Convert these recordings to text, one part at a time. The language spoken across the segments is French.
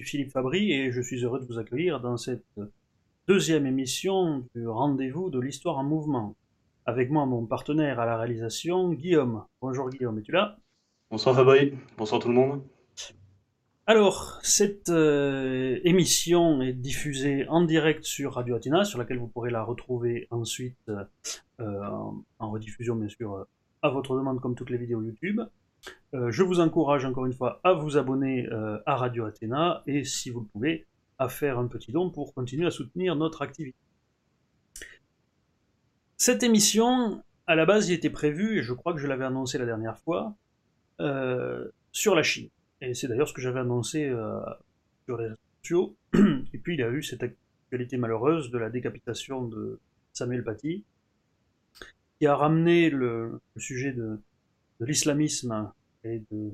suis Philippe Fabry et je suis heureux de vous accueillir dans cette deuxième émission du rendez-vous de l'histoire en mouvement. Avec moi, mon partenaire à la réalisation, Guillaume. Bonjour Guillaume, es-tu là? Bonsoir Fabry, bonsoir tout le monde. Alors, cette euh, émission est diffusée en direct sur Radio Athéna, sur laquelle vous pourrez la retrouver ensuite euh, en, en rediffusion, bien sûr, à votre demande comme toutes les vidéos YouTube. Euh, je vous encourage encore une fois à vous abonner euh, à Radio Athéna et si vous le pouvez, à faire un petit don pour continuer à soutenir notre activité. Cette émission, à la base, il était prévu, et je crois que je l'avais annoncé la dernière fois, euh, sur la Chine. Et c'est d'ailleurs ce que j'avais annoncé sur les réseaux sociaux. Et puis il y a eu cette actualité malheureuse de la décapitation de Samuel Paty, qui a ramené le, le sujet de, de l'islamisme et de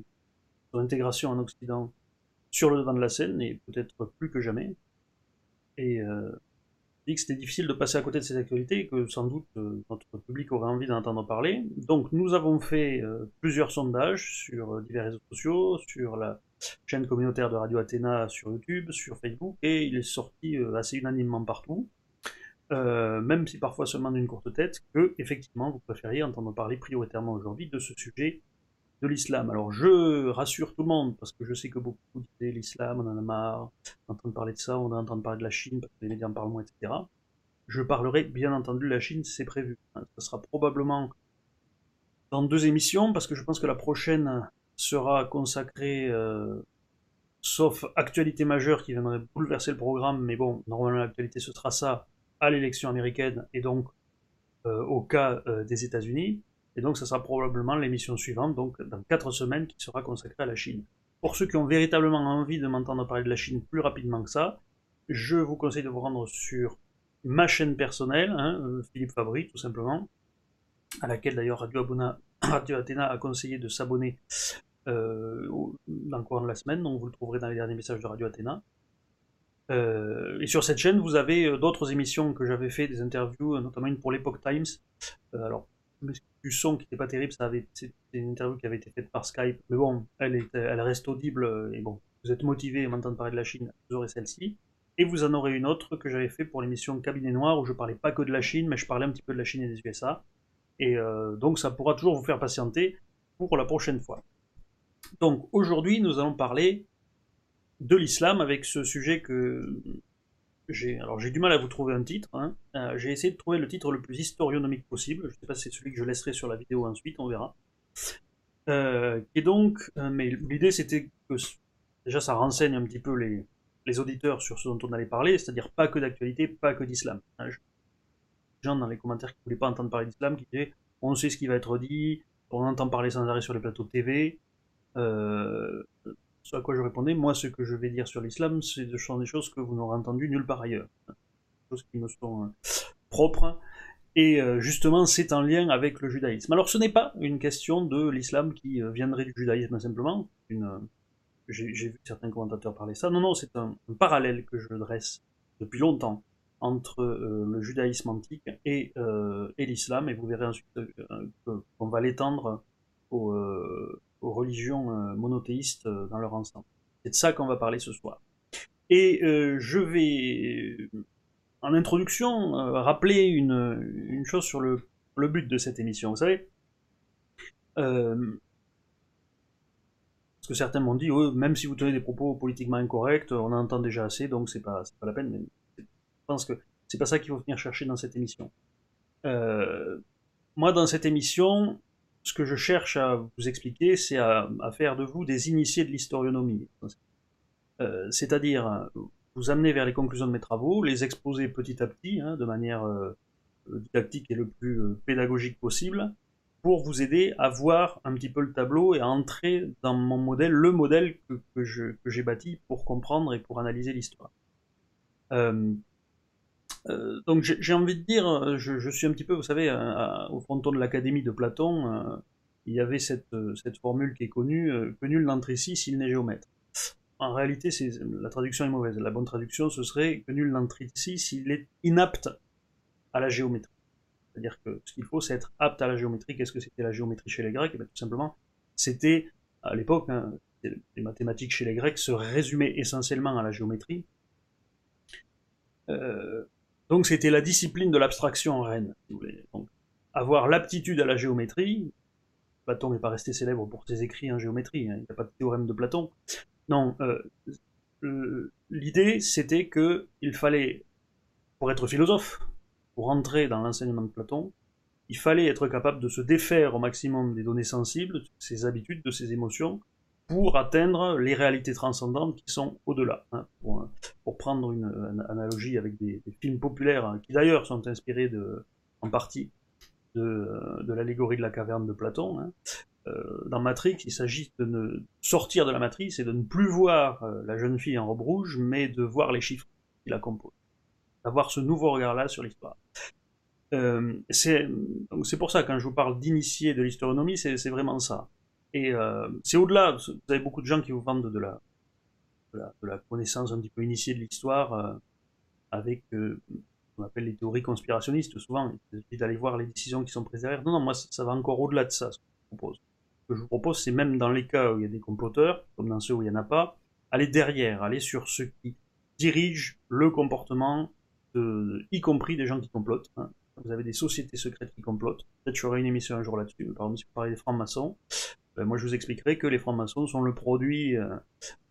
son intégration en Occident sur le devant de la scène, et peut-être plus que jamais. Et euh, dit que c'était difficile de passer à côté de ces actualités, que sans doute euh, notre public aurait envie d'en entendre parler. Donc nous avons fait euh, plusieurs sondages sur euh, divers réseaux sociaux, sur la chaîne communautaire de Radio Athéna sur YouTube, sur Facebook, et il est sorti assez unanimement partout. Euh, même si parfois seulement d'une courte tête, que effectivement vous préfériez entendre parler prioritairement aujourd'hui de ce sujet de l'islam. Alors je rassure tout le monde, parce que je sais que beaucoup disaient l'islam, on en a marre d'entendre parler de ça, on a entendre parler de la Chine, parce que les médias en parlent moins, etc. Je parlerai bien entendu de la Chine, c'est prévu. Ça sera probablement dans deux émissions, parce que je pense que la prochaine sera consacrée, euh, sauf actualité majeure qui viendrait bouleverser le programme, mais bon, normalement l'actualité ce sera ça, à l'élection américaine et donc euh, au cas euh, des États-Unis. Et donc, ça sera probablement l'émission suivante, donc dans quatre semaines, qui sera consacrée à la Chine. Pour ceux qui ont véritablement envie de m'entendre parler de la Chine plus rapidement que ça, je vous conseille de vous rendre sur ma chaîne personnelle, hein, euh, Philippe Fabry, tout simplement, à laquelle d'ailleurs Radio, Radio Athéna a conseillé de s'abonner dans le courant de la semaine, donc vous le trouverez dans les derniers messages de Radio Athéna. Euh, et sur cette chaîne, vous avez euh, d'autres émissions que j'avais fait, des interviews, euh, notamment une pour l'Epoch Times. Alors, du son qui n'était pas terrible, c'était une interview qui avait été faite par Skype, mais bon, elle, est, elle reste audible, et bon, vous êtes motivé à m'entendre parler de la Chine, vous aurez celle-ci. Et vous en aurez une autre que j'avais fait pour l'émission Cabinet Noir, où je parlais pas que de la Chine, mais je parlais un petit peu de la Chine et des USA. Et donc ça pourra toujours vous faire patienter pour la prochaine fois. Donc aujourd'hui, nous allons parler de l'islam avec ce sujet que j'ai alors j'ai du mal à vous trouver un titre. Hein. Euh, j'ai essayé de trouver le titre le plus historionomique possible. Je sais pas si c'est celui que je laisserai sur la vidéo ensuite, on verra. Euh, et donc, euh, mais l'idée c'était que déjà ça renseigne un petit peu les, les auditeurs sur ce dont on allait parler, c'est-à-dire pas que d'actualité, pas que d'islam. Hein. gens dans les commentaires qui voulaient pas entendre parler d'islam qui disaient on sait ce qui va être dit, on entend parler sans arrêt sur les plateaux de TV. Euh, ce à quoi je répondais, moi, ce que je vais dire sur l'islam, c'est de sont des choses que vous n'aurez entendues nulle part ailleurs. Des choses qui me sont euh, propres. Et euh, justement, c'est en lien avec le judaïsme. Alors, ce n'est pas une question de l'islam qui euh, viendrait du judaïsme simplement. Une, j'ai, vu certains commentateurs parler ça. Non, non, c'est un, parallèle que je dresse depuis longtemps entre le judaïsme antique et l'islam, et vous verrez ensuite qu'on va l'étendre au, aux religions euh, monothéistes euh, dans leur ensemble. C'est de ça qu'on va parler ce soir. Et euh, je vais, en introduction, rappeler une, une, chose sur le, le, but de cette émission. Vous savez, parce que certains m'ont dit, oh, même si vous tenez des propos politiquement incorrects, on en entend déjà assez, donc c'est pas, pas la peine. Mais je pense que c'est pas ça qu'il faut venir chercher dans cette émission. Euh, moi, dans cette émission, ce que je cherche à vous expliquer, c'est à, faire de vous des initiés de l'historionomie. Euh, C'est-à-dire vous amener vers les conclusions de mes travaux, les exposer petit à petit, hein, de manière euh, didactique et le plus euh, pédagogique possible, pour vous aider à voir un petit peu le tableau et à entrer dans mon modèle, le modèle que, que j'ai bâti pour comprendre et pour analyser l'histoire. Euh, euh, donc j'ai envie de dire, je, je, suis un petit peu, vous savez, à, au fronton de l'académie de Platon, euh, il y avait cette, formule qui est connue, euh, que nul n'entre ici s'il n'est géomètre. En réalité, la traduction est mauvaise. La bonne traduction, ce serait que nul n'entre ici s'il est inapte à la géométrie. C'est-à-dire que ce qu'il faut, c'est être apte à la géométrie. Qu'est-ce que c'était la géométrie chez les Grecs? Eh bien, Tout simplement, c'était, à l'époque, hein, les mathématiques chez les Grecs se résumaient essentiellement à la géométrie. Euh, donc c'était la discipline de l'abstraction en. Donc, avoir l'aptitude à la géométrie, Platon n'est pas resté célèbre pour ses écrits en géométrie, hein, il n'y a pas de théorème de Platon. Non, euh, l'idée c'était que il fallait, pour être philosophe, pour entrer dans l'enseignement de Platon, il fallait être capable de se défaire au maximum des données sensibles, de ses habitudes, de ses émotions, pour atteindre les réalités transcendantes qui sont au-delà. Hein, pour, prendre une, analogie avec des, films populaires, hein, qui d'ailleurs sont inspirés de, en partie de, de l'allégorie de la caverne de Platon, hein, euh, dans Matrix, il s'agit de ne sortir de la matrice et de ne plus voir euh, la jeune fille en robe rouge, mais de voir les chiffres qui la composent. D'avoir ce nouveau regard-là sur l'histoire. Euh, c'est pour ça, quand je vous parle d'initié de l'historionomie, c'est vraiment ça. Et euh, c'est au-delà, vous avez beaucoup de gens qui vous vendent de la, connaissance un petit peu initiée de l'histoire, euh, avec euh, ce qu'on appelle les théories conspirationnistes, souvent, il d'aller voir les décisions qui sont prises derrière. Non, non, moi, ça, va encore au-delà de ça, ce que je vous propose. Ce que je vous propose, c'est même dans les cas où il y a des comploteurs, comme dans ceux où il n'y en a pas, aller derrière, aller sur ceux qui dirigent le comportement, y compris des gens qui complotent. Hein. Vous avez des sociétés secrètes qui complotent. Peut-être j'aurai une émission un jour là-dessus. Par exemple, si vous parlez des francs-maçons, ben, moi je vous expliquerai que les francs-maçons sont le produit euh,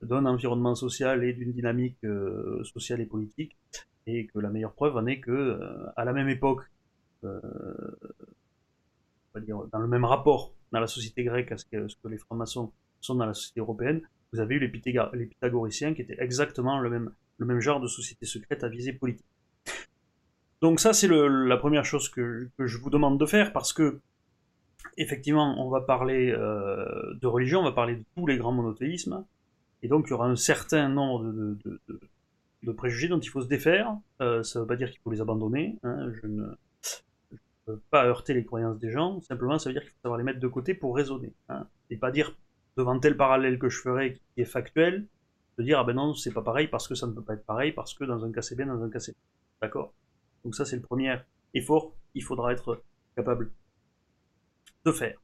d'un environnement social et d'une dynamique euh, sociale et politique, et que la meilleure preuve en est que, euh, à la même époque, dire, dans le même rapport dans la société grecque à ce que, les francs-maçons sont dans la société européenne, vous avez eu les, pythagoriciens qui étaient exactement le même genre de société secrète à visée politique. Donc ça, c'est la première chose que, je vous demande de faire, parce que, effectivement, on va parler euh, de religion, on va parler de tous les grands monothéismes, et donc il y aura un certain nombre de, préjugés dont il faut se défaire. Euh, ça ne veut pas dire qu'il faut les abandonner, hein, je ne veux pas heurter les croyances des gens, simplement ça veut dire qu'il faut savoir les mettre de côté pour raisonner, hein, et pas dire, devant tel parallèle que je ferai qui est factuel, de dire, ah ben non, c'est pas pareil parce que ça ne peut pas être pareil, parce que dans un cas c'est bien, dans un cas c'est D'accord? Donc ça, c'est le premier effort. Qu'il faudra être capable de faire.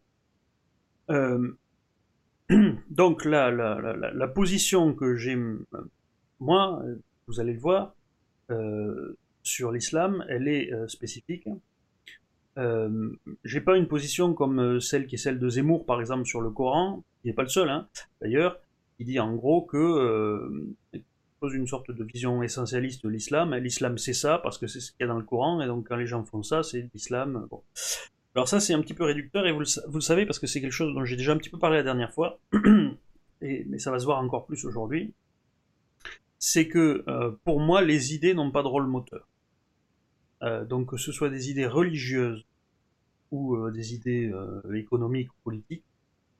Euh, donc la, la, position que j'ai, moi, vous allez le voir, euh, sur l'islam, elle est euh, spécifique. J'ai pas une position comme celle qui est celle de Zemmour, par exemple, sur le Coran, qui n'est pas le seul, hein, d'ailleurs, qui dit en gros que pose une sorte de vision essentialiste de l'islam. L'islam, c'est ça, parce que c'est ce qu'il y a dans le Coran, et donc quand les gens font ça, c'est l'islam. Alors ça, c'est un petit peu réducteur, et vous le, savez, parce que c'est quelque chose dont j'ai déjà un petit peu parlé la dernière fois, et, mais ça va se voir encore plus aujourd'hui, c'est que euh, pour moi, les idées n'ont pas de rôle moteur. Euh, donc que ce soit des idées religieuses ou euh, des idées économiques ou politiques,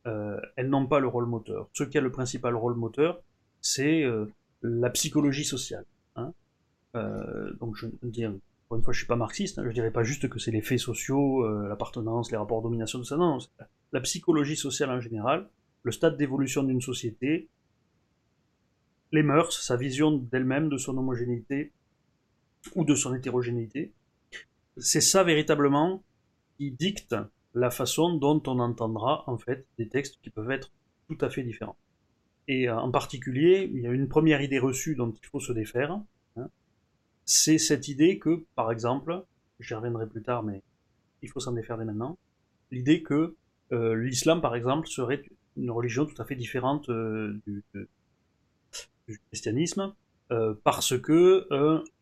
elles n'ont pas le rôle moteur. Ce qui a le principal rôle moteur, c'est la psychologie sociale. Hein. Donc je dis, encore une fois, je suis pas marxiste, hein, je dirais pas juste que c'est les faits sociaux, euh, l'appartenance, les rapports de domination, tout ça, non, la psychologie sociale en général, le stade d'évolution d'une société, les mœurs, sa vision d'elle-même, de son homogénéité ou de son hétérogénéité, c'est ça véritablement qui dicte la façon dont on entendra en fait des textes qui peuvent être tout à fait différents. Et euh, en particulier, il y a une première idée reçue dont il faut se défaire. C'est cette idée que, par exemple, j'y reviendrai plus tard, mais il faut s'en défaire dès maintenant, l'idée que euh, l'islam, par exemple, serait une religion tout à fait différente euh, du, christianisme, parce que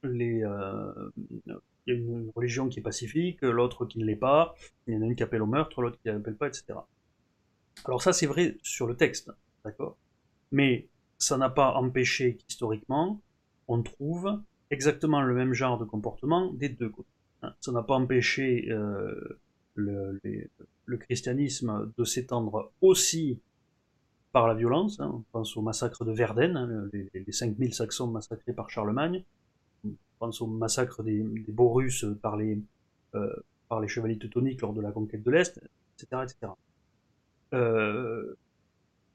les, il y a une religion qui est pacifique, l'autre qui ne l'est pas, il y en a une qui appelle au meurtre, l'autre qui n'appelle pas, etc. Alors ça, c'est vrai sur le texte, d'accord? Mais ça n'a pas empêché qu'historiquement, on trouve exactement le même genre de comportement des deux côtés. Hein. Ça n'a pas empêché euh, le, christianisme de s'étendre aussi par la violence. Hein. On pense au massacre de Verden, hein, les, 5000 Saxons massacrés par Charlemagne. On pense au massacre des, des par les, euh, par les chevaliers teutoniques lors de la conquête de l'Est, etc. etc. Euh,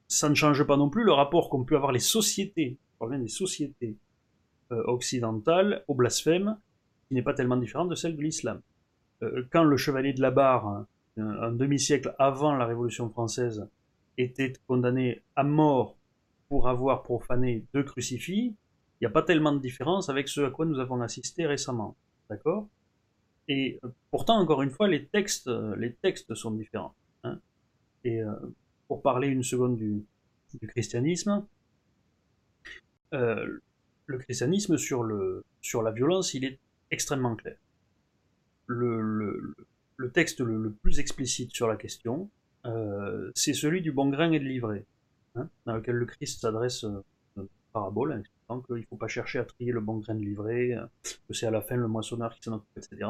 ça ne change pas non plus le rapport qu'ont pu avoir les sociétés, je des sociétés euh, occidentales au blasphème, qui n'est pas tellement différent de celle de l'islam. Euh, quand le chevalier de la barre, un, demi-siècle avant la Révolution française, était condamné à mort pour avoir profané deux crucifix, il n'y a pas tellement de différence avec ce à quoi nous avons assisté récemment. D'accord? Et euh, pourtant, encore une fois, les textes, euh, les textes sont différents. Hein. Et euh, pour parler une seconde du, christianisme, le christianisme sur, le, sur la violence, il est extrêmement clair. Le, le, texte le, plus explicite sur la question, c'est celui du bon grain et de l'ivraie, hein, dans lequel le Christ s'adresse parabole, en expliquant qu'il ne faut pas chercher à trier le bon grain de livret, euh, que c'est à la fin le moissonneur qui s'en occupe, etc.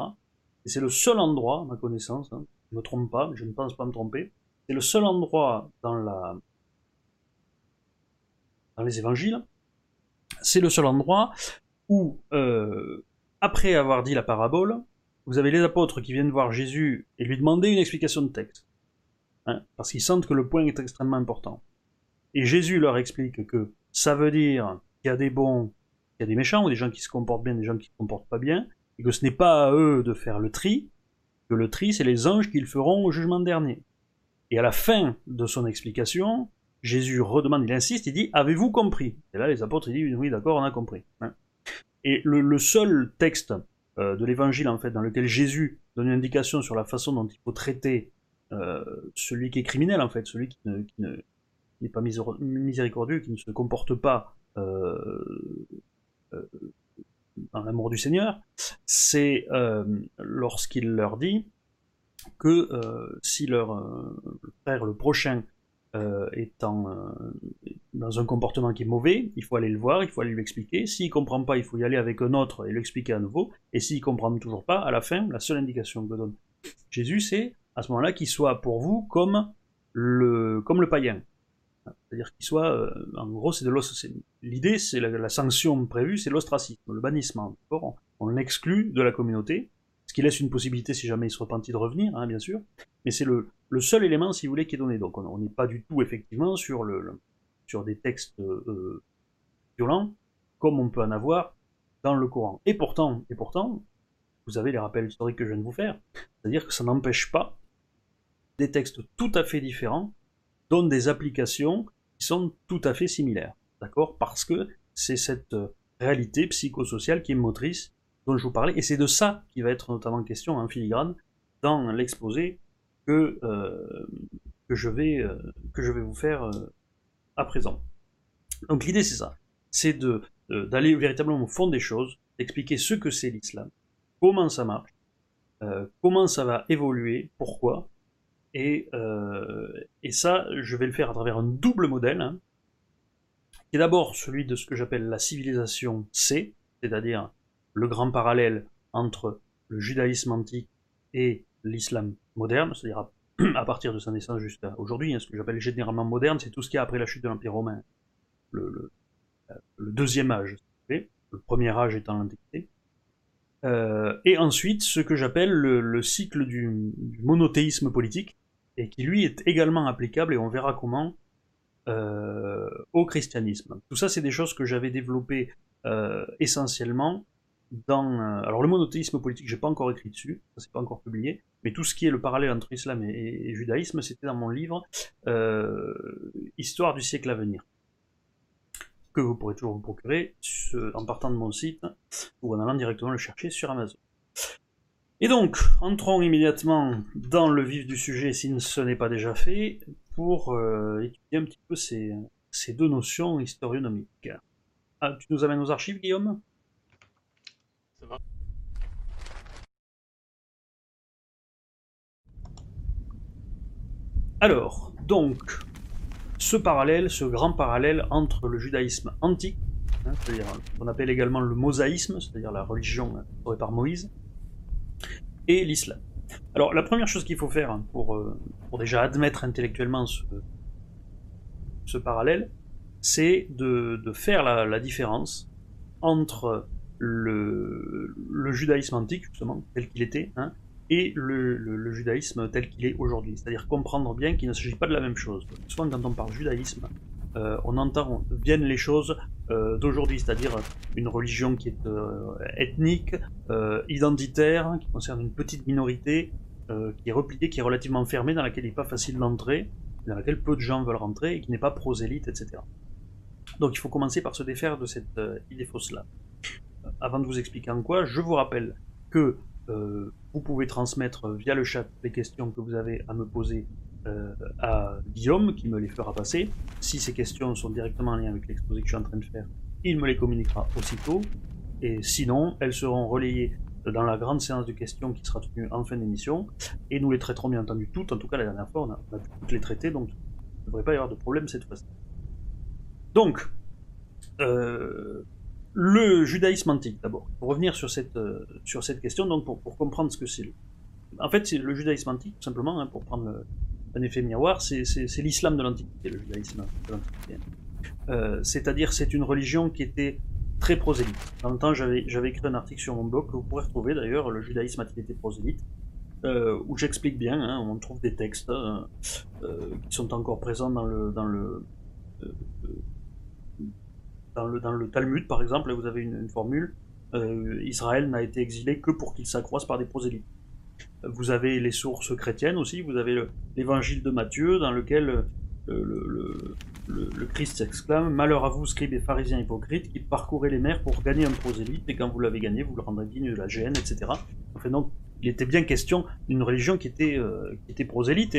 Et c'est le seul endroit, à ma connaissance, hein, je ne me trompe pas, je ne pense pas me tromper, c'est le seul endroit dans, la, dans les évangiles, c'est le seul endroit où, euh, après avoir dit la parabole, vous avez les apôtres qui viennent voir Jésus et lui demander une explication de texte. Hein, parce qu'ils sentent que le point est extrêmement important. Et Jésus leur explique que ça veut dire qu'il y a des bons, qu'il y a des méchants, ou des gens qui se comportent bien, des gens qui se comportent pas bien, et que ce n'est pas à eux de faire le tri, que le tri, c'est les anges qui le feront au jugement dernier. Et à la fin de son explication, Jésus redemande, il insiste, il dit Avez-vous compris? Et là, les apôtres disent Oui, d'accord, on a compris. Hein. et le, seul texte euh, de l'évangile, en fait, dans lequel Jésus donne une indication sur la façon dont il faut traiter euh, celui qui est criminel, en fait, celui qui ne, n'est pas miséricordieux, qui ne se comporte pas euh, euh, dans l'amour du Seigneur, c'est lorsqu'il leur dit que si leur frère, le prochain, est dans un comportement qui est mauvais, il faut aller le voir, il faut aller lui expliquer. S'il comprend pas, il faut y aller avec un autre et l'expliquer à nouveau. Et s'il comprend toujours pas, à la fin, la seule indication que donne Jésus, c'est à ce moment-là qu'il soit pour vous comme le, comme le païen. C'est-à-dire qu'il soit, euh, en gros, c'est de L'idée, c'est la, sanction prévue, c'est l'ostracisme, le bannissement. On, on l'exclut de la communauté, qui laisse une possibilité, si jamais il se repentit, de revenir, hein, bien sûr. Mais c'est le, seul élément, si vous voulez, qui est donné. Donc on n'est pas du tout, effectivement, sur, des textes euh, violents, comme on peut en avoir dans le Coran. Et pourtant, et pourtant, vous avez les rappels historiques que je viens de vous faire, c'est-à-dire que ça n'empêche pas des textes tout à fait différents donnent des applications qui sont tout à fait similaires. D'accord? Parce que c'est cette euh, réalité psychosociale qui est motrice dont je vous parlais, et c'est de ça qui va être notamment question en filigrane dans l'exposé que, euh, que, je vais, euh, que je vais vous faire à présent. Donc l'idée c'est ça, c'est d'aller véritablement au fond des choses, d'expliquer ce que c'est l'islam, comment ça marche, comment ça va évoluer, pourquoi, euh, et, ça, je vais le faire à travers un double modèle, hein, qui est d'abord celui de ce que j'appelle la civilisation C, c'est-à-dire le grand parallèle entre le judaïsme antique et l'islam moderne, c'est-à-dire à, partir de sa naissance jusqu'à aujourd'hui, hein, ce que j'appelle généralement moderne, c'est tout ce qui est après la chute de l'Empire romain, le, deuxième âge, le premier âge étant l'Antiquité. Euh, et ensuite, ce que j'appelle le, cycle du monothéisme politique, et qui lui est également applicable, et on verra comment, euh, au christianisme. Tout ça, c'est des choses que j'avais développées euh, essentiellement Euh, alors le monothéisme politique, j'ai pas encore écrit dessus, ça c'est pas encore publié, mais tout ce qui est le parallèle entre islam et, judaïsme, c'était dans mon livre Histoire du siècle à venir que vous pourrez toujours vous procurer en partant de mon site ou en allant directement le chercher sur Amazon. Et donc, entrons immédiatement dans le vif du sujet, si ce n'est pas déjà fait, pour euh, étudier un petit peu ces, ces deux notions historionomiques. Ah, tu nous amènes aux archives, Guillaume? Alors, donc, ce parallèle, ce grand parallèle entre le judaïsme antique, hein, c'est-à-dire qu'on appelle également le mosaïsme, c'est-à-dire la religion instaurée par Moïse, et l'islam. Alors la première chose qu'il faut faire hein, pour, euh, pour, déjà admettre intellectuellement ce, parallèle, c'est de, faire la, différence entre le, judaïsme antique, justement, tel qu'il était, hein, et le, judaïsme tel qu'il est aujourd'hui. C'est-à-dire comprendre bien qu'il ne s'agit pas de la même chose. Souvent quand on parle judaïsme, euh, on entend viennent les choses euh, d'aujourd'hui, c'est-à-dire une religion qui est euh, ethnique, identitaire, qui concerne une petite minorité, qui est repliée, qui est relativement fermée, dans laquelle il n'est pas facile d'entrer, dans laquelle peu de gens veulent rentrer et qui n'est pas prosélyte, etc. Donc il faut commencer par se défaire de cette idée fausse-là. Avant de vous expliquer en quoi, je vous rappelle que vous pouvez transmettre via le chat les questions que vous avez à me poser à Guillaume, qui me les fera passer. Si ces questions sont directement en lien avec l'exposé que je suis en train de faire, il me les communiquera aussitôt. Et sinon, elles seront relayées dans la grande séance de questions qui sera tenue en fin d'émission. Et nous les traiterons bien entendu toutes. En tout cas, la dernière fois, on a, toutes les traiter, donc il ne devrait pas y avoir de problème cette fois-ci. Donc, euh, le judaïsme antique, d'abord. Pour revenir sur cette, euh, sur cette question, donc pour, pour comprendre ce que c'est. En fait, c'est le judaïsme antique, tout simplement, hein, pour prendre un effet miroir, c'est l'islam de l'Antiquité, le judaïsme de l'Antiquité. Euh, c'est-à-dire, c'est une religion qui était très prosélyte. Dans le temps, j'avais écrit un article sur mon blog que vous pourrez retrouver d'ailleurs, le judaïsme a-t-il prosélyte, euh, où j'explique bien, hein, on trouve des textes hein, euh, qui sont encore présents dans le dans le, euh, dans le dans le Talmud par exemple. Vous avez une, formule Israël n'a été exilé que pour qu'il s'accroisse par des prosélytes. Vous avez les sources chrétiennes aussi. Vous avez l'évangile de Matthieu dans lequel le, le, Christ s'exclame Malheur à vous, scribes et pharisiens hypocrites, qui parcourez les mers pour gagner un prosélyte, et quand vous l'avez gagné, vous le rendrez digne de la gêne, etc. Enfin, donc, il était bien question d'une religion qui était, euh, qui était prosélyte.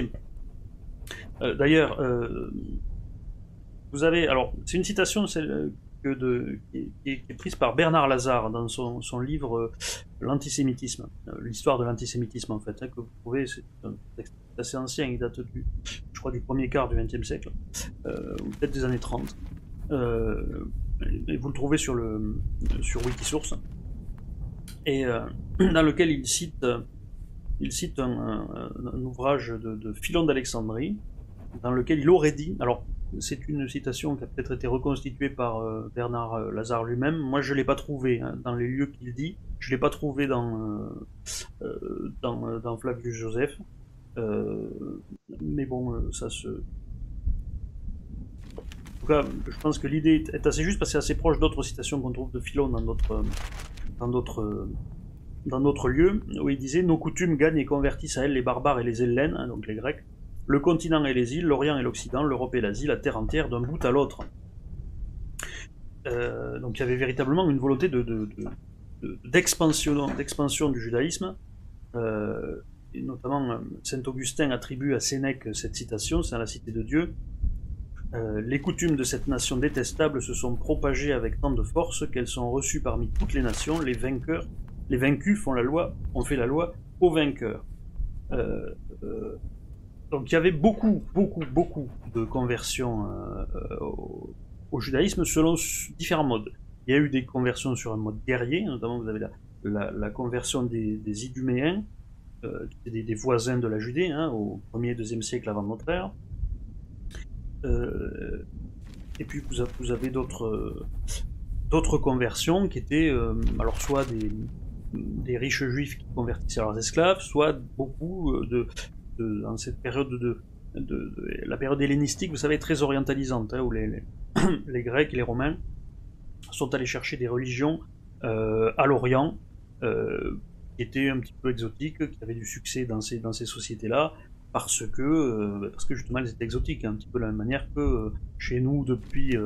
Euh, d'ailleurs, euh, vous avez. Alors, c'est une citation qui, est, prise par Bernard Lazare dans son, son livre L'antisémitisme, l'histoire de l'antisémitisme en fait, hein, que vous trouvez, c'est un texte assez ancien, il date du, je crois, du premier quart du XXe siècle, euh, ou peut-être des années 30. Euh, et vous le trouvez sur, le, sur Wikisource, et euh, dans lequel il cite, il cite un, ouvrage de, de Philon d'Alexandrie, dans lequel il aurait dit, alors c'est une citation qui a peut-être été reconstituée par Bernard Lazare lui-même. Moi, je ne l'ai pas trouvé hein, dans les lieux qu'il dit. Je ne l'ai pas trouvé dans, dans, dans, Flavius Joseph. Euh, mais bon, euh, ça se. En tout cas, je pense que l'idée est assez juste parce que c'est assez proche d'autres citations qu'on trouve de Philon dans d'autres, dans dans lieux, où il disait Nos coutumes gagnent et convertissent à elles les barbares et les Hellènes, hein, donc les Grecs, le continent et les îles, l'Orient et l'Occident, l'Europe et l'Asie, la terre entière, d'un bout à l'autre. Euh, donc il y avait véritablement une volonté de, de, d'expansion, du judaïsme. Euh, notamment euh, Saint Augustin attribue à Sénèque cette citation, c'est la Cité de Dieu. Les coutumes de cette nation détestable se sont propagées avec tant de force qu'elles sont reçues parmi toutes les nations. Les vainqueurs, les vaincus font la loi, ont fait la loi aux vainqueurs. Donc il y avait beaucoup, beaucoup, beaucoup de conversions au, judaïsme selon différents modes. Il y a eu des conversions sur un mode guerrier, notamment vous avez la, conversion des, Iduméens, euh, des, voisins de la Judée, hein, au 1er 2e siècle avant notre ère. Euh, et puis vous, avez d'autres conversions qui étaient euh, alors soit des, des, riches juifs qui convertissaient leurs esclaves, soit beaucoup de, dans cette période de, la période hellénistique, vous savez, très orientalisante, hein, où les, Grecs et les Romains sont allés chercher des religions à l'Orient qui étaient un petit peu exotiques, qui avaient du succès dans ces, dans ces sociétés-là, parce que, euh, parce que justement elles étaient exotiques, un petit peu de la même manière que euh, chez nous, depuis euh,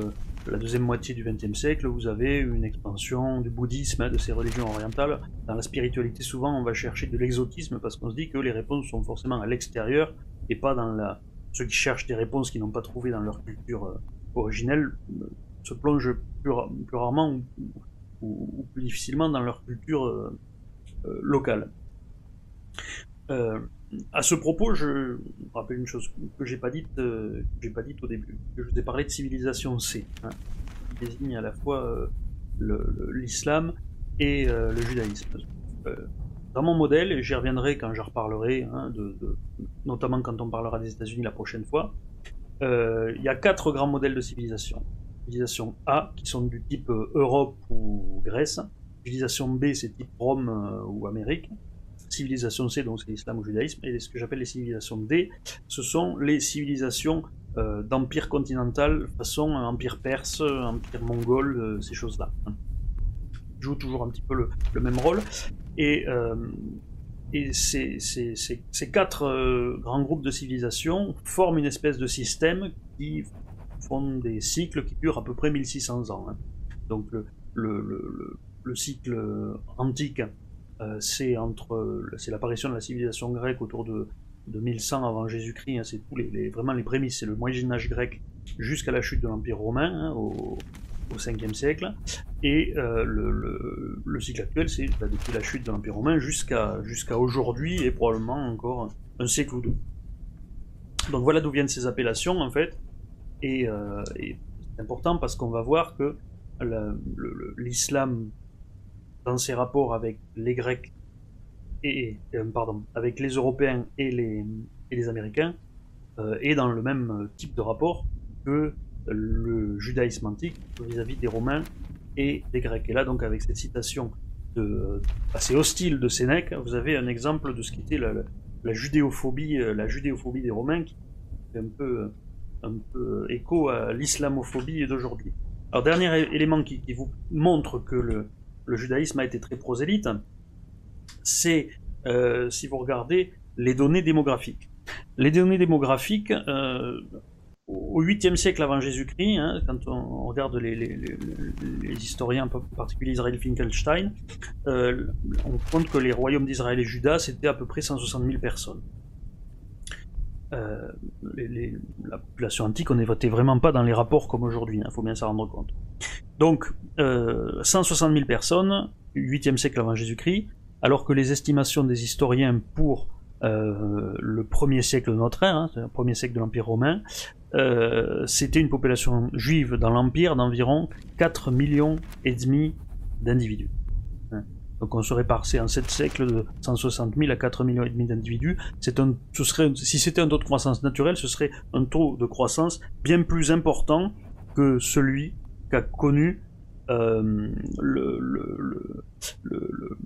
la deuxième moitié du XXe siècle, vous avez une expansion du bouddhisme, hein, de ces religions orientales. Dans la spiritualité, souvent, on va chercher de l'exotisme parce qu'on se dit que les réponses sont forcément à l'extérieur et pas dans la. Ceux qui cherchent des réponses qu'ils n'ont pas trouvées dans leur culture originelle se plongent plus, rarement ou, plus difficilement dans leur culture locale. À ce propos, je rappelle une chose que j'ai pas dite, euh, j'ai pas dite au début. Je vous ai parlé de civilisation C, hein, qui désigne à la fois l'islam et le judaïsme. dans mon modèle, et j'y reviendrai quand je reparlerai, hein, notamment quand on parlera des États-Unis la prochaine fois, il y a quatre grands modèles de civilisation. Civilisation A, qui sont du type Europe ou Grèce, Civilisation B, c'est type Rome euh, ou Amérique. Civilisation C, donc c'est l'islam ou le judaïsme. Et ce que j'appelle les civilisations D, ce sont les civilisations euh, d'empire continental, façon empire perse, empire mongol, euh, ces choses-là. Hein. Joue toujours un petit peu le, même rôle. Et ces, quatre euh, grands groupes de civilisations forment une espèce de système qui font des cycles qui durent à peu près 1600 ans. Hein. Donc le, le, le, le, cycle antique, euh, c'est entre c'est l'apparition de la civilisation grecque autour de, de 1100 avant Jésus-Christ. Hein, c'est tous les, vraiment les prémices, c'est le Moyen Âge grec jusqu'à la chute de l'Empire romain hein, au, au 5e siècle. Et euh, le, le, cycle actuel, c'est bah, depuis la chute de l'Empire romain jusqu'à jusqu'à aujourd'hui et probablement encore un siècle ou deux. Donc voilà d'où viennent ces appellations en fait. Et, euh, c'est important parce qu'on va voir que l'islam, dans ses rapports avec les Grecs et, euh, pardon, avec les Européens et les, et les Américains, est dans le même type de rapport que le judaïsme antique vis-à-vis des Romains et des Grecs. Et là, donc, avec cette citation assez hostile de Sénèque, vous avez un exemple de ce qu'était la, la, judéophobie, euh, la judéophobie des Romains, qui fait un peu, un peu écho à l'islamophobie d'aujourd'hui. Alors, dernier élément qui, qui, vous montre que le, le judaïsme a été très prosélyte, c'est, euh, si vous regardez, les données démographiques. Les données démographiques, euh, au 8e siècle avant Jésus-Christ, hein, quand on regarde les, historiens, en particulier Israël Finkelstein, euh, on compte que les royaumes d'Israël et Juda, c'était à peu près 160 000 personnes. Euh, la population antique, on n'était vraiment pas dans les rapports comme aujourd'hui, il hein, faut bien s'en rendre compte. Donc, euh, 160 000 personnes, 8e siècle avant Jésus-Christ, alors que les estimations des historiens pour euh, le premier siècle de notre ère, hein, le premier siècle de l'Empire romain, euh, c'était une population juive dans l'Empire d'environ 4 millions et demi d'individus. Donc on serait passé en 7 siècles de 160 000 à 4 millions et demi d'individus. C'est un, ce serait, si c'était un taux de croissance naturel, ce serait un taux de croissance bien plus important que celui qu'a connu euh, le, le, le,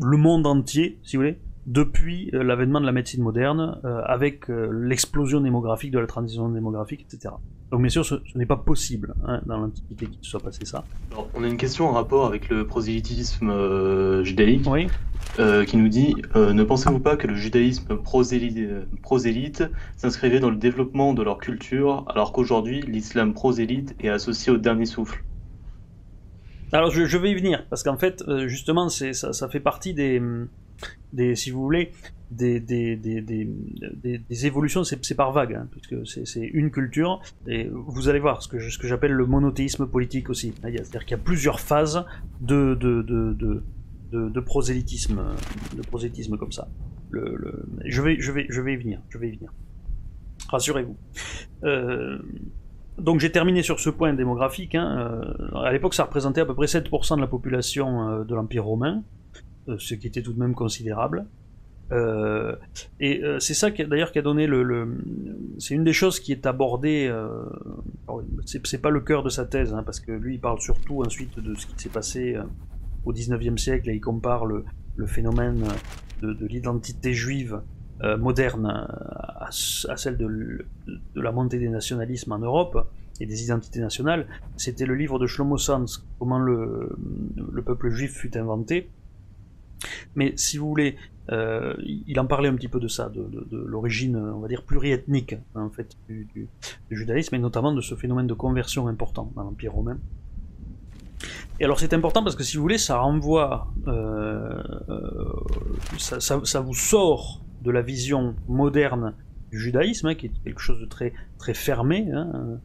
le, monde entier, si vous voulez, depuis euh, l'avènement de la médecine moderne, euh, avec l'explosion démographique, de la transition démographique, etc. Donc bien sûr, ce, n'est pas possible hein, dans l'Antiquité qu'il soit passé ça. Alors, on a une question en rapport avec le prosélytisme judaïque, oui. qui nous dit Ne pensez-vous pas que le judaïsme prosélyte, prosélyte s'inscrivait dans le développement de leur culture, alors qu'aujourd'hui l'islam prosélyte est associé au dernier souffle? Alors je, je, vais y venir, parce qu'en fait, justement, ça, ça fait partie des, des, si vous voulez, des, évolutions, c'est par vague, hein, puisque c'est une culture, et vous allez voir ce que, j'appelle le monothéisme politique aussi. C'est-à-dire qu'il y a plusieurs phases de, prosélytisme, de prosélytisme comme ça. Je vais y venir, je vais y venir. Rassurez-vous. Euh, donc j'ai terminé sur ce point démographique. Hein. Euh, à l'époque, ça représentait à peu près 7% de la population euh, de l'Empire romain. Euh, ce qui était tout de même considérable. Euh, et euh, c'est ça d'ailleurs qui a donné le, le c'est une des choses qui est abordée. Euh, c'est pas le cœur de sa thèse, hein, parce que lui il parle surtout ensuite de ce qui s'est passé au 19e siècle et il compare le, le phénomène de, de l'identité juive euh, moderne à, à, celle de, de, la montée des nationalismes en Europe et des identités nationales. C'était le livre de Shlomo Sanz, Comment le, le peuple juif fut inventé mais si vous voulez, euh, il en parlait un petit peu de ça, de, l'origine, on va dire, pluriethnique en fait, du, judaïsme, et notamment de ce phénomène de conversion important dans l'Empire romain. Et alors c'est important parce que si vous voulez, ça renvoie, euh, euh, ça, vous sort de la vision moderne du judaïsme, hein, qui est quelque chose de très très fermé, hein,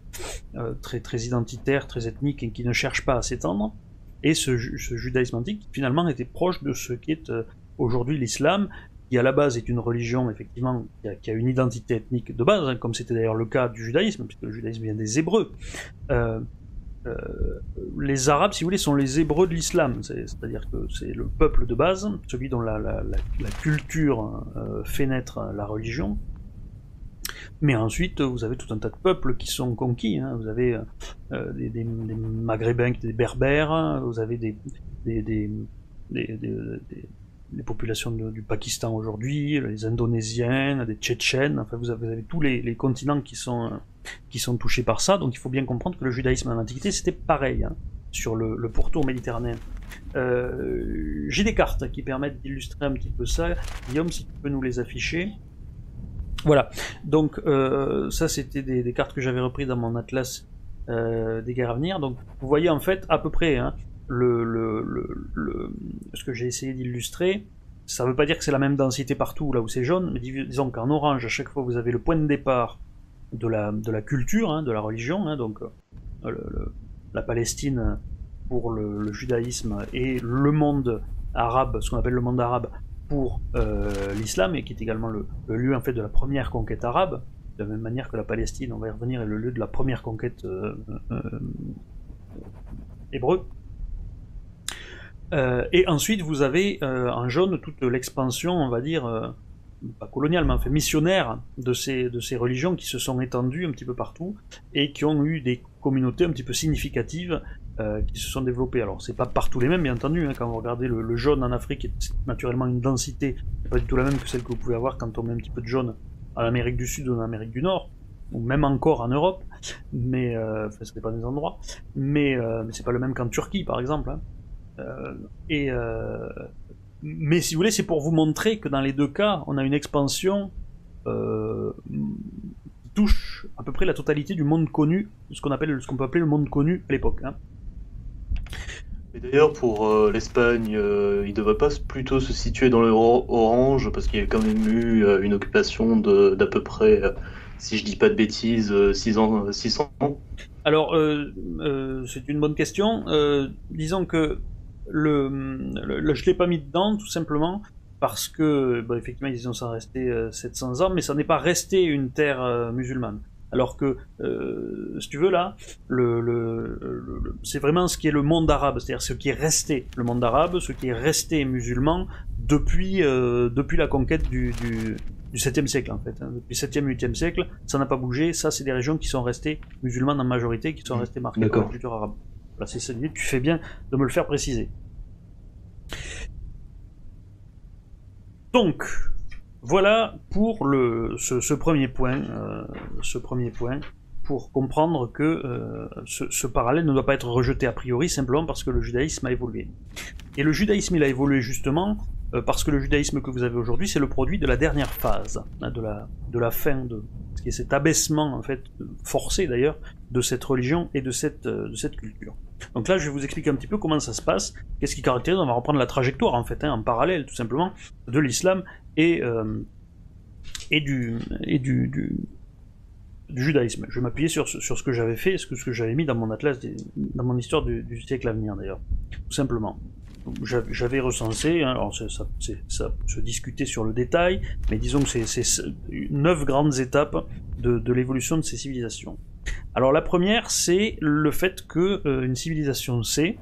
très très identitaire, très ethnique, et qui ne cherche pas à s'étendre et ce, judaïsme antique finalement était proche de ce qui est euh, aujourd'hui l'islam, qui à la base est une religion effectivement qui a, une identité ethnique de base, hein, comme c'était d'ailleurs le cas du judaïsme, puisque le judaïsme vient des Hébreux. Euh, euh, les Arabes, si vous voulez, sont les Hébreux de l'islam, c'est-à-dire que c'est le peuple de base, celui dont la, culture fait naître la religion, mais ensuite, vous avez tout un tas de peuples qui sont conquis. Vous avez euh, des, des, des, Maghrébins, des Berbères, vous avez des, populations du Pakistan aujourd'hui, les Indonésiennes, des Tchétchènes. Enfin, vous avez, tous les, continents qui sont qui sont touchés par ça. Donc, il faut bien comprendre que le judaïsme en antiquité c'était pareil. Hein. sur le, pourtour méditerranéen. J'ai des cartes qui permettent d'illustrer un petit peu ça. Guillaume, si tu peux nous les afficher. Voilà, donc ça c'était des, cartes que j'avais repris dans mon atlas des guerres à venir. Donc vous voyez en fait à peu près hein, ce que j'ai essayé d'illustrer. Ça ne veut pas dire que c'est la même densité partout là où c'est jaune, mais disons qu'en orange, à chaque fois vous avez le point de départ de la, de la culture, hein, de la religion, hein, donc euh, la Palestine pour le, judaïsme et le monde arabe, ce qu'on appelle le monde arabe pour euh, l'islam, et qui est également le, lieu en fait de la première conquête arabe, de la même manière que la Palestine, on va y revenir, est le lieu de la première conquête euh, hébreu. Euh, et ensuite, vous avez en jaune toute l'expansion, on va dire, pas coloniale, mais enfin missionnaire de ces, de ces religions qui se sont étendues un petit peu partout et qui ont eu des communautés un petit peu significatives qui se sont développées. Alors, c'est pas partout les mêmes, bien entendu, hein, quand vous regardez le, jaune en Afrique, c'est naturellement une densité pas du tout la même que celle que vous pouvez avoir quand on met un petit peu de jaune en Amérique du Sud ou en Amérique du Nord ou même encore en Europe, mais euh, enfin, ça dépend des endroits, mais, mais c'est pas le même qu'en Turquie par exemple. Hein. Euh, et euh, mais si vous voulez, c'est pour vous montrer que dans les deux cas, on a une expansion euh, touche à peu près la totalité du monde connu, ce qu'on appelle, ce qu'on peut appeler le monde connu à l'époque. Hein. Et d'ailleurs, pour l'Espagne, il ne devrait pas plutôt se situer dans le orange, parce qu'il y a quand même eu une occupation d'à peu près, si je dis pas de bêtises, 600 ans. Alors, c'est une bonne question. disons que le, je l'ai pas mis dedans tout simplement parce que, bah, effectivement, ils ont ça resté 700 ans, mais ça n'est pas resté une terre euh, musulmane. Alors que, euh, si tu veux là, le, le, c'est vraiment ce qui est le monde arabe, c'est-à-dire ce qui est resté le monde arabe, ce qui est resté musulman depuis euh, depuis la conquête du, du, du 7e siècle en fait. Hein. Depuis 7e, 8e siècle, ça n'a pas bougé. Ça, c'est des régions qui sont restées musulmanes en majorité, qui sont mmh. restées marquées par la culture arabe. Voilà, c'est ça tu fais bien de me le faire préciser. Donc, voilà pour le, ce, premier point, euh, ce premier point, pour comprendre que euh, ce, parallèle ne doit pas être rejeté a priori simplement parce que le judaïsme a évolué. Et le judaïsme, il a évolué justement euh, parce que le judaïsme que vous avez aujourd'hui, c'est le produit de la dernière phase, hein, de, la, de la fin de ce qui cet abaissement en fait forcé d'ailleurs de cette religion et de cette, de cette culture. Donc là, je vais vous expliquer un petit peu comment ça se passe, qu'est-ce qui caractérise, on va reprendre la trajectoire en fait, hein, en parallèle tout simplement, de l'islam et, euh, et, du, et du, judaïsme. Je vais m'appuyer sur, sur ce que j'avais fait, ce que, ce que j'avais mis dans mon atlas, dans mon histoire du, siècle à venir d'ailleurs, tout simplement. J'avais recensé, hein, alors ça, ça, ça, se discutait sur le détail, mais disons que c'est neuf grandes étapes de, de l'évolution de ces civilisations. Alors la première, c'est le fait que euh, une civilisation sait,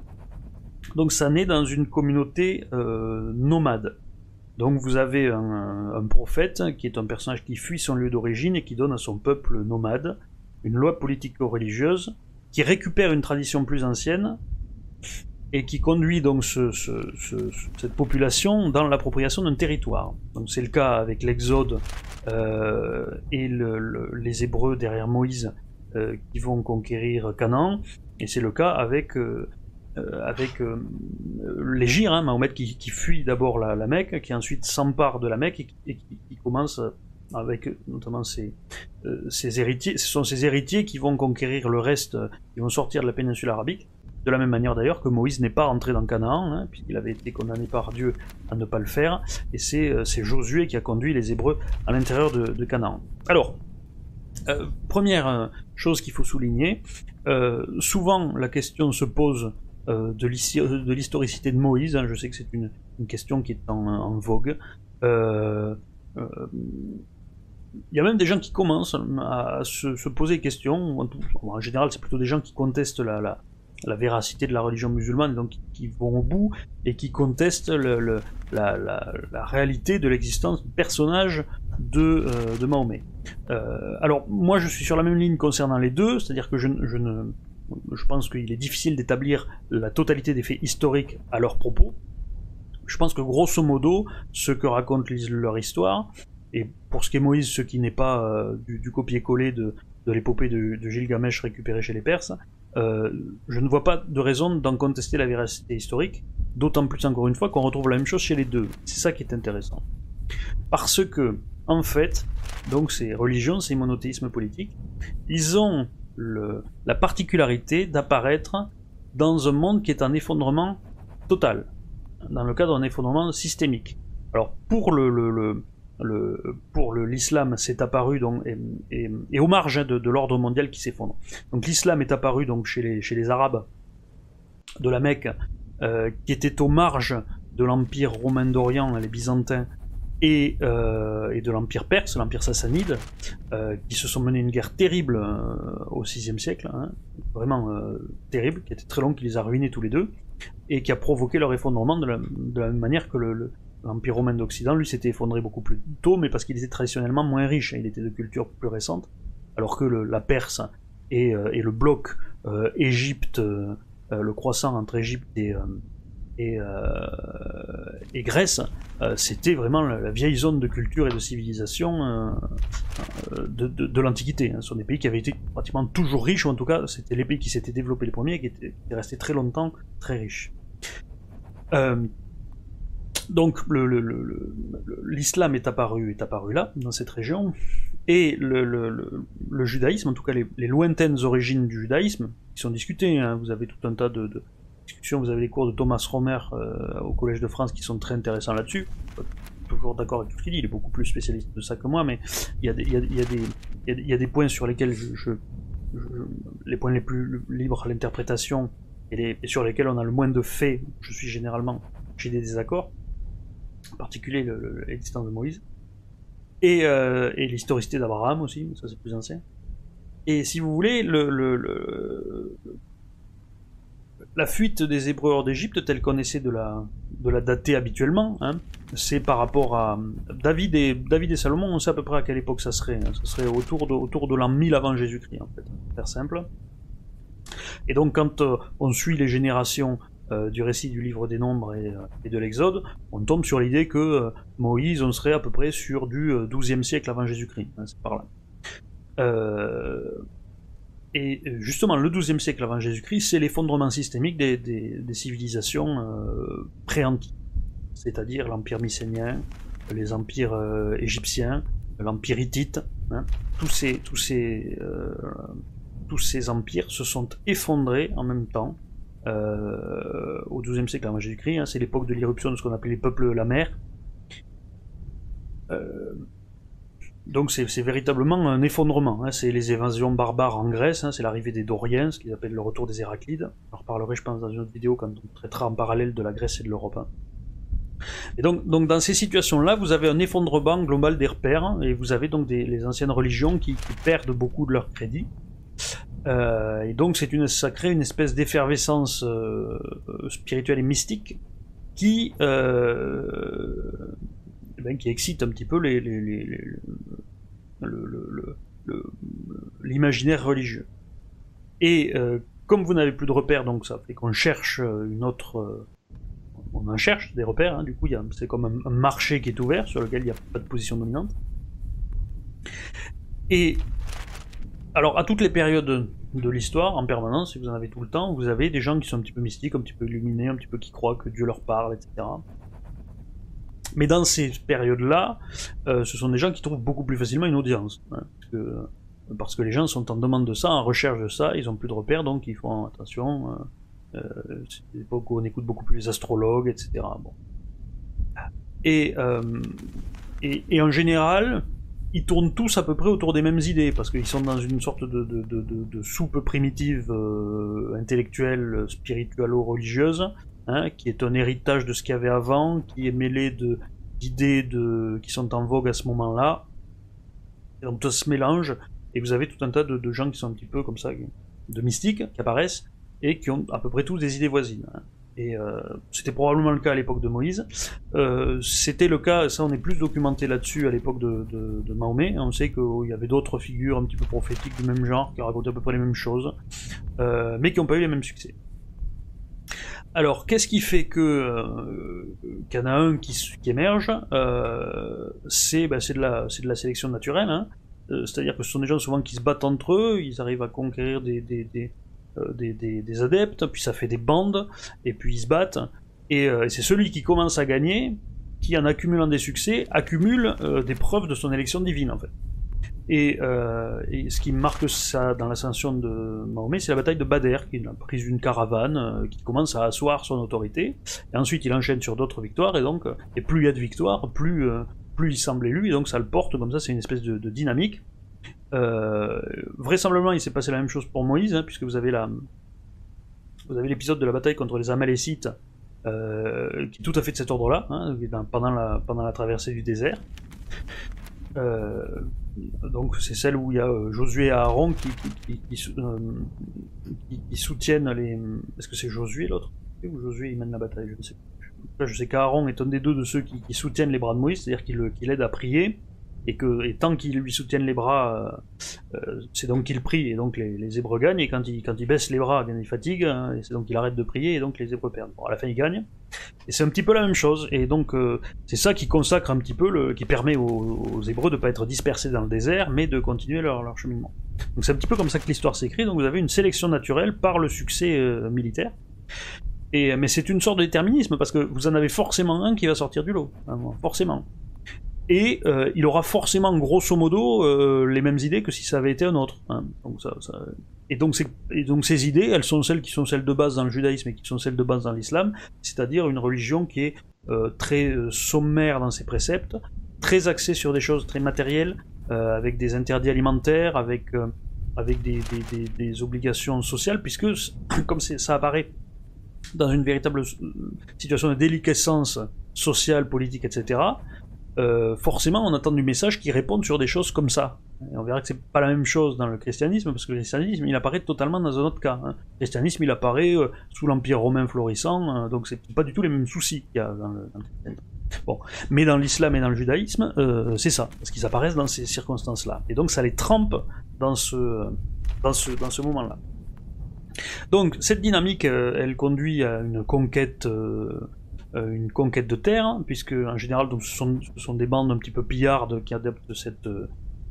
donc ça naît dans une communauté euh, nomade. Donc vous avez un, prophète qui est un personnage qui fuit son lieu d'origine et qui donne à son peuple nomade une loi politico-religieuse qui récupère une tradition plus ancienne et qui conduit donc cette population dans l'appropriation d'un territoire. Donc c'est le cas avec l'Exode euh, et les Hébreux derrière Moïse qui vont conquérir Canaan, et c'est le cas avec euh, euh, avec Gires, hein, Mahomet qui, fuit d'abord la, Mecque, qui ensuite s'empare de la Mecque et qui, commence avec notamment ses, ses, héritiers, ce sont ses héritiers qui vont conquérir le reste, qui vont sortir de la péninsule arabique. De la même manière d'ailleurs que Moïse n'est pas entré dans Canaan, hein, puisqu'il avait été condamné par Dieu à ne pas le faire, et c'est Josué qui a conduit les Hébreux à l'intérieur de, de Canaan. Alors, euh, première euh, chose qu'il faut souligner, euh, souvent la question se pose de l'historicité de Moïse, hein, je sais que c'est une, question qui est en, vogue. Il y a même des gens qui commencent à se, poser questions, en, général c'est plutôt des gens qui contestent la, véracité de la religion musulmane, donc qui, vont au bout et qui contestent la, la, réalité de l'existence du personnage de, de Mahomet. Euh, alors, moi, je suis sur la même ligne concernant les deux, c'est-à-dire que je, ne, je pense qu'il est difficile d'établir la totalité des faits historiques à leur propos. Je pense que grosso modo, ce que racontent leur histoire, et pour ce qui est Moïse, ce qui n'est pas euh, du, copier-coller de, l'épopée de, Gilgamesh récupéré chez les Perses, je ne vois pas de raison d'en contester la véracité historique, d'autant plus encore une fois qu'on retrouve la même chose chez les deux. C'est ça qui est intéressant. Parce que, en fait, donc ces religions, ces monothéismes politiques, ils ont la particularité d'apparaître dans un monde qui est en effondrement total, dans le cadre d'un effondrement systémique. Alors pour l'islam, c'est apparu donc et, et, aux marges de, l'ordre mondial qui s'effondre. Donc l'islam est apparu donc chez les, chez les Arabes de la Mecque, euh, qui étaient aux marges de l'empire romain d'Orient, les Byzantins, et, euh, et de l'Empire perse, l'Empire sassanide, euh, qui se sont menés une guerre terrible euh, au VIe siècle, hein, vraiment terrible, qui était très longue, qui les a ruinés tous les deux, et qui a provoqué leur effondrement de la, de la même manière que l'Empire le, romain d'Occident, lui, s'était effondré beaucoup plus tôt, mais parce qu'il était traditionnellement moins riche, hein, il était de culture plus récente, alors que la Perse et, et le bloc Égypte, le croissant entre Égypte et et, euh, et Grèce, euh, c'était vraiment la, vieille zone de culture et de civilisation euh, de, l'Antiquité. Hein. Ce sont des pays qui avaient été pratiquement toujours riches, ou en tout cas, c'était les pays qui s'étaient développés les premiers et qui étaient, restés très longtemps très riches. donc l'islam est apparu, est apparu là, dans cette région, et le, judaïsme, en tout cas les, lointaines origines du judaïsme, qui sont discutées, hein. vous avez tout un tas de vous avez les cours de Thomas Romer euh, au Collège de France qui sont très intéressants là-dessus. Toujours d'accord avec tout ce qu'il dit, il est beaucoup plus spécialiste de ça que moi, mais il y a des, points sur lesquels je, les points les plus libres à l'interprétation et, sur lesquels on a le moins de faits, je suis généralement, j'ai des désaccords, en particulier l'existence de Moïse, et, euh, et l'historicité d'Abraham aussi, ça c'est plus ancien. Et si vous voulez, le, le, le la fuite des Hébreux hors d'Égypte, telle qu'on essaie de la, de la dater habituellement, hein, c'est par rapport à David et, David et Salomon, on sait à peu près à quelle époque ça serait. Hein. ça serait autour de, autour de l'an 1000 avant Jésus-Christ, en fait, pour faire simple. Et donc, quand euh, on suit les générations euh, du récit du livre des Nombres et, euh, de l'Exode, on tombe sur l'idée que Moïse, on serait à peu près sur du 12e siècle avant Jésus-Christ. Hein, c'est par là. Et euh, justement, le XIIe siècle avant Jésus-Christ, c'est l'effondrement systémique des, civilisations euh, pré-antiques, c'est-à-dire l'empire mycénien, les empires euh, égyptiens, l'empire hittite. Hein. tous ces, empires se sont effondrés en même temps au XIIe siècle avant Jésus-Christ. Hein. c'est l'époque de l'irruption de ce qu'on appelait les peuples la mer. Donc c'est véritablement un effondrement. Hein. C'est les évasions barbares en Grèce, hein. c'est l'arrivée des Doriens, ce qu'ils appellent le retour des Héraclides. En reparlerai, je pense, dans une autre vidéo quand on traitera en parallèle de la Grèce et de l'Europe. Hein. Et donc, dans ces situations-là, vous avez un effondrement global des repères, et vous avez donc des, les anciennes religions qui, perdent beaucoup de leur crédit. Euh, et donc c'est une, ça crée une espèce d'effervescence euh, spirituelle et mystique qui, euh, qui excite un petit peu l'imaginaire religieux. Et euh, comme vous n'avez plus de repères, donc ça fait qu'on cherche euh, une autre. Euh, on en cherche des repères, hein, du coup c'est comme un, marché qui est ouvert sur lequel il n'y a pas de position dominante. Et alors à toutes les périodes de l'histoire, en permanence, si vous en avez tout le temps, vous avez des gens qui sont un petit peu mystiques, un petit peu illuminés, un petit peu qui croient que Dieu leur parle, etc. Mais dans ces périodes-là, euh, ce sont des gens qui trouvent beaucoup plus facilement une audience. Hein, parce, que, les gens sont en demande de ça, en recherche de ça, ils ont plus de repères, donc ils font attention. Euh, euh c'est l'époque où on écoute beaucoup plus les astrologues, etc. Bon. Et, euh, et, et, en général, ils tournent tous à peu près autour des mêmes idées, parce qu'ils sont dans une sorte de soupe primitive, euh, intellectuelle, spiritualo-religieuse, Hein, qui est un héritage de ce qu'il y avait avant, qui est mêlé de d'idées de qui sont en vogue à ce moment-là. Donc tout se mélange et vous avez tout un tas de, gens qui sont un petit peu comme ça, de mystiques qui apparaissent et qui ont à peu près tous des idées voisines. Hein. Et euh, c'était probablement le cas à l'époque de Moïse. Euh, c'était le cas, ça on est plus documenté là-dessus à l'époque de, de, Mahomet. On sait qu'il y avait d'autres figures un petit peu prophétiques du même genre qui racontaient à peu près les mêmes choses, euh, mais qui n'ont pas eu les mêmes succès. Alors, qu'est-ce qui fait que euh, qu'il y en a un qui, émerge euh, C'est bah, de, la, de la sélection naturelle. Hein. Euh, c'est-à-dire que ce sont des gens souvent qui se battent entre eux, ils arrivent à conquérir des, adeptes, puis ça fait des bandes, et puis ils se battent. Et, et c'est celui qui commence à gagner qui, en accumulant des succès, accumule des preuves de son élection divine, en fait. Euh, et, ce qui marque ça dans l'ascension de Mahomet, c'est la bataille de Badr, qui est la prise caravane, euh, qui commence à asseoir son autorité. Et ensuite, il enchaîne sur d'autres victoires, et donc, et plus il y a de victoires, plus, euh, plus il semble élu, et donc ça le porte comme ça, c'est une espèce de, dynamique. vraisemblablement, il s'est passé la même chose pour Moïse, hein, puisque vous avez la, vous avez l'épisode de la bataille contre les Amalécites, qui est tout à fait de cet ordre-là, hein, pendant, la, pendant la traversée du désert. Euh, donc c'est celle où il y a euh, Josué et Aaron qui, euh, qui, qui, soutiennent les... Est-ce que c'est Josué l'autre? Ou Josué il mène la bataille Je ne sais pas. Je sais qu'Aaron est un des deux de ceux qui, soutiennent les bras de Moïse, c'est-à-dire qu'il aide à prier, et que tant qu'ils lui soutiennent les bras, euh, euh, c'est donc qu'il prie, et donc les, les Hébreux gagnent, et quand il, quand il baisse les bras, bien il fatigue, hein, et c'est donc qu'il arrête de prier, et donc les Hébreux perdent. Bon, à la fin, il gagne. Et c'est un petit peu la même chose, et donc euh, c'est ça qui consacre un petit peu, le, qui permet aux, aux Hébreux de ne pas être dispersés dans le désert, mais de continuer leur, leur cheminement. Donc c'est un petit peu comme ça que l'histoire s'écrit, donc vous avez une sélection naturelle par le succès militaire. Et, mais c'est une sorte de déterminisme, parce que vous en avez forcément un qui va sortir du lot, hein, forcément et euh, il aura forcément grosso modo euh, les mêmes idées que si ça avait été un autre. Hein. Donc ça, ça... Et, donc et donc ces idées, elles sont celles qui sont celles de base dans le judaïsme et qui sont celles de base dans l'islam, c'est-à-dire une religion qui est euh, très euh, sommaire dans ses préceptes, très axée sur des choses très matérielles, euh, avec des interdits alimentaires, avec, avec des, des, des, des, obligations sociales, puisque comme ça apparaît dans une véritable situation de déliquescence sociale, politique, etc., euh, forcément on attend du message qui réponde sur des choses comme ça. Et on verra que c'est pas la même chose dans le christianisme, parce que le christianisme il apparaît totalement dans un autre cas. Hein. Le christianisme il apparaît euh, sous l'empire romain florissant, euh, donc c'est pas du tout les mêmes soucis qu'il y a dans le, christianisme. Bon, mais dans l'islam et dans le judaïsme, c'est ça, parce qu'ils apparaissent dans ces circonstances-là. Et donc ça les trempe dans ce, dans ce, dans ce moment-là. Donc cette dynamique, elle conduit à une conquête euh, une conquête de terre, puisque en général donc, ce, sont, des bandes un petit peu pillardes qui adoptent cette,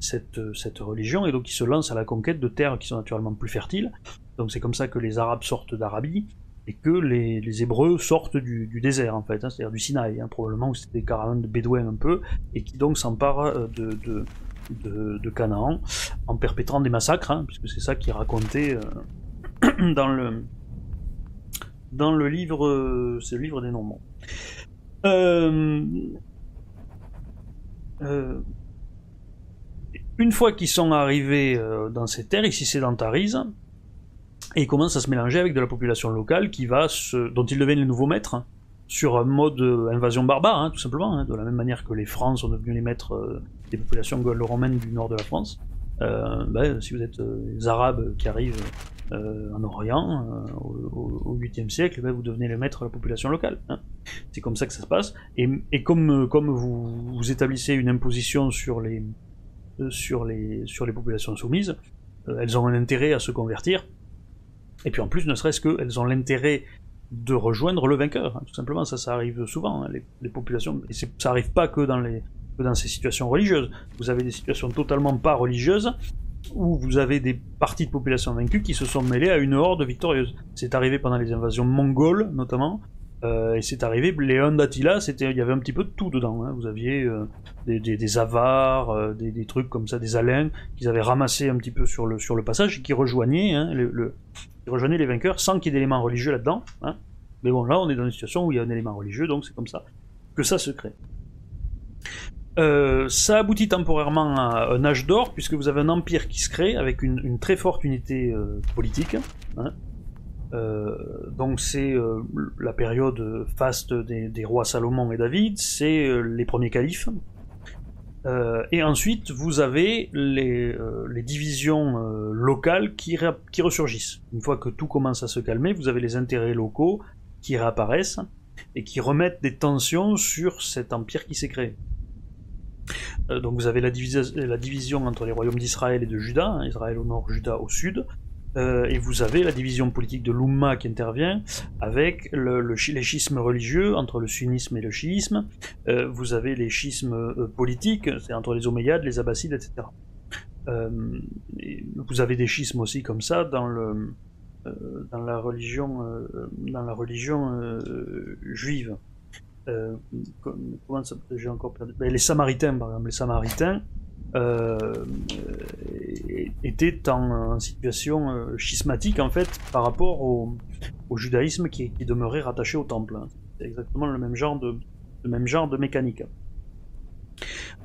cette, cette religion, et donc qui se lancent à la conquête de terres qui sont naturellement plus fertiles. Donc c'est comme ça que les Arabes sortent d'Arabie, et que les, les Hébreux sortent du, du, désert en fait, hein, c'est-à-dire du Sinaï, hein, probablement où c'était des caravanes de Bédouins un peu, et qui donc s'emparent euh, de, de, de, Canaan en perpétrant des massacres, hein, puisque c'est ça qui est raconté euh, dans le dans le livre, c'est le livre des Normands. Euh, euh, une fois qu'ils sont arrivés euh, dans ces terres, ils s'y sédentarisent et ils commencent à se mélanger avec de la population locale qui va dont ils deviennent les nouveaux maîtres sur un mode invasion barbare, hein, tout simplement, hein, de la même manière que les Francs sont devenus les maîtres des populations gallo-romaines du nord de la France. Ben, si vous êtes les Arabes qui arrivent euh, en Orient, euh, au, 8e siècle, ben, vous devenez le maître de la population locale. Hein. C'est comme ça que ça se passe. Et, comme, euh, vous, établissez une imposition sur les, populations soumises, elles ont un intérêt à se convertir. Et puis en plus, ne serait-ce qu'elles ont l'intérêt de rejoindre le vainqueur. Hein. Tout simplement, ça, arrive souvent. Hein, les, populations, et ça arrive pas que dans ces situations religieuses. Vous avez des situations totalement pas religieuses où vous avez des parties de population vaincues qui se sont mêlées à une horde victorieuse. C'est arrivé pendant les invasions mongoles, notamment, euh, et c'est arrivé, les Huns d'Attila, il y avait un petit peu de tout dedans. Hein. Vous aviez euh, des, avares, euh, des, trucs comme ça, des alains qu'ils avaient ramassés un petit peu sur le, sur le passage et qui rejoignaient, hein, les vainqueurs sans qu'il y ait d'éléments religieux là-dedans. Hein. Mais bon, là, on est dans une situation où il y a un élément religieux, donc c'est comme ça que ça se crée. Euh, ça aboutit temporairement à un âge d'or, puisque vous avez un empire qui se crée avec une, très forte unité euh, politique. Hein. Euh, donc c'est euh, la période faste des, rois Salomon et David, c'est les premiers califes. et ensuite, vous avez les, les divisions locales qui, qui ressurgissent. Une fois que tout commence à se calmer, vous avez les intérêts locaux qui réapparaissent et qui remettent des tensions sur cet empire qui s'est créé. Euh, donc vous avez la, division entre les royaumes d'Israël et de Juda, hein, Israël au nord, Juda au sud, euh, et vous avez la division politique de l'Umma qui intervient avec le, le, les schismes religieux entre le sunnisme et le chiisme, euh, vous avez les schismes politiques, c'est entre les Omeyyades, les Abbassides, etc. Vous avez des schismes aussi comme ça dans la religion, dans la religion juive. Perdu ben, Les Samaritains, par exemple, les Samaritains étaient en, situation schismatique en fait par rapport au, judaïsme qui, demeurait rattaché au temple. Hein. C'est exactement le même genre de, mécanique.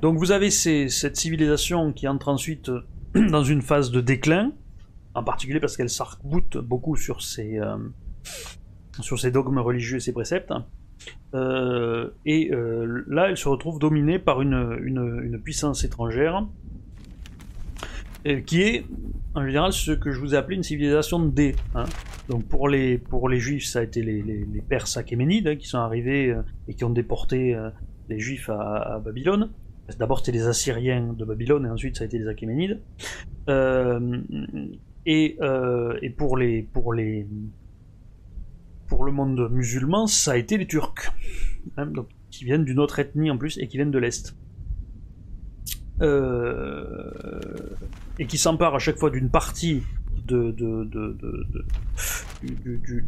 Donc vous avez cette civilisation qui entre ensuite dans une phase de déclin, en particulier parce qu'elle sarc beaucoup sur ses, euh, sur ses dogmes religieux et ses préceptes. Euh, et euh, là, elle se retrouve dominée par une, une, puissance étrangère qui est en général ce que je vous ai appelé une civilisation de D. Hein. Donc pour les, pour les juifs, ça a été les, les, Perses achéménides hein, qui sont arrivés et qui ont déporté les juifs à Babylone. D'abord, c'était les Assyriens de Babylone, et ensuite, ça a été les Achéménides. Euh, et, euh, et, pour les pour les pour le monde musulman, ça a été les Turcs, hein, qui viennent d'une autre ethnie en plus et qui viennent de l'est. Euh, et qui s'emparent à chaque fois d'une partie du,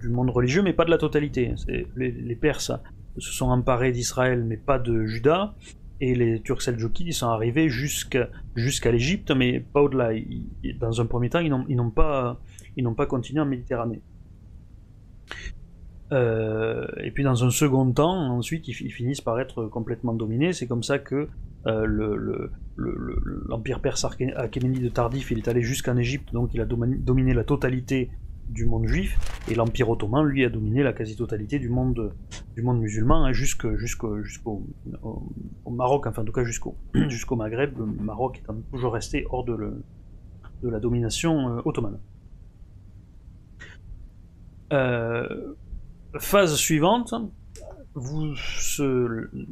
monde religieux, mais pas de la totalité. Les, Perses se sont emparés d'Israël, mais pas de Juda et les Turcs Seljoukides sont arrivés jusqu'à l'Égypte, mais pas au-delà. Dans un premier temps, ils ils n'ont pas continué en Méditerranée. Euh, et puis dans un second temps, ensuite, ils, finissent par être complètement dominés. C'est comme ça que euh, l'empire perse achéménide tardif, il est allé jusqu'en Égypte, donc il a dominé la totalité du monde juif, et l'Empire ottoman, lui, a dominé la quasi-totalité du monde, musulman, hein, jusqu'au, jusqu'au, au Maroc, enfin en tout cas jusqu'au, Maghreb, le Maroc étant toujours resté hors de, le, de la domination euh, ottomane. Euh, phase suivante, vous,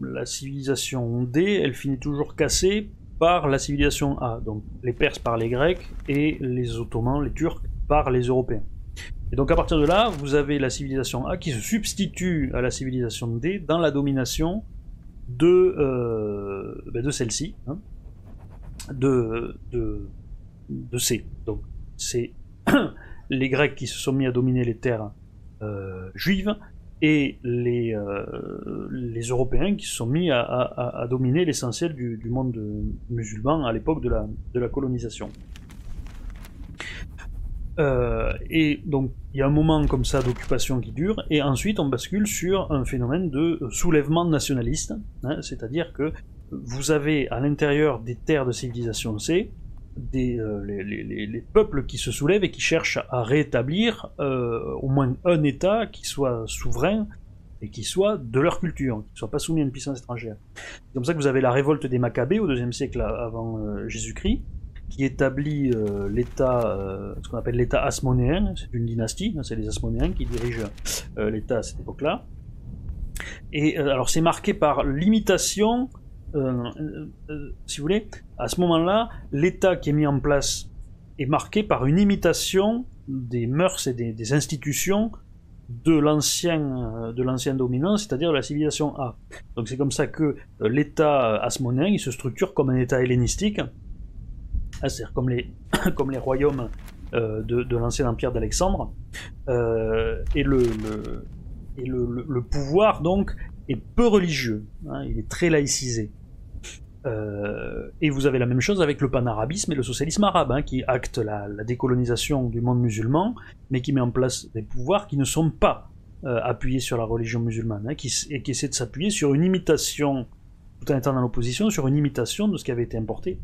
la civilisation D, elle finit toujours cassée par la civilisation A, donc les Perses par les Grecs et les Ottomans, les Turcs par les Européens. Et donc à partir de là, vous avez la civilisation A qui se substitue à la civilisation D dans la domination de, euh, ben de celle-ci, hein, de, de, de C. Donc c'est les Grecs qui se sont mis à dominer les terres euh, juives et les, euh, les Européens qui se sont mis à, à, à dominer l'essentiel du, du, monde musulman à l'époque de la, de la colonisation. Euh, et donc il y a un moment comme ça d'occupation qui dure, et ensuite on bascule sur un phénomène de soulèvement nationaliste, hein, c'est-à-dire que vous avez à l'intérieur des terres de civilisation C des, euh, les, peuples qui se soulèvent et qui cherchent à rétablir euh, au moins un État qui soit souverain et qui soit de leur culture, qui ne soit pas soumis à une puissance étrangère. C'est comme ça que vous avez la révolte des Maccabées au deuxième siècle avant Jésus-Christ, qui établit euh, l'État, euh, ce qu'on appelle l'État asmonéen, c'est une dynastie, hein, c'est les Asmonéens qui dirigent euh, l'État à cette époque-là. Et alors c'est marqué par l'imitation, si vous voulez, à ce moment-là, l'État qui est mis en place est marqué par une imitation des mœurs et des, institutions de l'ancien de l'ancien dominant, c'est-à-dire de la civilisation A. Donc c'est comme ça que l'État asmonéen il se structure comme un État hellénistique ah, c'est-à-dire comme les, comme les royaumes euh, de, l'ancien empire d'Alexandre, euh, et, le, et le, pouvoir donc est peu religieux, hein, il est très laïcisé. Euh, et vous avez la même chose avec le panarabisme et le socialisme arabe, hein, qui acte la, décolonisation du monde musulman, mais qui met en place des pouvoirs qui ne sont pas appuyés sur la religion musulmane, hein, qui, et qui essaie de s'appuyer sur une imitation, tout en étant dans l'opposition, sur une imitation de ce qui avait été importé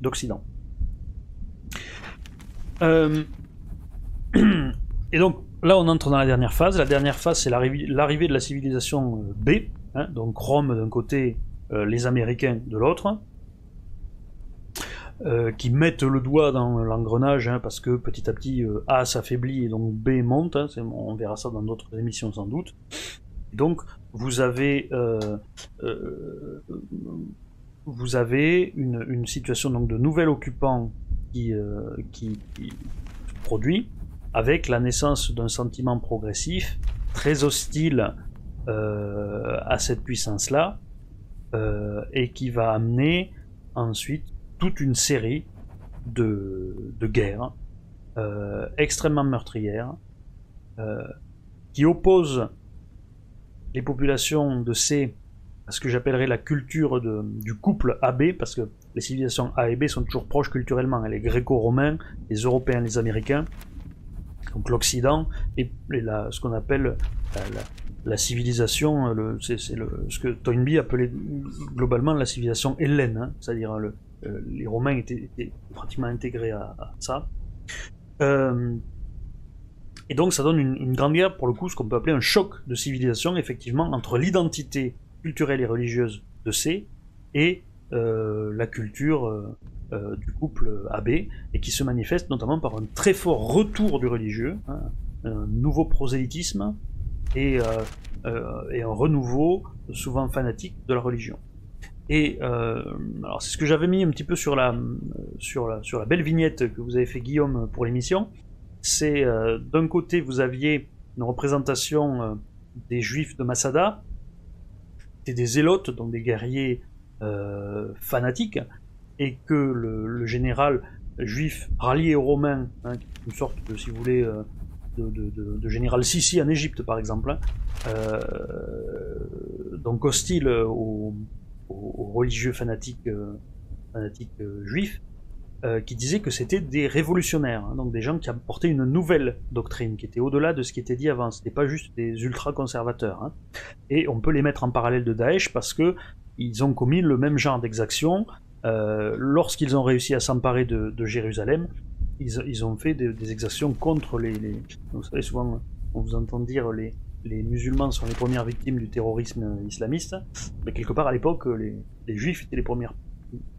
d'Occident. Euh, et donc là, on entre dans la dernière phase. La dernière phase, c'est l'arrivée de la civilisation euh, B, hein, donc Rome d'un côté, euh, les Américains de l'autre, qui mettent le doigt dans l'engrenage hein, parce que petit à petit A s'affaiblit et donc B monte. Hein, on verra ça dans d'autres émissions sans doute. donc vous avez vous avez une, situation donc de nouvel occupant qui, euh, qui, produit avec la naissance d'un sentiment progressif très hostile euh, à cette puissance-là euh, et qui va amener ensuite toute une série de, de guerres extrêmement meurtrières qui oppose les populations de C à ce que j'appellerais la culture de, du couple AB, parce que les civilisations A et B sont toujours proches culturellement, les gréco-romains, les européens, les américains, donc l'Occident, et, ce qu'on appelle la, civilisation, c'est ce que Toynbee appelait globalement la civilisation hellène, hein, c'est-à-dire euh, les Romains étaient, pratiquement intégrés à, ça. Euh, et donc ça donne une, grande guerre, pour le coup, ce qu'on peut appeler un choc de civilisation, effectivement, entre l'identité culturelle et religieuse de C et euh, la culture euh, euh, du couple AB, et qui se manifeste notamment par un très fort retour du religieux, hein, un nouveau prosélytisme et, et, un renouveau souvent fanatique de la religion. Et alors c'est ce que j'avais mis un petit peu sur la, sur la, sur la belle vignette que vous avez fait Guillaume pour l'émission, c'est euh, d'un côté vous aviez une représentation euh, des juifs de Masada, c'était des zélotes, donc des guerriers euh, fanatiques, et que le, général juif rallié aux Romains, hein, une sorte de, si vous voulez, de, général Sissi en Égypte par exemple, hein, donc hostile aux, religieux fanatiques, juifs, euh, qui disaient que c'était des révolutionnaires, hein, donc des gens qui apportaient une nouvelle doctrine, qui était au-delà de ce qui était dit avant. C'était pas juste des ultra-conservateurs. Hein. Et on peut les mettre en parallèle de Daesh parce que ils ont commis le même genre d'exactions euh, lorsqu'ils ont réussi à s'emparer de, Jérusalem. Ils, ont fait des, exactions contre les, Vous savez souvent, on vous entend dire les, les musulmans sont les premières victimes du terrorisme islamiste, mais quelque part à l'époque, les, les, juifs étaient les premières,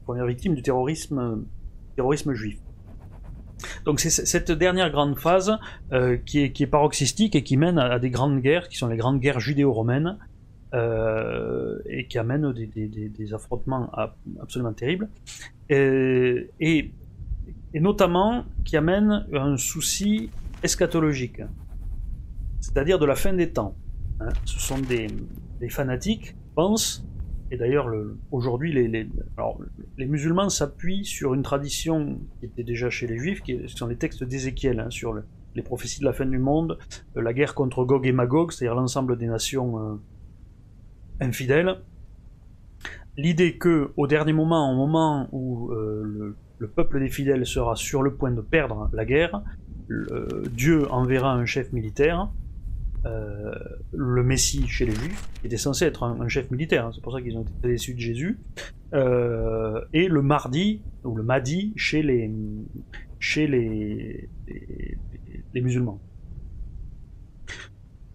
premières victimes du terrorisme terrorisme juif. Donc c'est cette dernière grande phase euh, qui, est, qui, est, paroxystique et qui mène à, des grandes guerres, qui sont les grandes guerres judéo-romaines, euh, et qui amènent des, des, des, affrontements absolument terribles, et, et, notamment qui amènent un souci eschatologique, c'est-à-dire de la fin des temps. Hein. Ce sont des, des fanatiques pensent et d'ailleurs, aujourd'hui, les, les, les, musulmans s'appuient sur une tradition qui était déjà chez les juifs, qui sont les textes d'Ézéchiel, hein, sur les prophéties de la fin du monde, euh, la guerre contre Gog et Magog, c'est-à-dire l'ensemble des nations euh, infidèles. L'idée que, au dernier moment, au moment où euh, le, peuple des fidèles sera sur le point de perdre la guerre, Dieu enverra un chef militaire euh, le Messie chez les Juifs, qui était censé être un, chef militaire, hein, c'est pour ça qu'ils ont été déçus de Jésus, euh, et le mardi, ou le Mahdi, chez les, chez les, musulmans.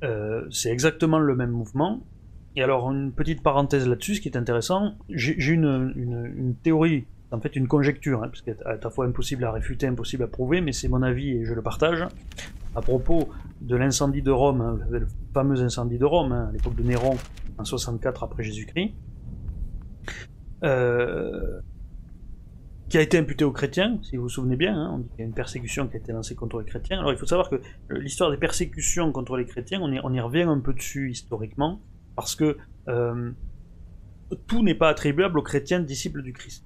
Euh, c'est exactement le même mouvement. Et alors, une petite parenthèse là-dessus, ce qui est intéressant, j'ai une, théorie, en fait une conjecture, hein, parce qu'elle est à la fois impossible à réfuter, impossible à prouver, mais c'est mon avis et je le partage à propos de l'incendie de Rome, hein, le fameux incendie de Rome, hein, à l'époque de Néron, en 64 après Jésus-Christ, euh, qui a été imputé aux chrétiens, si vous vous souvenez bien, on dit qu'il y a une persécution qui a été lancée contre les chrétiens. Alors il faut savoir que l'histoire des persécutions contre les chrétiens, on y, revient un peu dessus historiquement, parce que euh, tout n'est pas attribuable aux chrétiens disciples du Christ.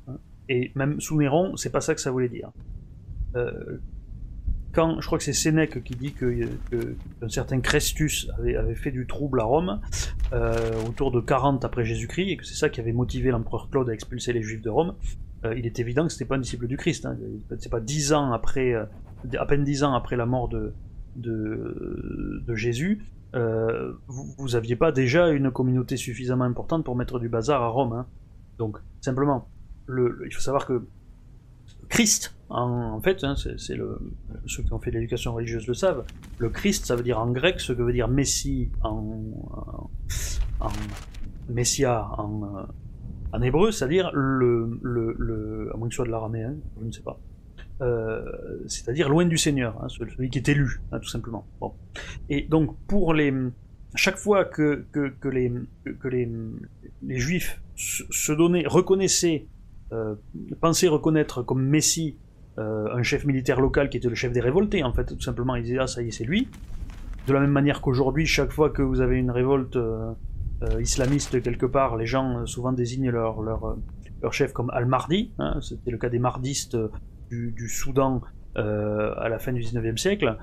Et même sous Néron, c'est pas ça que ça voulait dire. Euh, quand je crois que c'est Sénèque qui dit que, qu'un certain Crestus avait, fait du trouble à Rome euh, autour de 40 après Jésus-Christ et que c'est ça qui avait motivé l'empereur Claude à expulser les Juifs de Rome, euh, il est évident que c'était pas un disciple du Christ. Hein. C'est pas dix ans après, euh, à peine dix ans après la mort de, de, Jésus, vous, vous aviez pas déjà une communauté suffisamment importante pour mettre du bazar à Rome. Hein. Donc simplement, il faut savoir que Christ en, fait, hein, ceux qui ont fait l'éducation religieuse le savent, le Christ, ça veut dire en grec ce que veut dire Messie en, en, Messia en, en hébreu, c'est-à-dire le, le, le, à moins que ce soit de l'araméen, je ne sais pas. Euh, c'est-à-dire loin du Seigneur, hein, celui qui est élu, hein, tout simplement. Bon. Et donc pour les, chaque fois que, que, les, que les Juifs se donnaient, reconnaissaient, euh, pensaient reconnaître comme Messie euh, un chef militaire local qui était le chef des révoltés, en fait, tout simplement, il disait, ah, ça y est, c'est lui. De la même manière qu'aujourd'hui, chaque fois que vous avez une révolte euh, islamiste quelque part, les gens souvent désignent leur, leur, leur chef comme Al-Mahdi, hein, c'était le cas des mardistes du, du Soudan à la fin du 19e siècle.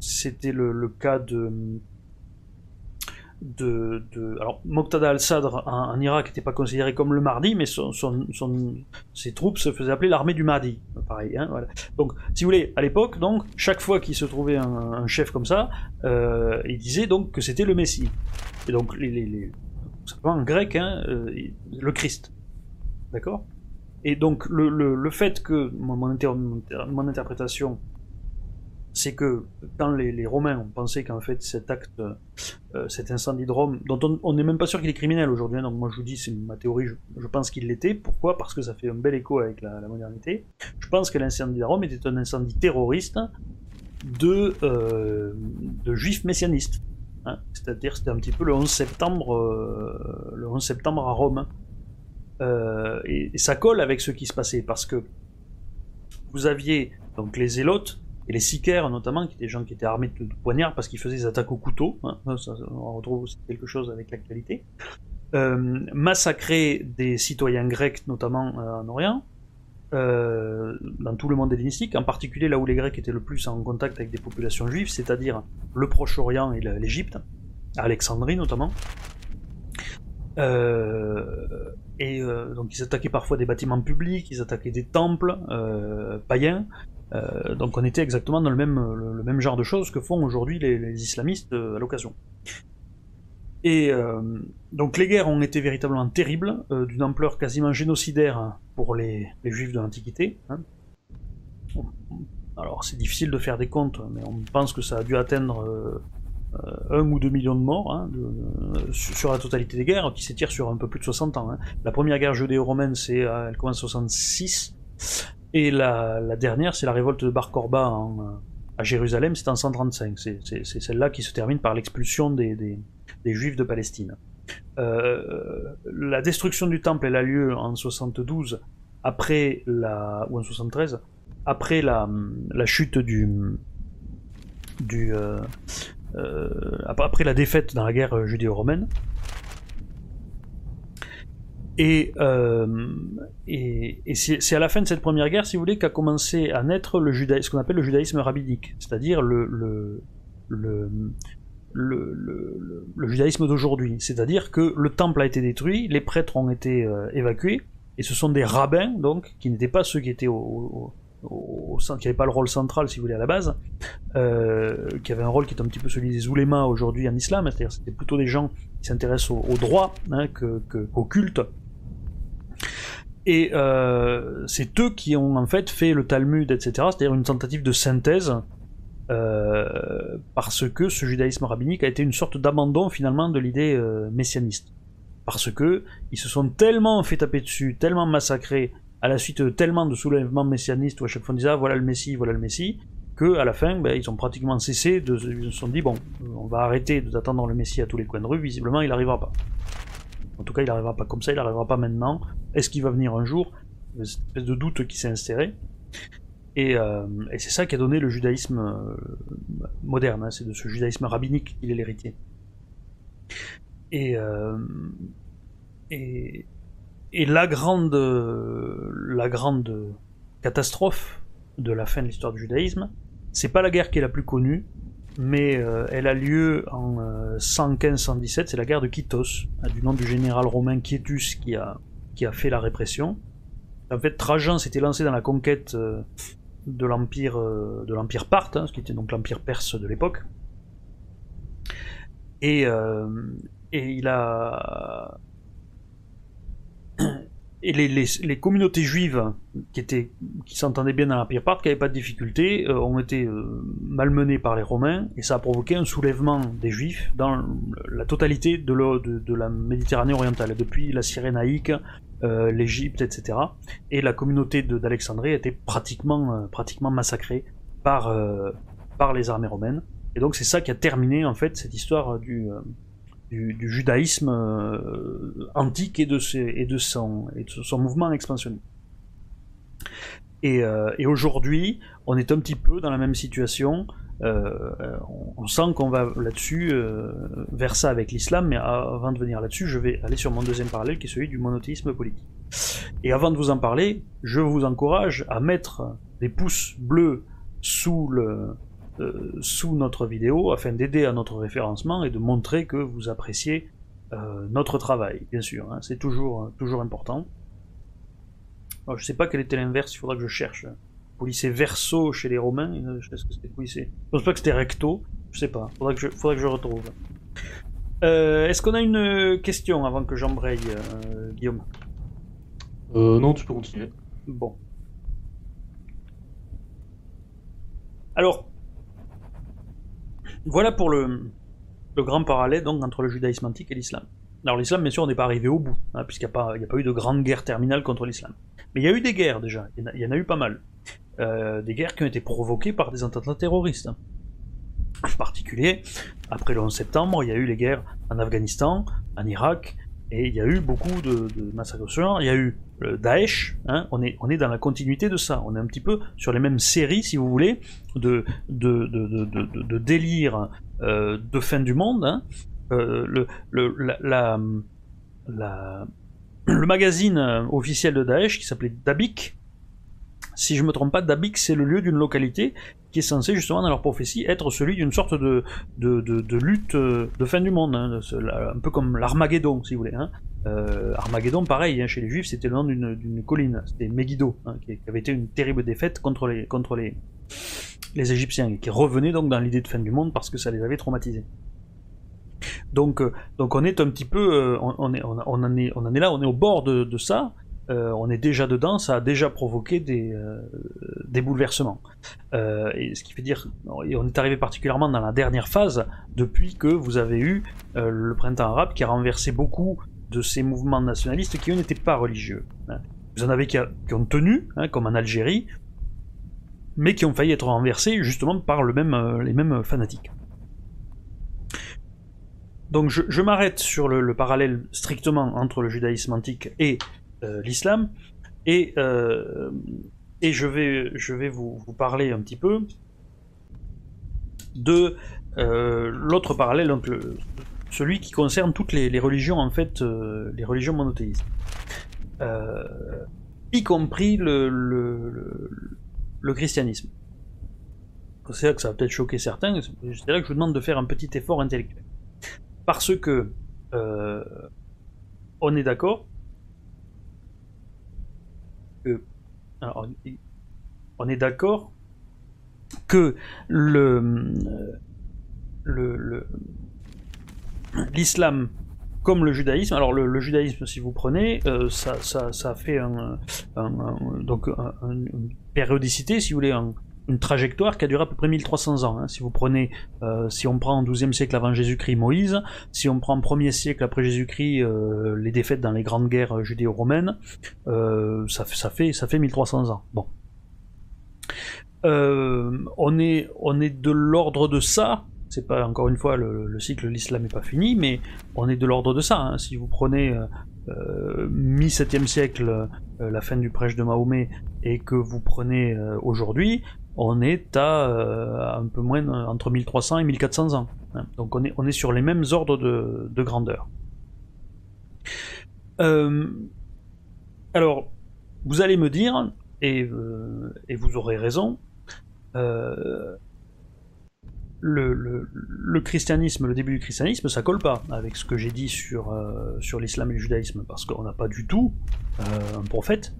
c'était le, cas de, de, alors Moqtada al-Sadr en, Irak n'était pas considéré comme le Mahdi, mais son, ses troupes se faisaient appeler l'armée du Mahdi. Pareil, hein, voilà. Donc, si vous voulez, à l'époque, donc chaque fois qu'il se trouvait un, chef comme ça, euh, il disait donc que c'était le Messie. Et donc les, les, les en grec, hein, euh, le Christ. D'accord? Et donc le, le, le, fait que mon, mon interprétation c'est que quand les, Romains ont pensé qu'en fait cet acte, euh, cet incendie de Rome, dont on n'est même pas sûr qu'il est criminel aujourd'hui, hein, donc moi je vous dis, c'est ma théorie, je, pense qu'il l'était. Pourquoi? Parce que ça fait un bel écho avec la, modernité. Je pense que l'incendie de Rome était un incendie terroriste de, euh, juifs messianistes. Hein. C'est-à-dire c'était un petit peu le 11 septembre, euh, le 11 septembre à Rome. et, et ça colle avec ce qui se passait parce que vous aviez donc les zélotes et les sicaires notamment, qui étaient des gens qui étaient armés de, poignards parce qu'ils faisaient des attaques au couteau, hein, on retrouve aussi quelque chose avec l'actualité, euh, massacrer des citoyens grecs notamment euh, en Orient, euh, dans tout le monde hellénistique, en particulier là où les Grecs étaient le plus en contact avec des populations juives, c'est-à-dire le Proche-Orient et l'Égypte, Alexandrie notamment. et donc ils attaquaient parfois des bâtiments publics, ils attaquaient des temples païens, euh, donc on était exactement dans le même, le, même genre de choses que font aujourd'hui les, islamistes euh, à l'occasion. Et euh, donc les guerres ont été véritablement terribles, d'une ampleur quasiment génocidaire pour les, juifs de l'Antiquité. Hein. Alors c'est difficile de faire des comptes, mais on pense que ça a dû atteindre un ou deux millions de morts hein, sur la totalité des guerres, qui s'étirent sur un peu plus de 60 ans. Hein. La première guerre judéo-romaine, c'est, elle commence en 66, et la, dernière, c'est la révolte de Bar Korba à Jérusalem, c'est en 135. C'est celle-là qui se termine par l'expulsion des, Juifs de Palestine. Euh, la destruction du temple, elle a lieu en 72, après la, ou en 73, après la, chute du, du euh, euh, après la défaite dans la guerre judéo-romaine. Et, euh, c'est à la fin de cette première guerre, si vous voulez, qu'a commencé à naître le judaïsme, ce qu'on appelle le judaïsme rabbinique, c'est-à-dire le, judaïsme d'aujourd'hui. C'est-à-dire que le temple a été détruit, les prêtres ont été euh, évacués, et ce sont des rabbins, donc, qui n'étaient pas ceux qui étaient n'avaient pas le rôle central, si vous voulez, à la base, euh, qui avaient un rôle qui est un petit peu celui des oulémas aujourd'hui en islam, c'est-à-dire c'était plutôt des gens qui s'intéressent au, droit hein, qu'au culte, et euh, c'est eux qui ont en fait fait le Talmud, etc. C'est-à-dire une tentative de synthèse, euh, parce que ce judaïsme rabbinique a été une sorte d'abandon finalement de l'idée euh, messianiste. Parce que ils se sont tellement fait taper dessus, tellement massacrés, à la suite de tellement de soulèvements messianistes où à chaque fois on disait ah, voilà le Messie, voilà le Messie, que à la fin ben, ils ont pratiquement cessé, de, ils se sont dit bon, on va arrêter d'attendre le Messie à tous les coins de rue, visiblement il n'arrivera pas. En tout cas, il n'arrivera pas comme ça, il n'arrivera pas maintenant. Est-ce qu'il va venir un jour? Une espèce de doute qui s'est inséré. Et, euh, c'est ça qui a donné le judaïsme euh, moderne, hein. c'est de ce judaïsme rabbinique qu'il est l'héritier. Et, euh, et, et, la grande, la grande catastrophe de la fin de l'histoire du judaïsme, c'est pas la guerre qui est la plus connue, mais euh, elle a lieu en 115-117, euh, c'est la guerre de hein, du nom du général romain Quietus qui a, qui a fait la répression. En fait, Trajan s'était lancé dans la conquête euh, de l'empire de l'empire Parthe, hein, ce qui était donc l'empire perse de l'époque. Et, et il a et les, les, les, communautés juives qui étaient qui s'entendaient bien dans l'Empire parthe, qui n'avaient pas de difficultés, euh, ont été euh, malmenées par les Romains, et ça a provoqué un soulèvement des Juifs dans la totalité de, de, de la Méditerranée orientale, depuis la Cyrénaïque, euh, l'Égypte, etc. Et la communauté d'Alexandrie été pratiquement, euh, pratiquement massacrée par, par les armées romaines. Et donc c'est ça qui a terminé en fait cette histoire du du, judaïsme euh, antique et de, et, de son, et de son mouvement expansionniste. Et, euh, et aujourd'hui, on est un petit peu dans la même situation. Euh, on, sent qu'on va là-dessus vers ça avec l'islam, mais avant de venir là-dessus, je vais aller sur mon deuxième parallèle qui est celui du monothéisme politique. Et avant de vous en parler, je vous encourage à mettre des pouces bleus sous le, sous notre vidéo afin d'aider à notre référencement et de montrer que vous appréciez notre travail, bien sûr. Hein. c'est toujours, toujours important. Alors, je sais pas quel était l'inverse, il faudra que je cherche. Polissé verso chez les Romains, je sais ce que c'était polissé. Je pense pas que c'était recto, je sais pas, faudra que je, faudra que je retrouve. Euh, Est-ce qu'on a une question avant que j'embraye, euh, Guillaume? Euh, Non, tu peux continuer. Bon. Alors, voilà pour le, grand parallèle donc entre le judaïsme antique et l'islam. Alors l'islam, bien sûr, on n'est pas arrivé au bout, hein, puisqu'il n'y a, pas, a pas eu de grande guerre terminale contre l'islam. Mais il y a eu des guerres déjà, il y en a, eu pas mal. Euh, des guerres qui ont été provoquées par des attentats terroristes. En particulier, après le 11 septembre, il y a eu les guerres en Afghanistan, en Irak, et il y a eu beaucoup de, de massacres. Il y a eu le Daesh, hein, on, est, on est dans la continuité de ça. On est un petit peu sur les mêmes séries, si vous voulez, de, de, de, de délire euh, de fin du monde. Hein. Euh, le, le, la, la, le magazine officiel de Daesh qui s'appelait Dabik, si je me trompe pas, Dabik c'est le lieu d'une localité qui est censé justement dans leur prophétie être celui d'une sorte de, de, de, lutte euh, de fin du monde, hein, un peu comme l'Armageddon si vous voulez. Hein. Euh, Armageddon pareil, hein, chez les juifs c'était le nom d'une colline, c'était Megiddo, qui, avait été une terrible défaite contre les, contre les, les Égyptiens, et qui revenait donc dans l'idée de fin du monde parce que ça les avait traumatisés. Donc, euh, donc on est un petit peu, on, est, on, en est, on en est là, on est au bord de, de ça. Euh, on est déjà dedans, ça a déjà provoqué des, des bouleversements. et ce qui fait dire, on est arrivé particulièrement dans la dernière phase depuis que vous avez eu le printemps arabe qui a renversé beaucoup de ces mouvements nationalistes qui eux n'étaient pas religieux. Hein. Vous en avez qui, ont tenu, hein, comme en Algérie, mais qui ont failli être renversés justement par les mêmes fanatiques. Donc je, m'arrête sur le, parallèle strictement entre le judaïsme antique et euh, l'islam, et, euh, et je vais, je vais vous, parler un petit peu de euh, l'autre parallèle, donc celui qui concerne toutes les, religions en fait, les religions monothéistes, y compris le, le, christianisme. C'est là que ça va peut-être choquer certains, c'est là que je vous demande de faire un petit effort intellectuel. Parce que euh, on est d'accord que on est d'accord que le le l'islam comme le judaïsme, alors le, judaïsme, si vous prenez, euh, ça, ça, fait un, donc une périodicité, si vous voulez, un, une trajectoire qui a duré à peu près 1300 ans. Hein. Si vous prenez, euh, si on prend 12e siècle avant Jésus-Christ Moïse, si on prend 1er siècle après Jésus-Christ euh, les défaites dans les grandes guerres judéo-romaines, euh, ça, ça, fait, ça fait 1300 ans. Bon. on, est, on est de l'ordre de ça, c'est pas encore une fois le, cycle de l'islam n'est pas fini, mais on est de l'ordre de ça. Hein. Si vous prenez euh, mi-7e siècle, la fin du prêche de Mahomet, et que vous prenez aujourd'hui, on est à euh, un peu moins entre 1300 et 1400 ans. Hein. Donc on est, sur les mêmes ordres de, grandeur. Euh, alors, vous allez me dire, et, euh, vous aurez raison, le, christianisme, le début du christianisme, ça colle pas avec ce que j'ai dit sur, l'islam et le judaïsme, parce qu'on n'a pas du tout un prophète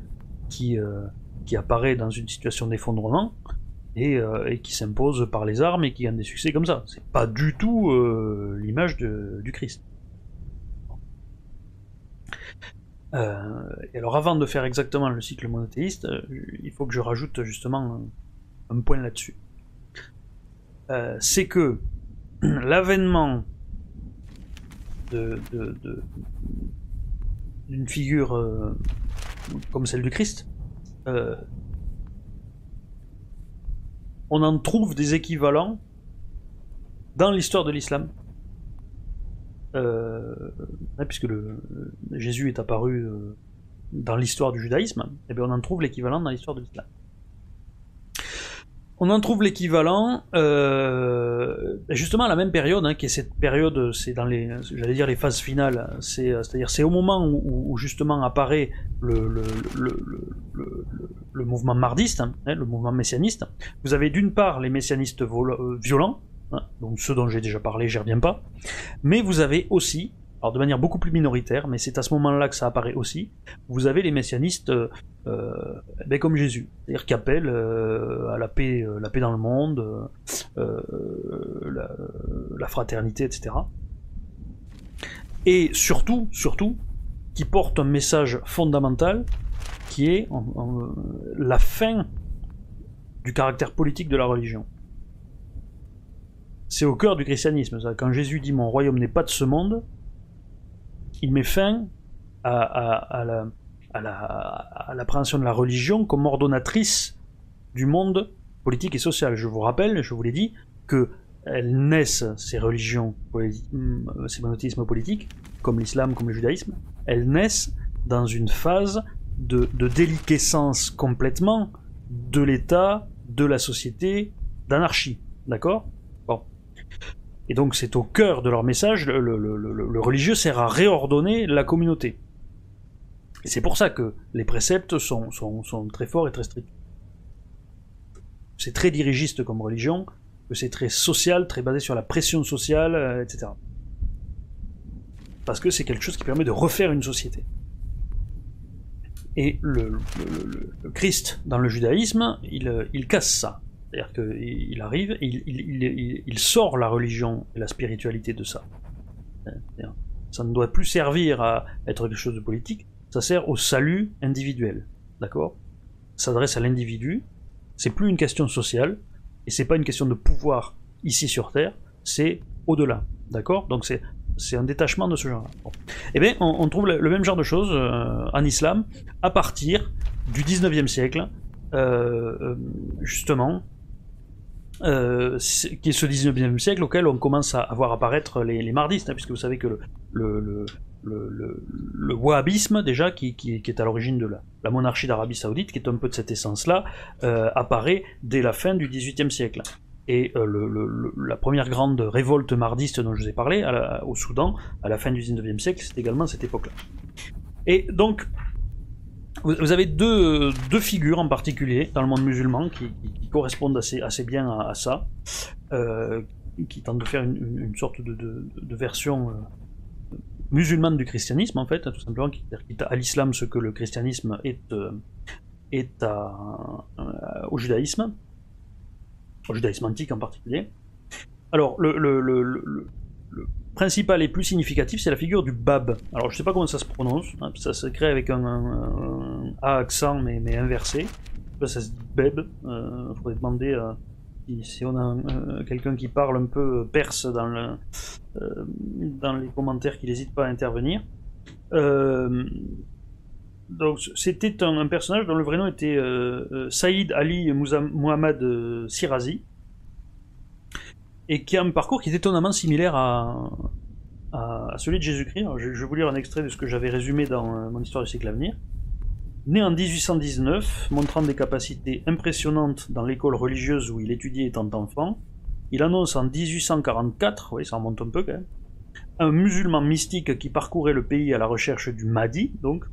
qui apparaît dans une situation d'effondrement euh, et, qui s'impose par les armes et qui gagne des succès comme ça. C'est pas du tout euh, l'image du Christ. Euh, alors avant de faire exactement le cycle monothéiste, il faut que je rajoute justement un, point là-dessus. c'est que l'avènement de, d'une figure comme celle du Christ on en trouve des équivalents dans l'histoire de l'islam. Euh, puisque Jésus est apparu euh, dans l'histoire du judaïsme, et eh bien on en trouve l'équivalent dans l'histoire de l'islam. On en trouve l'équivalent euh, justement à la même période, hein, qui est cette période, c'est dans les, j'allais dire les phases finales, c'est, c'est-à-dire c'est au moment où, justement apparaît le, le, le mouvement mardiste, hein, le mouvement messianiste, vous avez d'une part les messianistes violents, hein, donc ceux dont j'ai déjà parlé, j'y reviens pas, mais vous avez aussi alors de manière beaucoup plus minoritaire, mais c'est à ce moment-là que ça apparaît aussi, vous avez les messianistes euh, euh ben comme Jésus, c'est-à-dire qui appellent euh, à la paix, euh, la paix dans le monde, la, la, fraternité, etc. Et surtout, surtout, qui portent un message fondamental qui est la fin du caractère politique de la religion. C'est au cœur du christianisme. Quand Jésus dit mon royaume n'est pas de ce monde, il met fin à, l'appréhension de la religion comme ordonnatrice du monde politique et social. Je vous rappelle, je vous l'ai dit, que elles naissent, ces religions, mm, ces monothéismes politiques, comme l'islam, comme le judaïsme, elles naissent dans une phase de, déliquescence complètement de l'État, de la société, d'anarchie. D'accord? Et donc c'est au cœur de leur message, le, religieux sert à réordonner la communauté. Et c'est pour ça que les préceptes sont, sont, très forts et très stricts. C'est très dirigiste comme religion, que c'est très social, très basé sur la pression sociale, euh, etc. Parce que c'est quelque chose qui permet de refaire une société. Et le, Christ, dans le judaïsme, il, il casse ça. C'est-à-dire qu'il arrive et il, sort la religion et la spiritualité de ça. Ça ne doit plus servir à être quelque chose de politique, ça sert au salut individuel. D'accord? S'adresse à l'individu, c'est plus une question sociale, et c'est pas une question de pouvoir ici sur Terre, c'est au-delà. D'accord? Donc c'est c'est un détachement de ce genre. Eh bien, on, trouve le, même genre de choses euh, en islam à partir du 19e siècle, euh, euh, justement, qui est ce 19e siècle auquel on commence à voir apparaître les, mardistes, hein, puisque vous savez que le, wahhabisme, déjà, qui, est à l'origine de la, la monarchie d'Arabie Saoudite, qui est un peu de cette essence-là, apparaît dès la fin du 18e siècle. Et euh, la première grande révolte mardiste dont je vous ai parlé, au Soudan, à la fin du 19e siècle, c'est également cette époque-là. Et donc, vous avez deux, deux, figures en particulier dans le monde musulman qui, correspondent assez, assez bien à, ça, euh, qui tentent de faire une, sorte de, de, version euh, musulmane du christianisme, en fait, tout simplement, qui, qui à l'islam ce que le christianisme est, est à, au judaïsme, au judaïsme antique en particulier. Alors, le, le, le principal et plus significatif, c'est la figure du Bab. Alors je sais pas comment ça se prononce, hein, ça se crée avec un, A accent mais, inversé. Ça se dit Beb. Il euh, faudrait demander euh, si, on a euh, quelqu'un qui parle un peu perse dans, le, dans les commentaires qui n'hésite pas à intervenir. Donc c'était un, personnage dont le vrai nom était Saïd Ali Muhammad Sirazi et qui a un parcours qui est étonnamment similaire à, celui de Jésus-Christ. Je, vais vous lire un extrait de ce que j'avais résumé dans euh, mon histoire du siècle à venir. Né en 1819, montrant des capacités impressionnantes dans l'école religieuse où il étudiait étant enfant, il annonce en 1844, oui ça remonte un peu quand même, un musulman mystique qui parcourait le pays à la recherche du Mahdi, donc, euh,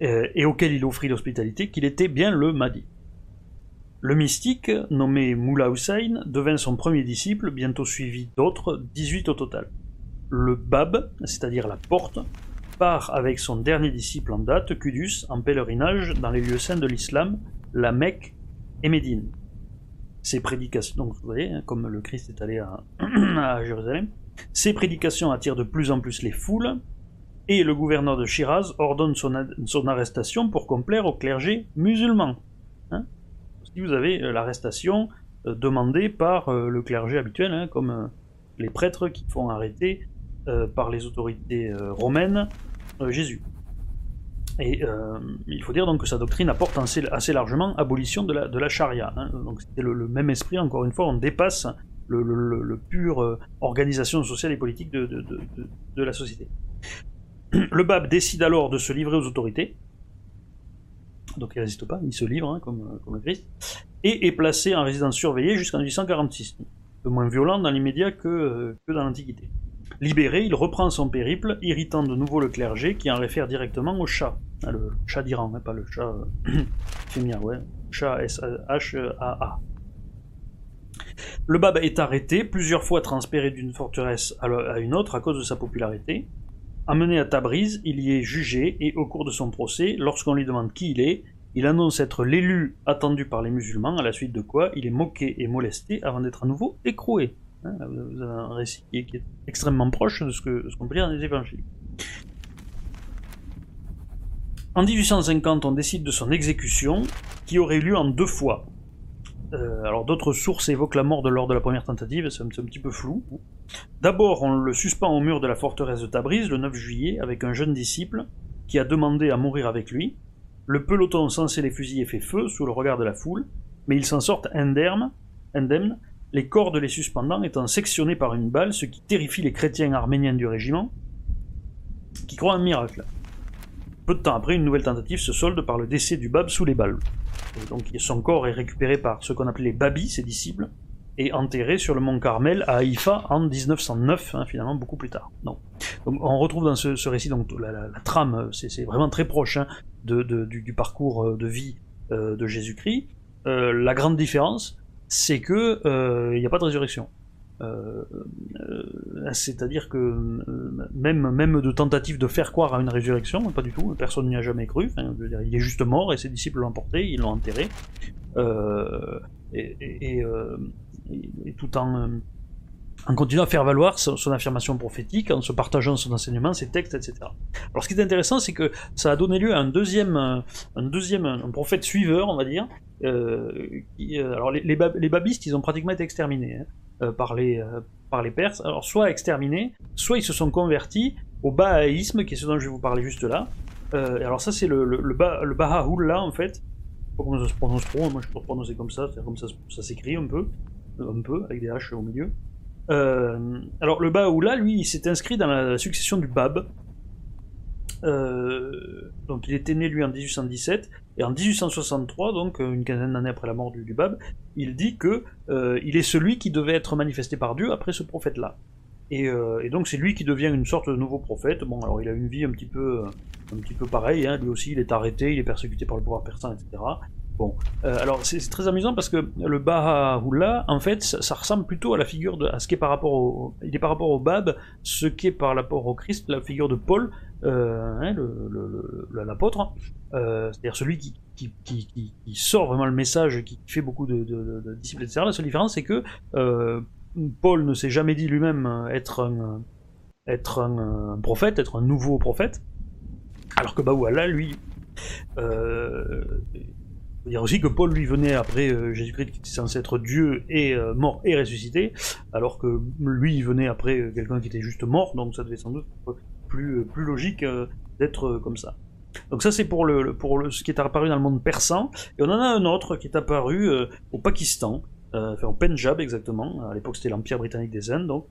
et auquel il offrit l'hospitalité, qu'il était bien le Mahdi. Le mystique, nommé Moula Hussein, devint son premier disciple, bientôt suivi d'autres, 18 au total. Le Bab, c'est-à-dire la porte, part avec son dernier disciple en date, Qudus, en pèlerinage dans les lieux saints de l'islam, la Mecque et Médine. Ses prédications, donc vous voyez, hein, comme le Christ est allé à, Jérusalem, ses prédications attirent de plus en plus les foules, et le gouverneur de Shiraz ordonne son arrestation pour complaire au clergé musulman vous avez euh, l'arrestation euh, demandée par euh, le clergé habituel, hein, comme les prêtres qui font arrêter par les autorités romaines Jésus. Et il faut dire donc que sa doctrine apporte assez, largement abolition de la, charia. Hein. Donc c'était le, même esprit, encore une fois, on dépasse le, pur organisation sociale et politique de, la société. Le Bab décide alors de se livrer aux autorités, donc il résiste pas, il se livre, hein, comme, comme, le Christ, et est placé en résidence surveillée jusqu'en 1846. Un peu moins violent dans l'immédiat que, que dans l'Antiquité. Libéré, il reprend son périple, irritant de nouveau le clergé qui en réfère directement au chat. Ah, le chat d'Iran, hein, pas le chat euh, ouais. Chat S-H-A-A. Le Bab est arrêté, plusieurs fois transféré d'une forteresse à une autre à cause de sa popularité. Amené à Tabriz, il y est jugé et au cours de son procès, lorsqu'on lui demande qui il est, il annonce être l'élu attendu par les musulmans, à la suite de quoi il est moqué et molesté avant d'être à nouveau écroué. Hein, vous avez un récit qui est, extrêmement proche de ce qu'on peut lire dans les évangiles. En 1850, on décide de son exécution, qui aurait eu lieu en deux fois. Euh, alors d'autres sources évoquent la mort de lors de la première tentative, c'est un, petit peu flou. D'abord, on le suspend au mur de la forteresse de Tabriz le 9 juillet avec un jeune disciple qui a demandé à mourir avec lui. Le peloton censé les fusiller fait feu sous le regard de la foule, mais ils s'en sortent indemnes, indemnes les cordes les suspendant étant sectionnés par une balle, ce qui terrifie les chrétiens arméniens du régiment, qui croient un miracle. Peu de temps après, une nouvelle tentative se solde par le décès du Bab sous les balles. donc son corps est récupéré par ce qu'on appelait les Babis, ses disciples, et enterré sur le mont Carmel à Haïfa en 1909, hein, finalement beaucoup plus tard. Donc, on retrouve dans ce, récit donc la, trame, c'est vraiment très proche hein, de, du, parcours euh, de vie euh, de Jésus-Christ. Euh, la grande différence, c'est que euh, il n'y a pas de résurrection. Euh, euh, c'est-à-dire que même, même de tentatives de faire croire à une résurrection, pas du tout, personne n'y a jamais cru. il est juste mort et ses disciples l'ont emporté, ils l'ont enterré. et, tout en, en continuant à faire valoir son, affirmation prophétique, en se partageant son enseignement, ses textes, etc. Alors ce qui est intéressant, c'est que ça a donné lieu à un deuxième, un deuxième prophète suiveur, on va dire. Euh, euh, alors les, babistes, ils ont pratiquement été exterminés hein, euh, par, les, par les Perses. Alors soit exterminés, soit ils se sont convertis au bahaïsme, qui est ce dont je vais vous parler juste là. alors ça c'est le, le, en fait. Je sais pas comment ça se prononce trop, moi je peux prononcer comme ça, c'est comme ça, ça s'écrit un peu, un peu, avec des H au milieu. Euh, alors le Baoula, lui, il s'est inscrit dans la succession du Bab. Euh, donc il était né lui en 1817 et en 1863, donc une quinzaine d'années après la mort du, Bab, il dit que euh, il est celui qui devait être manifesté par Dieu après ce prophète-là. Et, donc c'est lui qui devient une sorte de nouveau prophète. Bon, alors il a une vie un petit peu, un petit peu pareille. Hein. Lui aussi, il est arrêté, il est persécuté par le pouvoir persan, etc. Bon, euh, alors c'est très amusant parce que le Baha'u'llah, en fait, ça, ressemble plutôt à la figure de, à ce qui est par rapport au, il est par rapport au Bab, ce qui est par rapport au Christ, la figure de Paul, euh, hein, l'apôtre, euh, c'est-à-dire celui qui, sort vraiment le message, qui fait beaucoup de, de, de disciples, etc. La seule différence, c'est que Paul ne s'est jamais dit lui-même être un, prophète, être un nouveau prophète, alors que Baha'u'llah, lui, dire aussi que Paul lui venait après euh, Jésus-Christ qui était censé être Dieu et euh, mort et ressuscité, alors que lui il venait après euh, quelqu'un qui était juste mort, donc ça devait sans doute être plus, logique d'être comme ça. Donc ça c'est pour, ce qui est apparu dans le monde persan, et on en a un autre qui est apparu au Pakistan, enfin au Punjab exactement, à l'époque c'était l'Empire britannique des Indes, donc,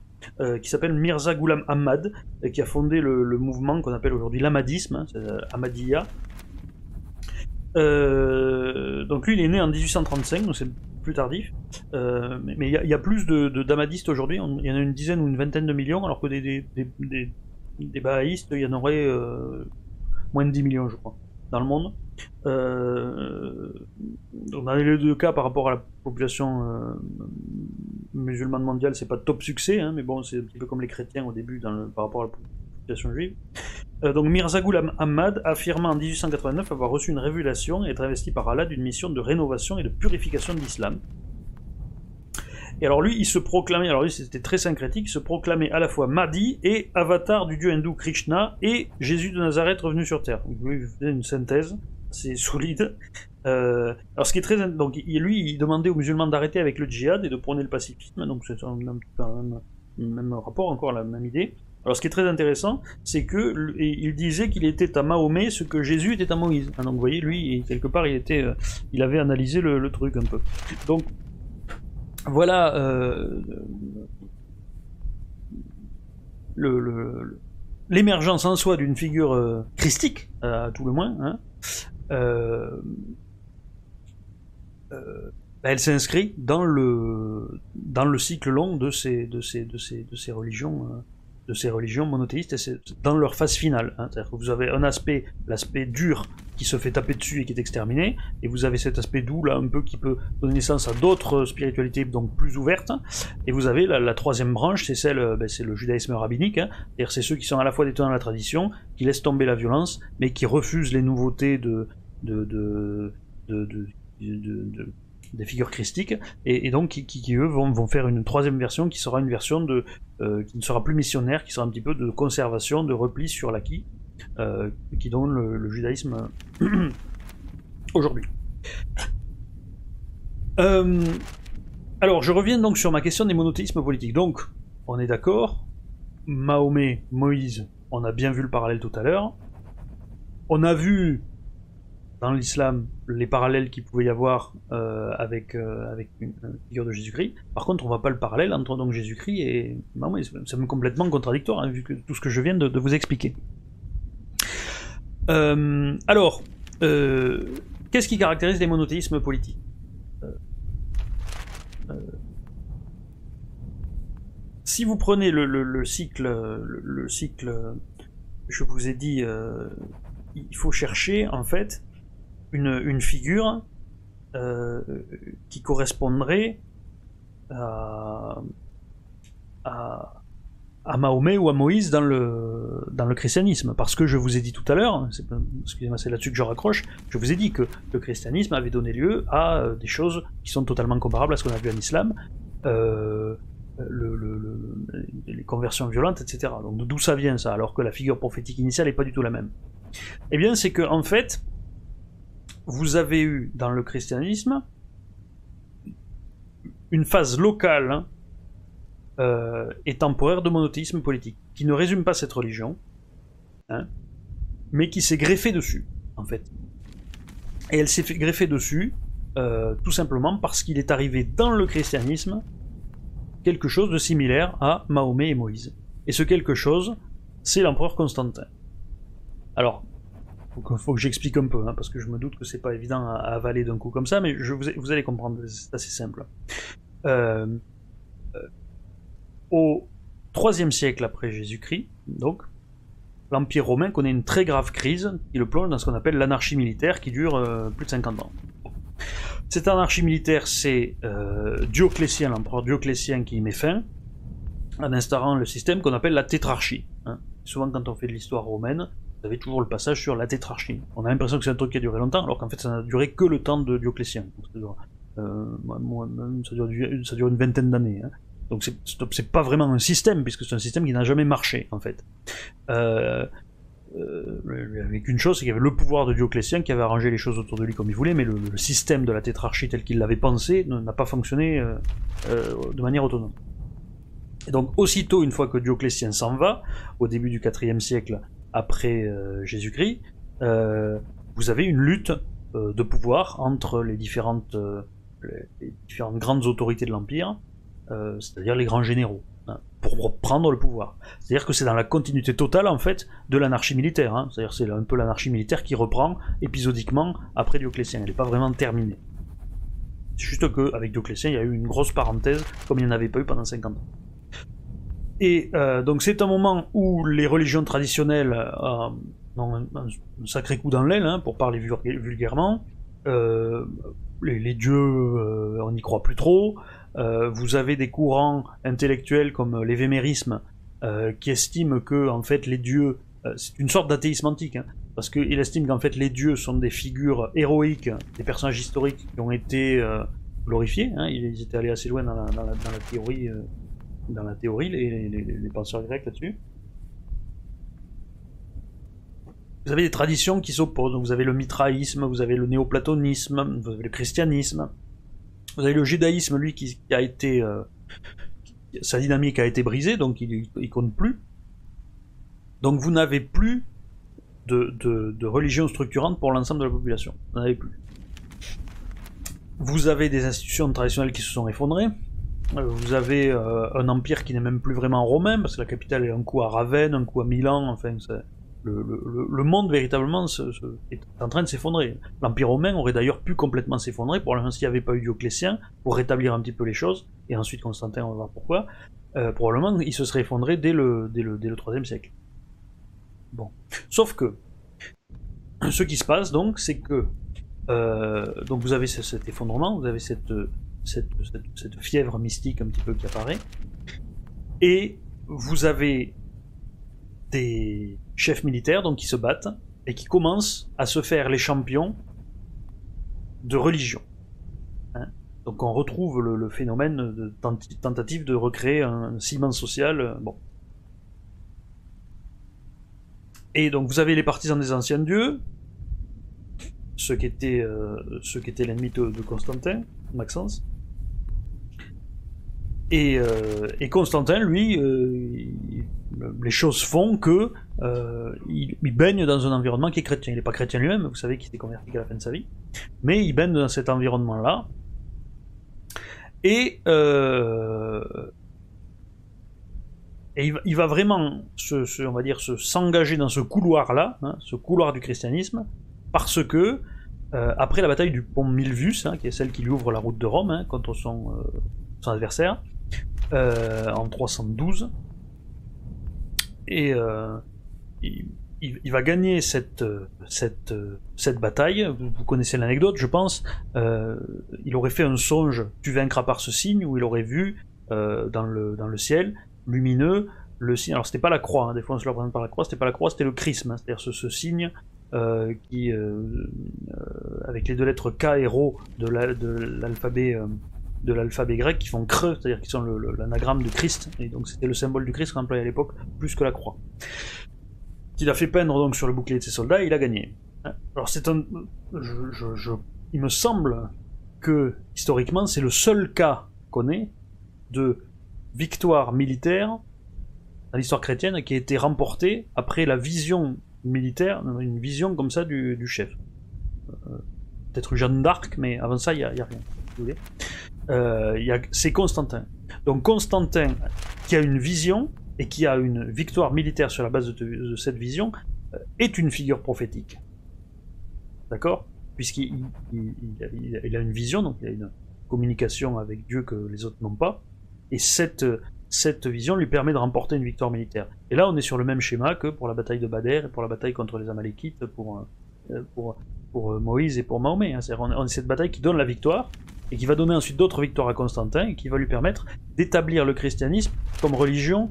qui s'appelle Mirza Ghulam Ahmad, qui a fondé le, mouvement qu'on appelle aujourd'hui l'Ahmadisme, hein, Ahmadiyya, euh, donc lui, il est né en 1835, donc c'est plus tardif. Euh, mais il y, a plus de, damadistes aujourd'hui. Il y en a une dizaine ou une vingtaine de millions, alors que des, des, des, des bahaïstes, il y en aurait euh, moins de 10 millions, je crois, dans le monde. dans les deux cas, par rapport à la population musulmane mondiale, c'est pas top succès, hein, mais bon, c'est un petit peu comme les chrétiens au début par rapport à la juive. Euh, donc Mirza Ahmad affirma en 1889 avoir reçu une révélation et être investi par Allah d'une mission de rénovation et de purification de l'islam. Et alors lui, il se proclamait, alors lui c'était très syncrétique, il se proclamait à la fois Mahdi et avatar du dieu hindou Krishna et Jésus de Nazareth revenu sur terre. Donc lui, il faisait une synthèse, c'est solide. Euh, alors ce qui est très, donc lui, il demandait aux musulmans d'arrêter avec le djihad et de prôner le pacifisme, donc c'est un, un, même rapport, encore la même idée. Alors ce qui est très intéressant, c'est que il disait qu'il était à Mahomet ce que Jésus était à Moïse. Ah, donc vous voyez, lui, quelque part, il était, euh, il avait analysé le, truc un peu. Donc voilà euh, l'émergence en soi d'une figure euh, christique, à tout le moins. Hein. elle s'inscrit dans le dans le cycle long de ces de ces de ces de ces religions de ces religions monothéistes, et c'est dans leur phase finale. Hein. Vous avez un aspect, l'aspect dur, qui se fait taper dessus et qui est exterminé, et vous avez cet aspect doux, là, un peu, qui peut donner naissance à d'autres spiritualités, donc plus ouvertes, et vous avez la, troisième branche, c'est celle, euh, ben, c'est le judaïsme rabbinique, hein. c'est-à-dire c'est ceux qui sont à la fois des tenants de la tradition, qui laissent tomber la violence, mais qui refusent les nouveautés de des figures christiques, et, donc qui, eux vont, vont, faire une troisième version qui sera une version de euh, qui ne sera plus missionnaire, qui sera un petit peu de conservation, de repli sur l'acquis, euh, qui donne le, judaïsme aujourd'hui. Euh, alors, je reviens donc sur ma question des monothéismes politiques. Donc, on est d'accord, Mahomet, Moïse, on a bien vu le parallèle tout à l'heure. On a vu dans l'islam les parallèles qu'il pouvait y avoir euh, avec, euh, avec une, figure de Jésus-Christ. Par contre, on voit pas le parallèle entre donc Jésus-Christ et Mahomet. C'est complètement contradictoire, hein, vu que tout ce que je viens de, vous expliquer. Euh, alors, qu'est-ce qui caractérise les monothéismes politiques? Si vous prenez le, cycle, le, cycle, je vous ai dit, il faut chercher en fait une, figure euh, qui correspondrait à, à, Mahomet ou à Moïse dans le, dans le christianisme. Parce que je vous ai dit tout à l'heure, excusez-moi, c'est là-dessus que je raccroche, je vous ai dit que le christianisme avait donné lieu à euh, des choses qui sont totalement comparables à ce qu'on a vu en islam. Euh, les conversions violentes, etc. Donc d'où ça vient ça, alors que la figure prophétique initiale n'est pas du tout la même Eh bien, c'est que en fait, vous avez eu dans le christianisme une phase locale hein, euh, et temporaire de monothéisme politique, qui ne résume pas cette religion, hein, mais qui s'est greffée dessus, en fait. Et elle s'est greffer dessus, euh, tout simplement parce qu'il est arrivé dans le christianisme quelque chose de similaire à Mahomet et Moïse. Et ce quelque chose, c'est l'empereur Constantin. Alors, il faut que j'explique un peu, hein, parce que je me doute que c'est pas évident à, avaler d'un coup comme ça, mais vous, allez comprendre, c'est assez simple. Euh, euh, au IIIe siècle après Jésus-Christ, donc, l'Empire romain connaît une très grave crise qui le plonge dans ce qu'on appelle l'anarchie militaire qui dure euh, plus de 50 ans. Cette anarchie militaire, c'est Dioclétien, l'empereur Dioclétien qui y met fin, en instaurant le système qu'on appelle la tétrarchie. Hein. Souvent, quand on fait de l'histoire romaine, vous avez toujours le passage sur la tétrarchie. On a l'impression que c'est un truc qui a duré longtemps, alors qu'en fait ça n'a duré que le temps de Dioclétien. Euh, ça, dure, une vingtaine d'années. Hein. Donc c'est pas vraiment un système, puisque c'est un système qui n'a jamais marché, en fait. Euh, euh, avec une chose, c'est qu'il y avait le pouvoir de Dioclétien qui avait arrangé les choses autour de lui comme il voulait, mais le, système de la tétrarchie tel qu'il l'avait pensé n'a pas fonctionné de manière autonome. Et donc aussitôt, une fois que Dioclétien s'en va, au début du IVe siècle, après euh, Jésus-Christ, euh, vous avez une lutte euh, de pouvoir entre les différentes, grandes autorités de l'Empire, c'est-à-dire les grands généraux hein, pour prendre le pouvoir. C'est-à-dire que c'est dans la continuité totale en fait de l'anarchie militaire. Hein. C'est-à-dire c'est un peu l'anarchie militaire qui reprend épisodiquement après Dioclétien. Elle n'est pas vraiment terminée. C'est juste qu'avec Dioclétien, il y a eu une grosse parenthèse comme il n'y en avait pas eu pendant 50 ans. Et euh, donc c'est un moment où les religions traditionnelles euh, ont un, sacré coup dans l'aile, hein, pour parler vulgairement. Euh, les, dieux, on n'y croit plus trop. vous avez des courants intellectuels comme l'évémérisme qui estiment que en fait les dieux, c'est une sorte d'athéisme antique, hein, parce qu'il estime qu'en fait les dieux sont des figures héroïques, des personnages historiques qui ont été glorifiés. Hein, ils étaient allés assez loin dans la, théorie dans la théorie, les, penseurs grecs là-dessus. Vous avez des traditions qui s'opposent. vous avez le mitraïsme, vous avez le néoplatonisme, vous avez le christianisme. Vous avez le judaïsme, lui, qui, a été... Euh, sa dynamique a été brisée, donc il, il compte plus. Donc vous n'avez plus de, de, religion structurante pour l'ensemble de la population. Vous n'en avez plus. Vous avez des institutions traditionnelles qui se sont effondrées. Euh, vous avez euh, un empire qui n'est même plus vraiment romain, parce que la capitale est un coup à Ravenne, un coup à Milan, enfin, le, monde véritablement est en train de s'effondrer. L'empire romain aurait d'ailleurs pu complètement s'effondrer, l'instant s'il n'y avait pas eu Dioclétien, pour rétablir un petit peu les choses, et ensuite Constantin, on va voir pourquoi. probablement il se serait effondré dès le, dès le, dès le 3 siècle. Bon. Sauf que, ce qui se passe donc, c'est que donc vous avez cet effondrement, vous avez cette, cette, fièvre mystique un petit peu qui apparaît, et vous avez des chefs militaires donc qui se battent et qui commencent à se faire les champions de religion. Hein. donc on retrouve le, phénomène de tentative de recréer un ciment social. Euh, bon. Et donc vous avez les partisans des anciens dieux, ceux qui étaient, euh, étaient l'ennemi de, Constantin, Maxence. Et, euh, et Constantin, lui, les choses font que euh, il, baigne dans un environnement qui est chrétien. Il n'est pas chrétien lui-même, vous savez qu'il s'est converti à la fin de sa vie, mais il baigne dans cet environnement-là. Et, euh, il, va, vraiment, on va dire, s'engager dans ce couloir-là, hein, ce couloir du christianisme, parce que euh, après la bataille du pont Milvius, hein, qui est celle qui lui ouvre la route de Rome hein, contre son adversaire, en 312 et euh, il, va gagner cette, cette, cette bataille. Vous, connaissez l'anecdote, je pense. Euh, il aurait fait un songe, tu vaincras par ce signe, où il aurait vu euh, dans, le, dans le ciel, lumineux, le signe. Alors c'était pas la croix, hein, des fois on se le représente par la croix, c'était pas la croix, c'était le chrisme, hein, c'est-à-dire ce, ce, signe qui, avec les deux lettres K et Rho de l'alphabet de l'alphabet grec qui font creux, c'est-à-dire qui sont l'anagramme du Christ, et donc c'était le symbole du Christ employait à l'époque, plus que la croix. Qu'il a fait peindre donc sur le bouclier de ses soldats, et il a gagné. Alors c'est un... Il me semble que, historiquement, c'est le seul cas qu'on ait de victoire militaire dans l'histoire chrétienne qui a été remportée après la vision militaire, une vision comme ça du, chef. Euh, peut-être Jeanne d'Arc, mais avant ça, il n'y a, rien. Euh, c'est Constantin. Donc Constantin, qui a une vision et qui a une victoire militaire sur la base de, cette vision, euh, est une figure prophétique. D'accord? Puisqu'il il, a une vision, donc il a une communication avec Dieu que les autres n'ont pas, et cette, cette vision lui permet de remporter une victoire militaire. Et là, on est sur le même schéma que pour la bataille de Badr et pour la bataille contre les Amalékites, pour, euh, pour, pour Moïse et pour Mahomet. Hein. C'est-à-dire, on est cette bataille qui donne la victoire, et qui va donner ensuite d'autres victoires à Constantin, et qui va lui permettre d'établir le christianisme comme religion.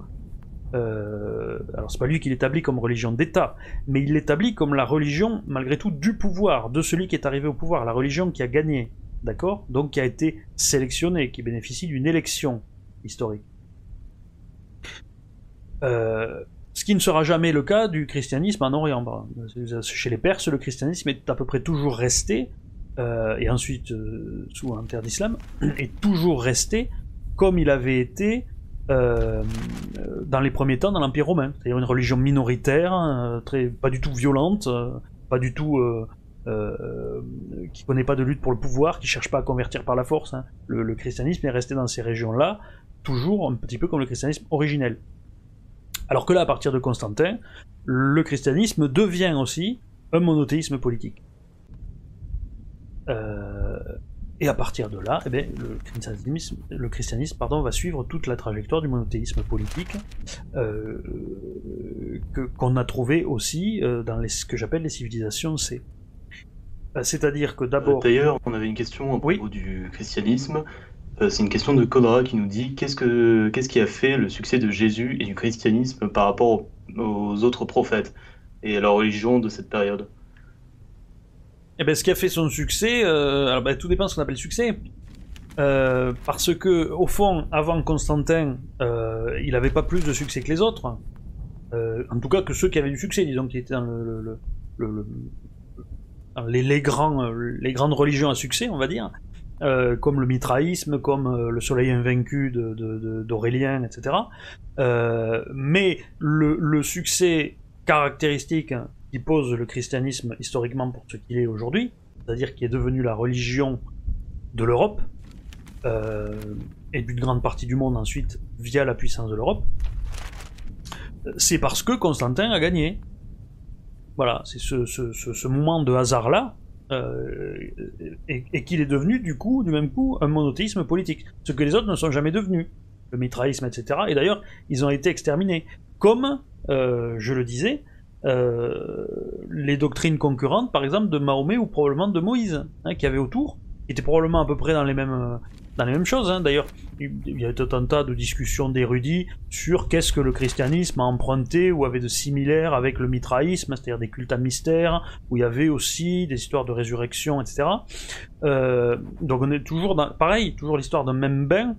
Euh, alors c'est pas lui qui l'établit comme religion d'État, mais il l'établit comme la religion, malgré tout, du pouvoir, de celui qui est arrivé au pouvoir, la religion qui a gagné, d'accord? Donc qui a été sélectionnée, qui bénéficie d'une élection historique. Euh, ce qui ne sera jamais le cas du christianisme en Orient. Chez les Perses, le christianisme est à peu près toujours resté euh, et ensuite euh, sous un terre d'islam, est toujours resté comme il avait été euh, dans les premiers temps dans l'Empire romain, c'est-à-dire une religion minoritaire, très, pas du tout violente, pas du tout qui connaît pas de lutte pour le pouvoir, qui cherche pas à convertir par la force. Hein. Le, le, christianisme est resté dans ces régions-là, toujours un petit peu comme le christianisme originel. Alors que là, à partir de Constantin, le christianisme devient aussi un monothéisme politique. Euh, et à partir de là, eh bien, le christianisme, le christianisme pardon, va suivre toute la trajectoire du monothéisme politique euh, qu'on a trouvé aussi euh, dans les, ce que j'appelle les civilisations C. C'est-à-dire que d'abord... D'ailleurs, on avait une question à propos du christianisme. C'est une question de Codra qui nous dit qu'est-ce, que, qu'est-ce qui a fait le succès de Jésus et du christianisme par rapport aux autres prophètes et à la religion de cette période? Eh ben, ce qui a fait son succès, euh, alors ben, tout dépend de ce qu'on appelle succès. Euh, parce que, au fond, avant Constantin, euh, il n'avait pas plus de succès que les autres. en tout cas, que ceux qui avaient du succès, disons, qui étaient dans le, les, les, grands, les grandes religions à succès, on va dire. comme le mitraïsme, comme le soleil invaincu d'Aurélien, de, etc. mais le, succès caractéristique qui pose le christianisme historiquement pour ce qu'il est aujourd'hui, c'est-à-dire qui est devenu la religion de l'Europe, euh, et d'une grande partie du monde ensuite via la puissance de l'Europe, c'est parce que Constantin a gagné. Voilà, c'est ce, moment de hasard-là, euh, et, qu'il est devenu du coup, du même coup, un monothéisme politique, ce que les autres ne sont jamais devenus. le mitraïsme, etc. Et d'ailleurs, ils ont été exterminés. Comme, je le disais, les doctrines concurrentes, par exemple, de Mahomet ou probablement de Moïse, hein, qui avait autour, qui étaient probablement à peu près dans les mêmes, dans les mêmes choses. Hein. D'ailleurs, il y a tout un tas de discussions d'érudits sur qu'est-ce que le christianisme a emprunté ou avait de similaire avec le mitraïsme, c'est-à-dire des cultes à mystère, où il y avait aussi des histoires de résurrection, etc. Euh, donc on est toujours dans, pareil, toujours l'histoire d'un même bain,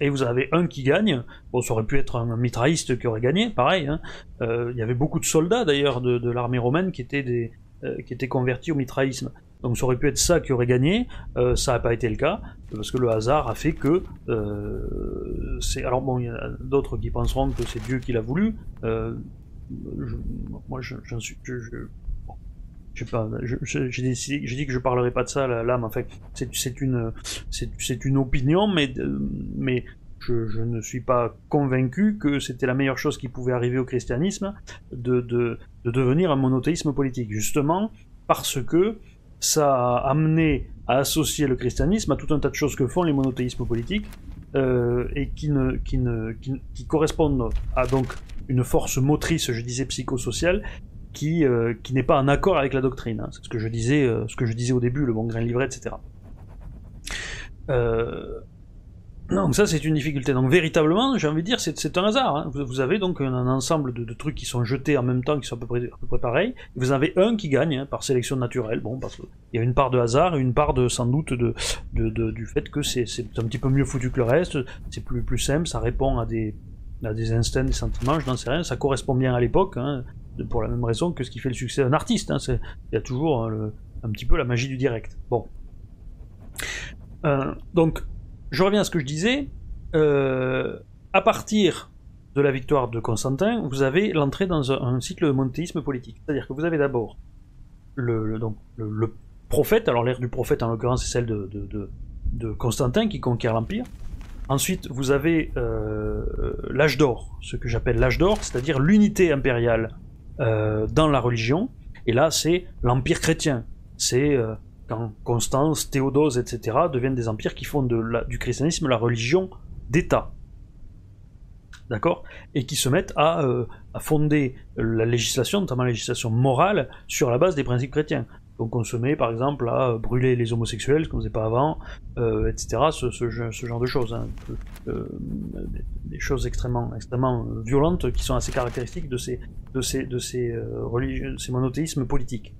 et vous avez un qui gagne. Bon, ça aurait pu être un mitraïste qui aurait gagné, pareil. Hein. Euh, il y avait beaucoup de soldats d'ailleurs de, l'armée romaine qui étaient des, euh, qui étaient convertis au mitraïsme. Donc ça aurait pu être ça qui aurait gagné, euh, ça n'a pas été le cas, parce que le hasard a fait que euh, c'est. Alors bon, il y a d'autres qui penseront que c'est Dieu qui l'a voulu. Euh, moi, j'en suis. Je, je, je sais. J'ai dit que je parlerai pas de ça là, mais enfin, c'est une, c'est une opinion, mais mais je, je, ne suis pas convaincu que c'était la meilleure chose qui pouvait arriver au christianisme de, de, de devenir un monothéisme politique, justement parce que ça a amené à associer le christianisme à tout un tas de choses que font les monothéismes politiques euh, et qui, ne, qui, ne, qui, correspondent à donc une force motrice, je disais psychosociale, qui, euh, qui n'est pas en accord avec la doctrine. Hein. C'est ce que je disais, euh, ce que je disais au début, le bon grain livret, etc. Euh, donc ça c'est une difficulté. Donc véritablement, j'ai envie de dire, c'est un hasard. Hein. Vous, avez donc un, ensemble de, trucs qui sont jetés en même temps, qui sont à peu près, pareils. Vous avez un qui gagne hein, par sélection naturelle. Bon, parce qu'il y a une part de hasard et une part de sans doute de, du fait que c'est un petit peu mieux foutu que le reste. C'est plus simple, ça répond à des à des instincts, des sentiments. Je n'en sais rien. Ça correspond bien à l'époque, pour la même raison que ce qui fait le succès d'un artiste. Hein. Il y a toujours un petit peu la magie du direct. Bon. Euh, donc je reviens à ce que je disais. Euh, à partir de la victoire de Constantin, vous avez l'entrée dans un, cycle de monothéisme politique. C'est-à-dire que vous avez d'abord le, prophète, alors l'ère du prophète en l'occurrence c'est celle de, de, Constantin qui conquiert l'Empire. Ensuite, vous avez euh, l'âge d'or, ce que j'appelle l'âge d'or, c'est-à-dire l'unité impériale euh, dans la religion. Et là, c'est l'empire chrétien. C'est euh, quand Constance, Théodose, etc., deviennent des empires qui font du christianisme la religion d'État. D'accord? Et qui se mettent euh, à, fonder la législation, notamment la législation morale, sur la base des principes chrétiens. Donc on se met par exemple à brûler les homosexuels, ce qu'on faisait pas avant, euh, etc. Ce, ce, ce, genre de choses. Hein. Euh, des choses extrêmement, extrêmement violentes qui sont assez caractéristiques de ces, de ces, de ces, religieux, ces monothéismes politiques.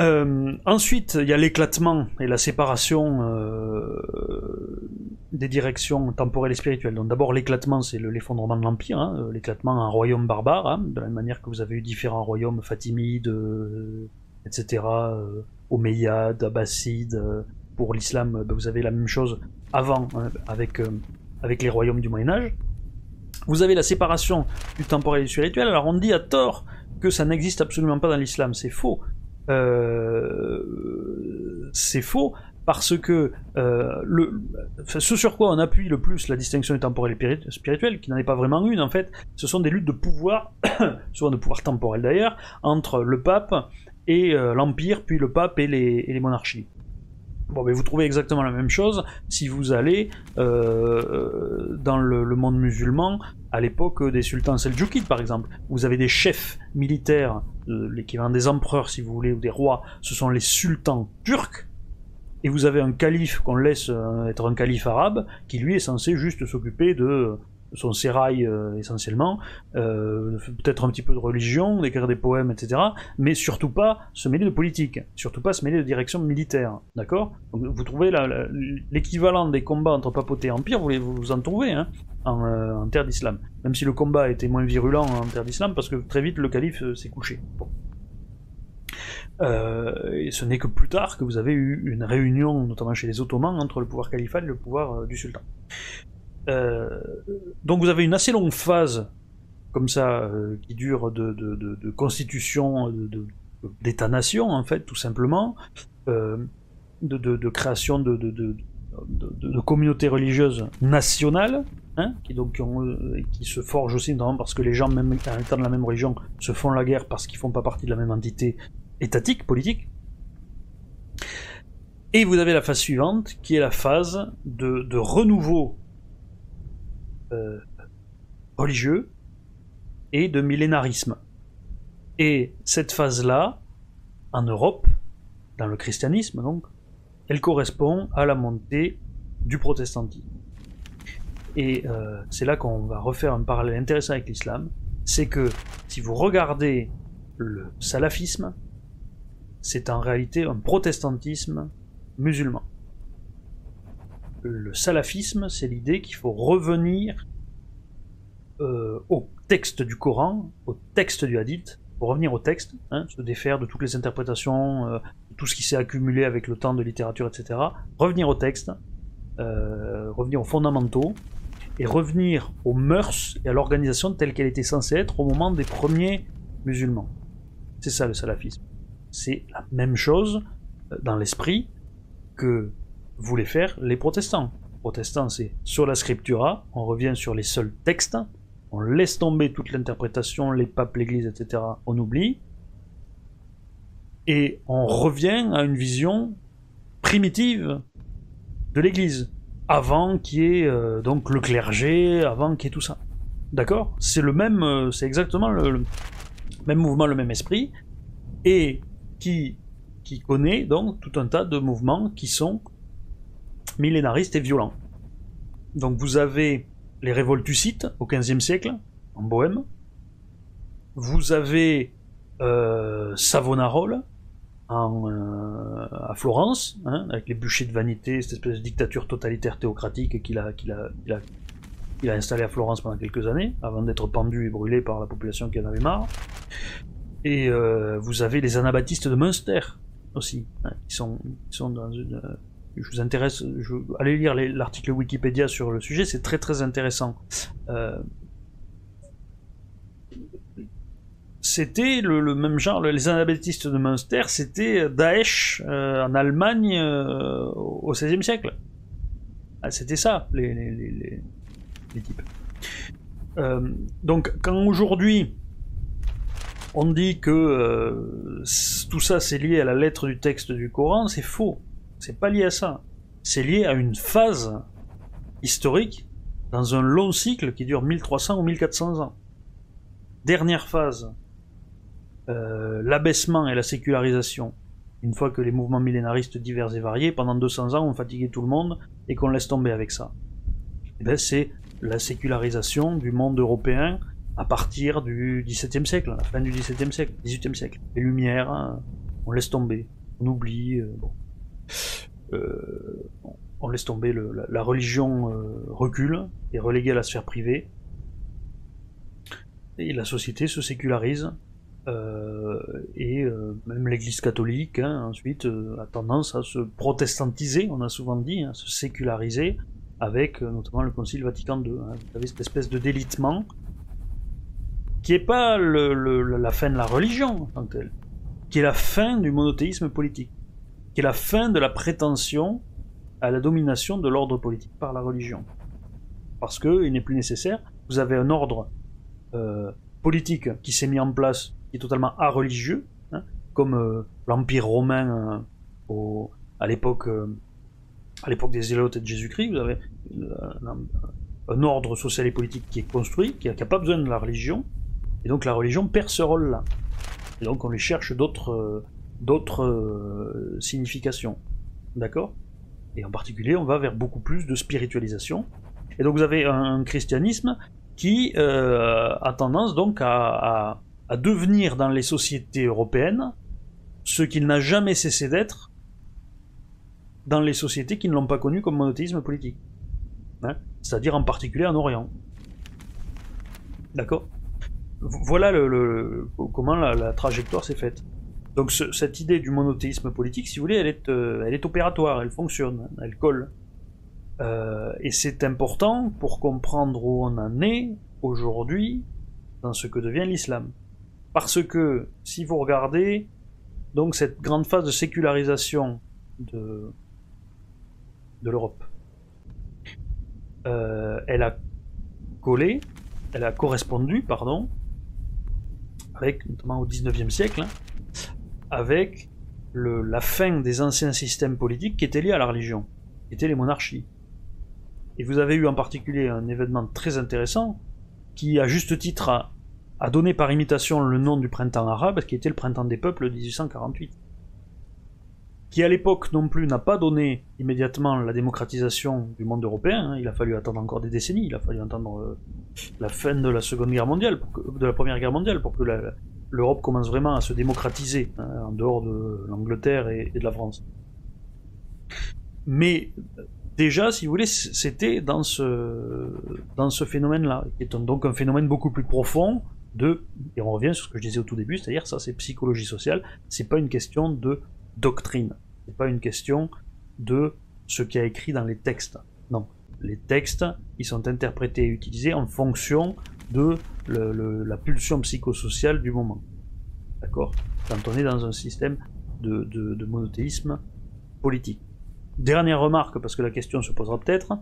Euh, ensuite, il y a l'éclatement et la séparation euh, des directions temporelles et spirituelles. Donc d'abord l'éclatement, c'est l'effondrement de l'Empire, hein, euh, l'éclatement un royaume barbare, hein, de la même manière que vous avez eu différents royaumes fatimides, etc., Omeyyades, Abbassides. pour l'islam, ben, vous avez la même chose avant hein, avec, avec les royaumes du Moyen Âge. Vous avez la séparation du temporel et du spirituel. Alors on dit à tort que ça n'existe absolument pas dans l'islam, c'est faux. Euh, c'est faux parce que euh, ce sur quoi on appuie le plus la distinction temporelle et spirituelle, qui n'en est pas vraiment une en fait, ce sont des luttes de pouvoir, souvent de pouvoir temporel d'ailleurs, entre le pape et euh, l'empire, puis le pape et les monarchies. Bon, mais vous trouvez exactement la même chose si vous allez euh, dans le, monde musulman à l'époque des sultans seldjoukides, par exemple. Vous avez des chefs militaires, euh, l'équivalent des empereurs, si vous voulez, ou des rois. Ce sont les sultans turcs. Et vous avez un calife qu'on laisse euh, être un calife arabe, qui lui est censé juste s'occuper de son sérail euh, essentiellement, euh, peut-être un petit peu de religion, d'écrire des poèmes, etc., mais surtout pas se mêler de politique, surtout pas se mêler de direction militaire, d'accord? Vous trouvez l'équivalent des combats entre papauté et empire, vous vous en trouvez hein, euh, en, terre d'islam, même si le combat était moins virulent en terre d'islam, parce que très vite le calife s'est couché. et ce n'est que plus tard que vous avez eu une réunion, notamment chez les Ottomans, entre le pouvoir califal et le pouvoir du sultan. Euh, donc vous avez une assez longue phase comme ça euh, qui dure de, constitution d'État-nation en fait tout simplement euh, de, création de, communautés religieuses nationales hein, qui donc qui se forgent aussi notamment parce que les gens même étant de la même religion se font la guerre parce qu'ils font pas partie de la même entité étatique politique. Et vous avez la phase suivante qui est la phase de, renouveau religieux et de millénarisme. Et cette phase-là, en Europe, dans le christianisme donc, elle correspond à la montée du protestantisme. Et euh, c'est là qu'on va refaire un parallèle intéressant avec l'islam, c'est que si vous regardez le salafisme, c'est en réalité un protestantisme musulman. Le salafisme, c'est l'idée qu'il faut revenir euh, au texte du Coran, au texte du hadith, revenir au texte, hein, se défaire de toutes les interprétations, euh, tout ce qui s'est accumulé avec le temps de littérature, etc. Revenir au texte, euh, revenir aux fondamentaux, et revenir aux mœurs et à l'organisation telle qu'elle était censée être au moment des premiers musulmans. C'est ça le salafisme. C'est la même chose dans l'esprit que voulaient faire les protestants. Protestants, c'est sur la scriptura, on revient sur les seuls textes, on laisse tomber toute l'interprétation, les papes, l'église, etc. On oublie. Et on revient à une vision primitive de l'église avant qu'il y ait euh, donc le clergé, avant qu'il y ait tout ça. D'accord? C'est le même, euh, c'est exactement le, même mouvement, le même esprit, et qui, qui connaît donc tout un tas de mouvements qui sont millénaristes et violents. Donc vous avez les révoltucites au XVe siècle, en Bohème. Vous avez euh, Savonarole, euh, à Florence, hein, avec les bûchers de vanité, cette espèce de dictature totalitaire théocratique qu'il a, qu'il a, qu'il a, il a installé à Florence pendant quelques années, avant d'être pendu et brûlé par la population qui en avait marre. Et euh, vous avez les anabaptistes de Münster aussi, hein, qui sont dans une... Je vous intéresse, allez lire l'article Wikipédia sur le sujet, c'est très très intéressant. Euh, c'était le, même genre, les anabaptistes de Münster, c'était Daesh euh, en Allemagne euh, au XVIe siècle. Ah, c'était ça, les, les, les, types. Euh, donc, quand aujourd'hui on dit que tout ça c'est lié à la lettre du texte du Coran, c'est faux. C'est pas lié à ça. C'est lié à une phase historique dans un long cycle qui dure 1300 ou 1400 ans. Dernière phase, euh, l'abaissement et la sécularisation, une fois que les mouvements millénaristes divers et variés, pendant 200 ans, ont fatigué tout le monde et qu'on laisse tomber avec ça. Eh ben, c'est la sécularisation du monde européen à partir du XVIIe siècle, la fin du XVIIe siècle, XVIIIe siècle. Les Lumières, hein, on laisse tomber, on oublie, euh, euh, on laisse tomber la, religion recule, est reléguée à la sphère privée, et la société se sécularise euh, et euh, même l'Église catholique, hein, ensuite, euh, a tendance à se protestantiser, on a souvent dit, à hein, se séculariser, avec notamment le Concile Vatican II. Hein. Vous avez cette espèce de délitement qui n'est pas la fin de la religion en tant que telle, qui est la fin du monothéisme politique, est la fin de la prétention à la domination de l'ordre politique par la religion. Parce qu'il n'est plus nécessaire, vous avez un ordre politique qui s'est mis en place qui est totalement religieux, hein, comme euh, l'Empire romain euh, à l'époque euh, à l'époque des zélotes et de Jésus-Christ, vous avez un, ordre social et politique qui est construit, qui n'a pas besoin de la religion, et donc la religion perd ce rôle-là. Et donc on lui cherche d'autres d'autres significations. D'accord? Et en particulier, on va vers beaucoup plus de spiritualisation. Et donc vous avez un, christianisme qui a tendance donc à à devenir dans les sociétés européennes ce qu'il n'a jamais cessé d'être dans les sociétés qui ne l'ont pas connu comme monothéisme politique. Hein? C'est-à-dire en particulier en Orient. D'accord? Voilà le, comment la, trajectoire s'est faite. Donc cette idée du monothéisme politique, si vous voulez, elle est, euh, opératoire, elle fonctionne, elle colle. Euh, et c'est important pour comprendre où on en est aujourd'hui dans ce que devient l'islam. Parce que, si vous regardez, donc cette grande phase de sécularisation de, de l'Europe, euh, elle a collé, elle a correspondu, pardon, avec, notamment au 19e siècle, hein, avec le, la fin des anciens systèmes politiques qui étaient liés à la religion, qui étaient les monarchies. Et vous avez eu en particulier un événement très intéressant qui, à juste titre, a, donné par imitation le nom du printemps arabe, qui était le printemps des peuples de 1848 qui à l'époque non plus n'a pas donné immédiatement la démocratisation du monde européen. Hein. Il a fallu attendre encore des décennies, il a fallu attendre euh, la fin de la Seconde Guerre mondiale, de la Première Guerre mondiale, pour que l'Europe commence vraiment à se démocratiser hein, en dehors de l'Angleterre et, de la France. Mais déjà, si vous voulez, c'était dans ce dans ce phénomène-là, qui est donc un phénomène beaucoup plus profond de, et on revient sur ce que je disais au tout début, c'est-à-dire ça, c'est psychologie sociale. C'est pas une question de doctrine. C'est pas une question de ce qui a écrit dans les textes. Non. Les textes, ils sont interprétés et utilisés en fonction de la pulsion psychosociale du moment. D'accord? Quand on est dans un système de, monothéisme politique. Dernière remarque, parce que la question se posera peut-être.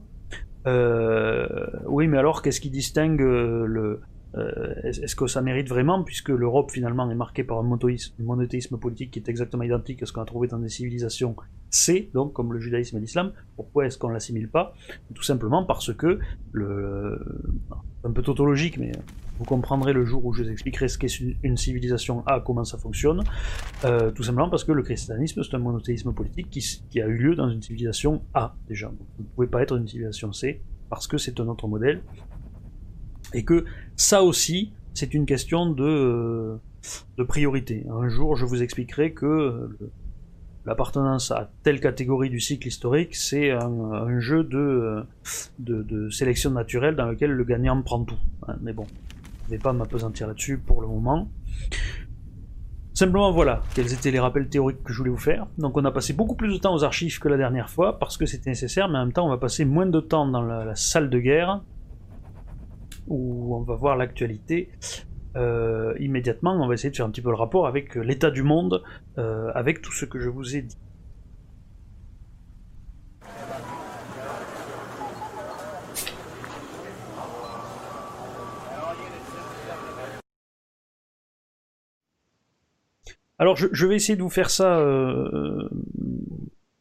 Euh, oui, mais alors, qu'est-ce qui distingue le, euh, est-ce que ça mérite vraiment, puisque l'Europe finalement est marquée par un monothéisme, politique qui est exactement identique à ce qu'on a trouvé dans des civilisations C, donc comme le judaïsme et l'islam, pourquoi est-ce qu'on l'assimile pas? Tout simplement parce que, le, un peu tautologique, mais vous comprendrez le jour où je vous expliquerai ce qu'est une civilisation A, comment ça fonctionne, euh, tout simplement parce que le christianisme c'est un monothéisme politique qui, a eu lieu dans une civilisation A déjà. Vous ne pouvez pas être une civilisation C parce que c'est un autre modèle et que ça aussi, c'est une question de, de priorité. Un jour, je vous expliquerai que euh, l'appartenance à telle catégorie du cycle historique, c'est un, jeu de, de, sélection naturelle dans lequel le gagnant prend tout. Hein, mais bon, ne vais pas m'apesantir là-dessus pour le moment. Simplement voilà, quels étaient les rappels théoriques que je voulais vous faire. Donc on a passé beaucoup plus de temps aux archives que la dernière fois, parce que c'était nécessaire, mais en même temps on va passer moins de temps dans la salle de guerre, où on va voir l'actualité. Euh, immédiatement, on va essayer de faire un petit peu le rapport avec euh, l'état du monde, euh, avec tout ce que je vous ai dit. Alors je, vais essayer de vous faire ça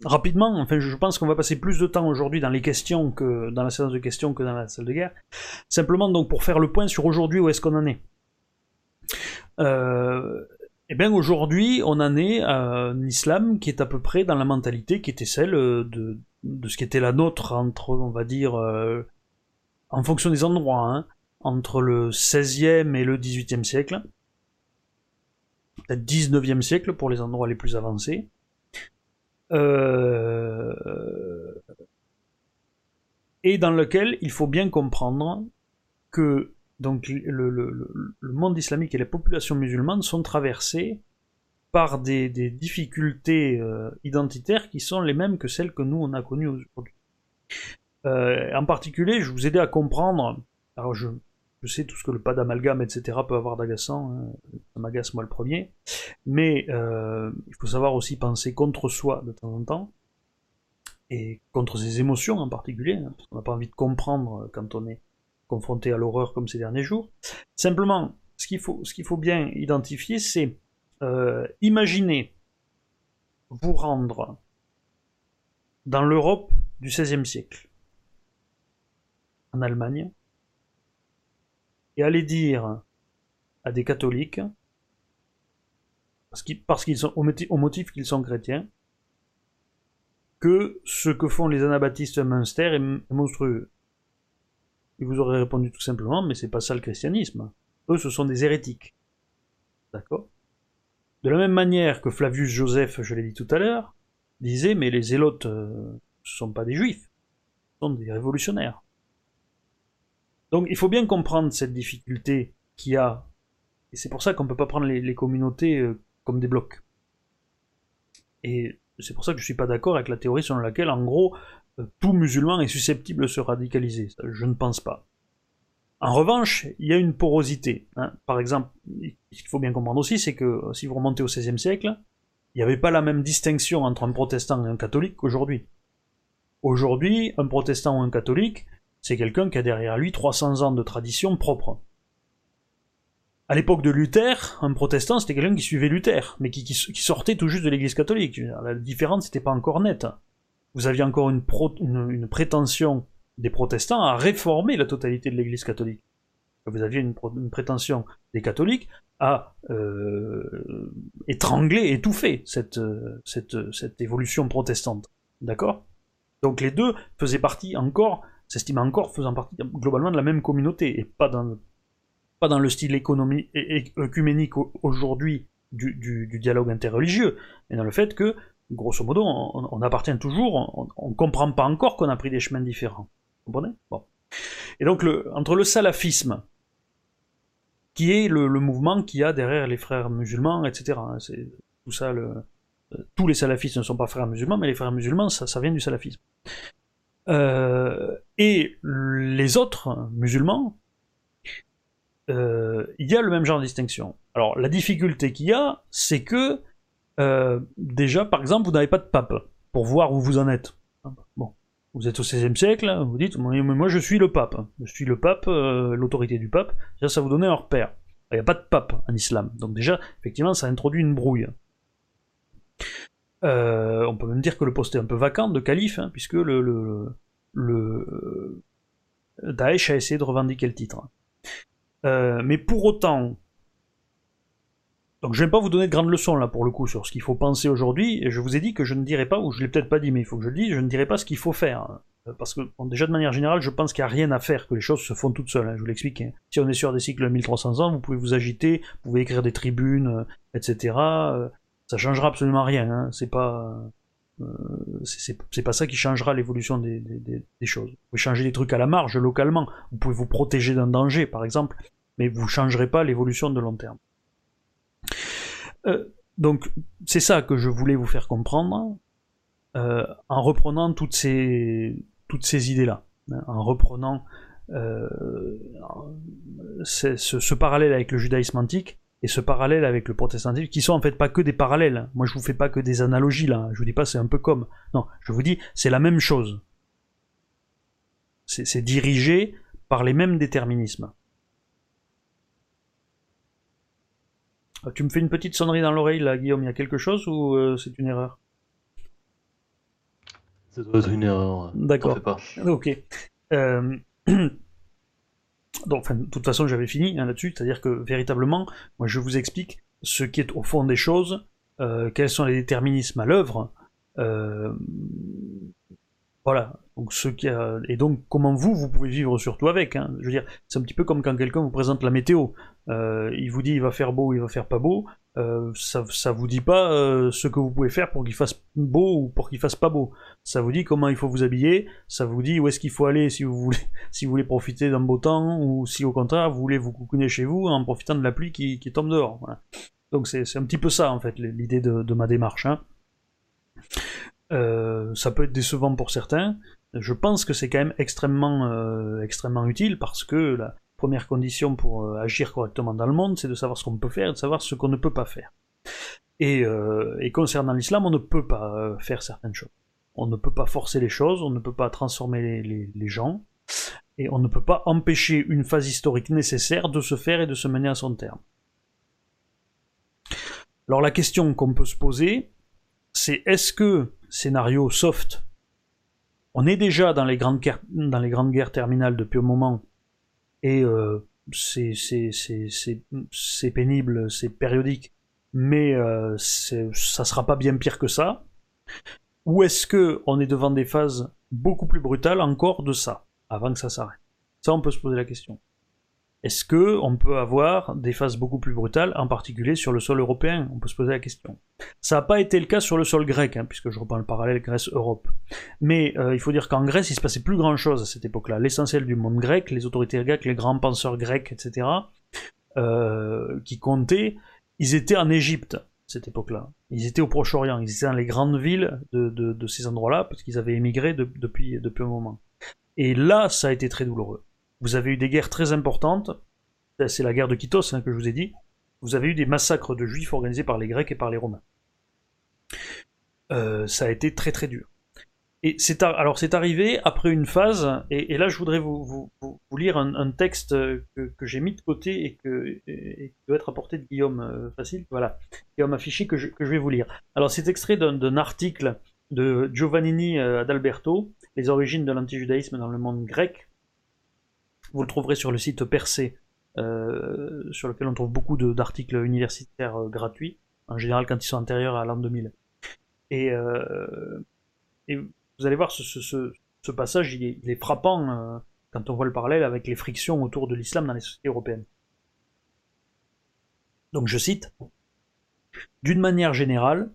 rapidement, enfin je pense qu'on va passer plus de temps aujourd'hui dans les questions que dans la séance de questions que dans la salle de guerre. Simplement donc pour faire le point sur aujourd'hui où est-ce qu'on en est. Euh, eh bien aujourd'hui on en est à un islam qui est à peu près dans la mentalité qui était celle de, de ce qui était la nôtre entre on va dire euh, en fonction des endroits, hein, entre le 16e et le 18e siècle, peut-être 19e siècle pour les endroits les plus avancés. Euh, et dans lequel il faut bien comprendre que donc, le, monde islamique et les populations musulmanes sont traversées par des, difficultés euh, identitaires qui sont les mêmes que celles que nous on a connues aujourd'hui. Euh, en particulier, je vous aidais à comprendre, alors je, je sais tout ce que le pas d'amalgame, etc. peut avoir d'agaçant, hein. ça m'agace moi le premier, mais euh, il faut savoir aussi penser contre soi de temps en temps, et contre ses émotions en particulier, hein, parce qu'on n'a pas envie de comprendre quand on est confronté à l'horreur comme ces derniers jours. Simplement, ce qu'il faut, faut bien identifier, c'est euh, imaginer vous rendre dans l'Europe du XVIe siècle, en Allemagne, et aller dire à des catholiques, parce qu'ils sont au motif, qu'ils sont chrétiens, que ce que font les anabaptistes Münster est monstrueux. Ils vous auraient répondu tout simplement, mais c'est pas ça le christianisme. Eux, ce sont des hérétiques. D'accord? De la même manière que Flavius Joseph, je l'ai dit tout à l'heure, disait, mais les zélotes, euh, ce sont pas des juifs, ce sont des révolutionnaires. Donc il faut bien comprendre cette difficulté qu'il y a, et c'est pour ça qu'on ne peut pas prendre les, communautés euh, comme des blocs. Et c'est pour ça que je ne suis pas d'accord avec la théorie selon laquelle, en gros, euh, tout musulman est susceptible de se radicaliser. Je ne pense pas. En revanche, il y a une porosité. Hein. Par exemple, ce qu'il faut bien comprendre aussi, c'est que euh, si vous remontez au XVIe siècle, il n'y avait pas la même distinction entre un protestant et un catholique qu'aujourd'hui. Aujourd'hui, un protestant ou un catholique, c'est quelqu'un qui a derrière lui 300 ans de tradition propre. À l'époque de Luther, un protestant, c'était quelqu'un qui suivait Luther, mais qui, sortait tout juste de l'église catholique. La différence n'était pas encore nette. Vous aviez encore une, prétention des protestants à réformer la totalité de l'Église catholique. Vous aviez une, prétention des catholiques à euh, étrangler, étouffer cette, évolution protestante. D'accord? Donc les deux faisaient partie encore, s'estimaient encore faisant partie globalement de la même communauté, et pas dans, pas dans le style économique et, œcuménique aujourd'hui du, du, dialogue interreligieux, mais dans le fait que, grosso modo, on, appartient toujours, on ne comprend pas encore qu'on a pris des chemins différents. Vous comprenez? Bon. Et donc, le, entre le salafisme, qui est le, mouvement qui a derrière les frères musulmans, etc. Hein, c'est tout ça, le, euh, tous les salafistes ne sont pas frères musulmans, mais les frères musulmans, ça, ça vient du salafisme. Euh, et les autres musulmans, euh, il y a le même genre de distinction. Alors la difficulté qu'il y a, c'est que euh, déjà, par exemple, vous n'avez pas de pape pour voir où vous en êtes. Bon, vous êtes au XVIe siècle, vous dites, moi, moi je suis le pape, je suis le pape, euh, l'autorité du pape. Ça, ça vous donne un repère. Il n'y a pas de pape en islam, donc déjà, effectivement, ça introduit une brouille. on peut même dire que le poste est un peu vacant de calife, hein, puisque le, le Daesh a essayé de revendiquer le titre. Euh, mais pour autant, donc je ne vais pas vous donner de grandes leçons là pour le coup sur ce qu'il faut penser aujourd'hui, je vous ai dit que je ne dirais pas, ou je l'ai peut-être pas dit, mais il faut que je le dise, je ne dirais pas ce qu'il faut faire. Euh, parce que déjà de manière générale, je pense qu'il n'y a rien à faire, que les choses se font toutes seules, hein, je vous l'explique. Hein. Si on est sur des cycles de 1300 ans, vous pouvez vous agiter, vous pouvez écrire des tribunes, euh, etc. ça changera absolument rien, hein. c'est pas... c'est pas ça qui changera l'évolution des, choses. Vous pouvez changer des trucs à la marge localement. Vous pouvez vous protéger d'un danger, par exemple, mais vous ne changerez pas l'évolution de long terme. Euh, donc c'est ça que je voulais vous faire comprendre euh, en reprenant toutes ces, idées-là, hein, en reprenant euh, ce, parallèle avec le judaïsme antique et ce parallèle avec le protestantisme, qui sont en fait pas que des parallèles. Moi je vous fais pas que des analogies là, je vous dis pas c'est un peu comme. Non, je vous dis c'est la même chose. C'est dirigé par les mêmes déterminismes. Ah, tu me fais une petite sonnerie dans l'oreille là, Guillaume, il y a quelque chose ou euh, c'est une erreur? Ça doit être une erreur. D'accord. Ok. Euh, donc, de toute façon, j'avais fini hein, là-dessus, c'est-à-dire que véritablement, moi je vous explique ce qui est au fond des choses, euh, quels sont les déterminismes à l'œuvre. Voilà. Donc ce qui a... Et donc comment vous, vous pouvez vivre surtout avec. Hein. Je veux dire, c'est un petit peu comme quand quelqu'un vous présente la météo. Euh, il vous dit il va faire beau, il va faire pas beau. Euh, ça, ça vous dit pas euh, ce que vous pouvez faire pour qu'il fasse beau ou pour qu'il fasse pas beau. Ça vous dit comment il faut vous habiller. Ça vous dit où est-ce qu'il faut aller si vous voulez, si vous voulez profiter d'un beau temps ou si au contraire vous voulez vous coucouner chez vous en profitant de la pluie qui, qui tombe dehors. Voilà. Donc c'est un petit peu ça en fait l'idée de, de, ma démarche. Hein. Euh, ça peut être décevant pour certains. Je pense que c'est quand même extrêmement, euh, extrêmement utile parce que la première condition pour euh, agir correctement dans le monde, c'est de savoir ce qu'on peut faire et de savoir ce qu'on ne peut pas faire. Et, et concernant l'islam, on ne peut pas faire certaines choses. On ne peut pas forcer les choses, on ne peut pas transformer les gens, et on ne peut pas empêcher une phase historique nécessaire de se faire et de se mener à son terme. Alors la question qu'on peut se poser, c'est est-ce que scénario soft. On est déjà dans les grandes, guerres, terminales depuis un moment, et euh, c'est pénible, c'est périodique, mais euh, ça sera pas bien pire que ça. Ou est-ce que on est devant des phases beaucoup plus brutales encore de ça, avant que ça s'arrête? Ça, on peut se poser la question. Est-ce que on peut avoir des phases beaucoup plus brutales, en particulier sur le sol européen? On peut se poser la question. Ça n'a pas été le cas sur le sol grec, hein, puisque je reprends le parallèle Grèce-Europe. Mais euh, il faut dire qu'en Grèce, il se passait plus grand-chose à cette époque-là. L'essentiel du monde grec, les autorités grecques, les grands penseurs grecs, etc., euh, qui comptaient, ils étaient en Égypte cette époque-là. Ils étaient au Proche-Orient, ils étaient dans les grandes villes de, ces endroits-là, parce qu'ils avaient émigré depuis, depuis un moment. Et là, ça a été très douloureux. Vous avez eu des guerres très importantes. C'est la guerre de Kitos hein, que je vous ai dit. Vous avez eu des massacres de juifs organisés par les Grecs et par les Romains. Euh, ça a été très très dur. Et c'est alors c'est arrivé après une phase, et, là je voudrais vous, lire un, texte que, j'ai mis de côté et, que, qui doit être apporté de Guillaume euh, Facile, voilà, Guillaume Affiché que je, que je vais vous lire. Alors c'est extrait d'un article de Giovannini euh, Adalberto, les origines de l'antijudaïsme dans le monde grec. Vous le trouverez sur le site Percé, sur lequel on trouve beaucoup d'articles universitaires gratuits, en général quand ils sont antérieurs à l'an 2000. Et, et, vous allez voir, ce, passage, il est, il est frappant quand on voit le parallèle avec les frictions autour de l'islam dans les sociétés européennes. Donc je cite, D'une manière générale,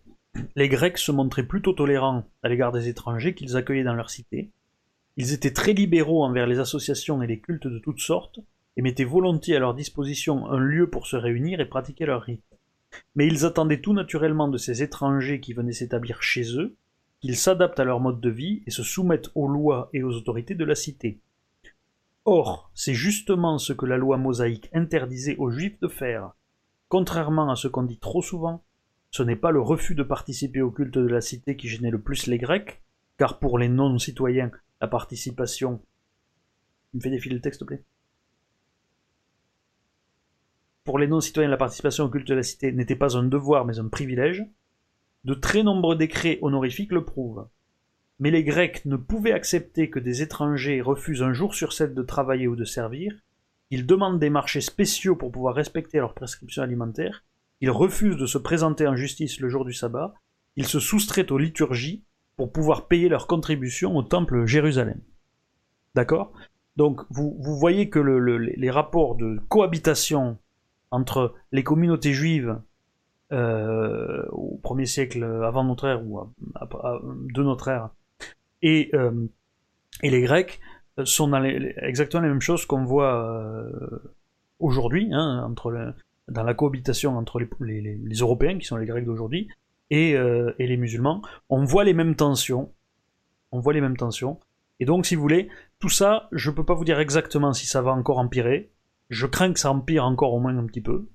les Grecs se montraient plutôt tolérants à l'égard des étrangers qu'ils accueillaient dans leur cité. Ils étaient très libéraux envers les associations et les cultes de toutes sortes, et mettaient volontiers à leur disposition un lieu pour se réunir et pratiquer leurs rites. Mais ils attendaient tout naturellement de ces étrangers qui venaient s'établir chez eux, qu'ils s'adaptent à leur mode de vie et se soumettent aux lois et aux autorités de la cité. Or, c'est justement ce que la loi mosaïque interdisait aux Juifs de faire. Contrairement à ce qu'on dit trop souvent, ce n'est pas le refus de participer au culte de la cité qui gênait le plus les Grecs, car pour les non-citoyens, la participation... Tu me fais défiler le texte, s'il te plaît. Pour les non-citoyens, la participation au culte de la cité n'était pas un devoir, mais un privilège. De très nombreux décrets honorifiques le prouvent. Mais les Grecs ne pouvaient accepter que des étrangers refusent un jour sur sept de travailler ou de servir, ils demandent des marchés spéciaux pour pouvoir respecter leurs prescriptions alimentaires, ils refusent de se présenter en justice le jour du sabbat, ils se soustraient aux liturgies pour pouvoir payer leurs contributions au temple Jérusalem. D'accord? Donc vous, voyez que les rapports de cohabitation entre les communautés juives euh, au 1er siècle avant notre ère ou de notre ère et, euh, et les Grecs sont dans exactement les mêmes choses qu'on voit euh, aujourd'hui, hein, entre dans la cohabitation entre les, Européens, qui sont les Grecs d'aujourd'hui, et, euh, et, les musulmans. On voit les mêmes tensions. On voit les mêmes tensions. Et donc, si vous voulez, tout ça, je peux pas vous dire exactement si ça va encore empirer. Je crains que ça empire encore au moins un petit peu.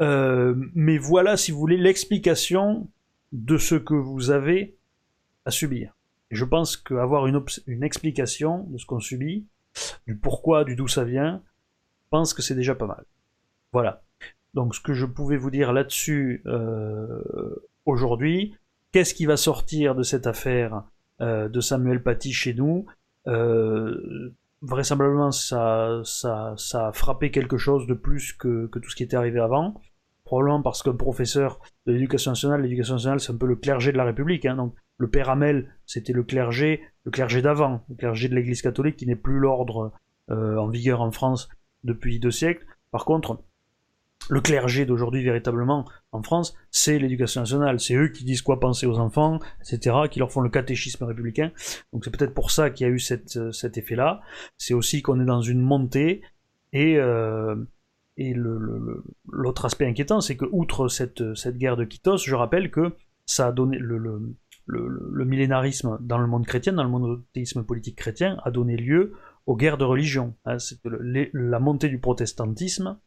Euh, mais voilà, si vous voulez, l'explication de ce que vous avez à subir. Et je pense qu'avoir une, une explication de ce qu'on subit, du pourquoi, du d'où ça vient, je pense que c'est déjà pas mal. Voilà. Donc ce que je pouvais vous dire là-dessus euh, aujourd'hui, qu'est-ce qui va sortir de cette affaire euh, de Samuel Paty chez nous? Euh, Vraisemblablement ça, ça, ça a frappé quelque chose de plus que, tout ce qui était arrivé avant. Probablement parce qu'un professeur de l'éducation nationale, l'éducation nationale c'est un peu le clergé de la République, hein, donc le père Hamel, c'était le clergé, le clergé d'avant, le clergé de l'Église catholique qui n'est plus l'ordre euh, en vigueur en France depuis deux siècles. Par contre, le clergé d'aujourd'hui véritablement en France, c'est l'éducation nationale. C'est eux qui disent quoi penser aux enfants, etc., qui leur font le catéchisme républicain. Donc c'est peut-être pour ça qu'il y a eu cette, cet effet-là. C'est aussi qu'on est dans une montée et euh, et l'autre aspect inquiétant, c'est que outre cette, cette guerre de Kitos, je rappelle que ça a donné le, le, millénarisme dans le monde chrétien, dans le monothéisme politique chrétien, a donné lieu aux guerres de religion. Hein, la montée du protestantisme,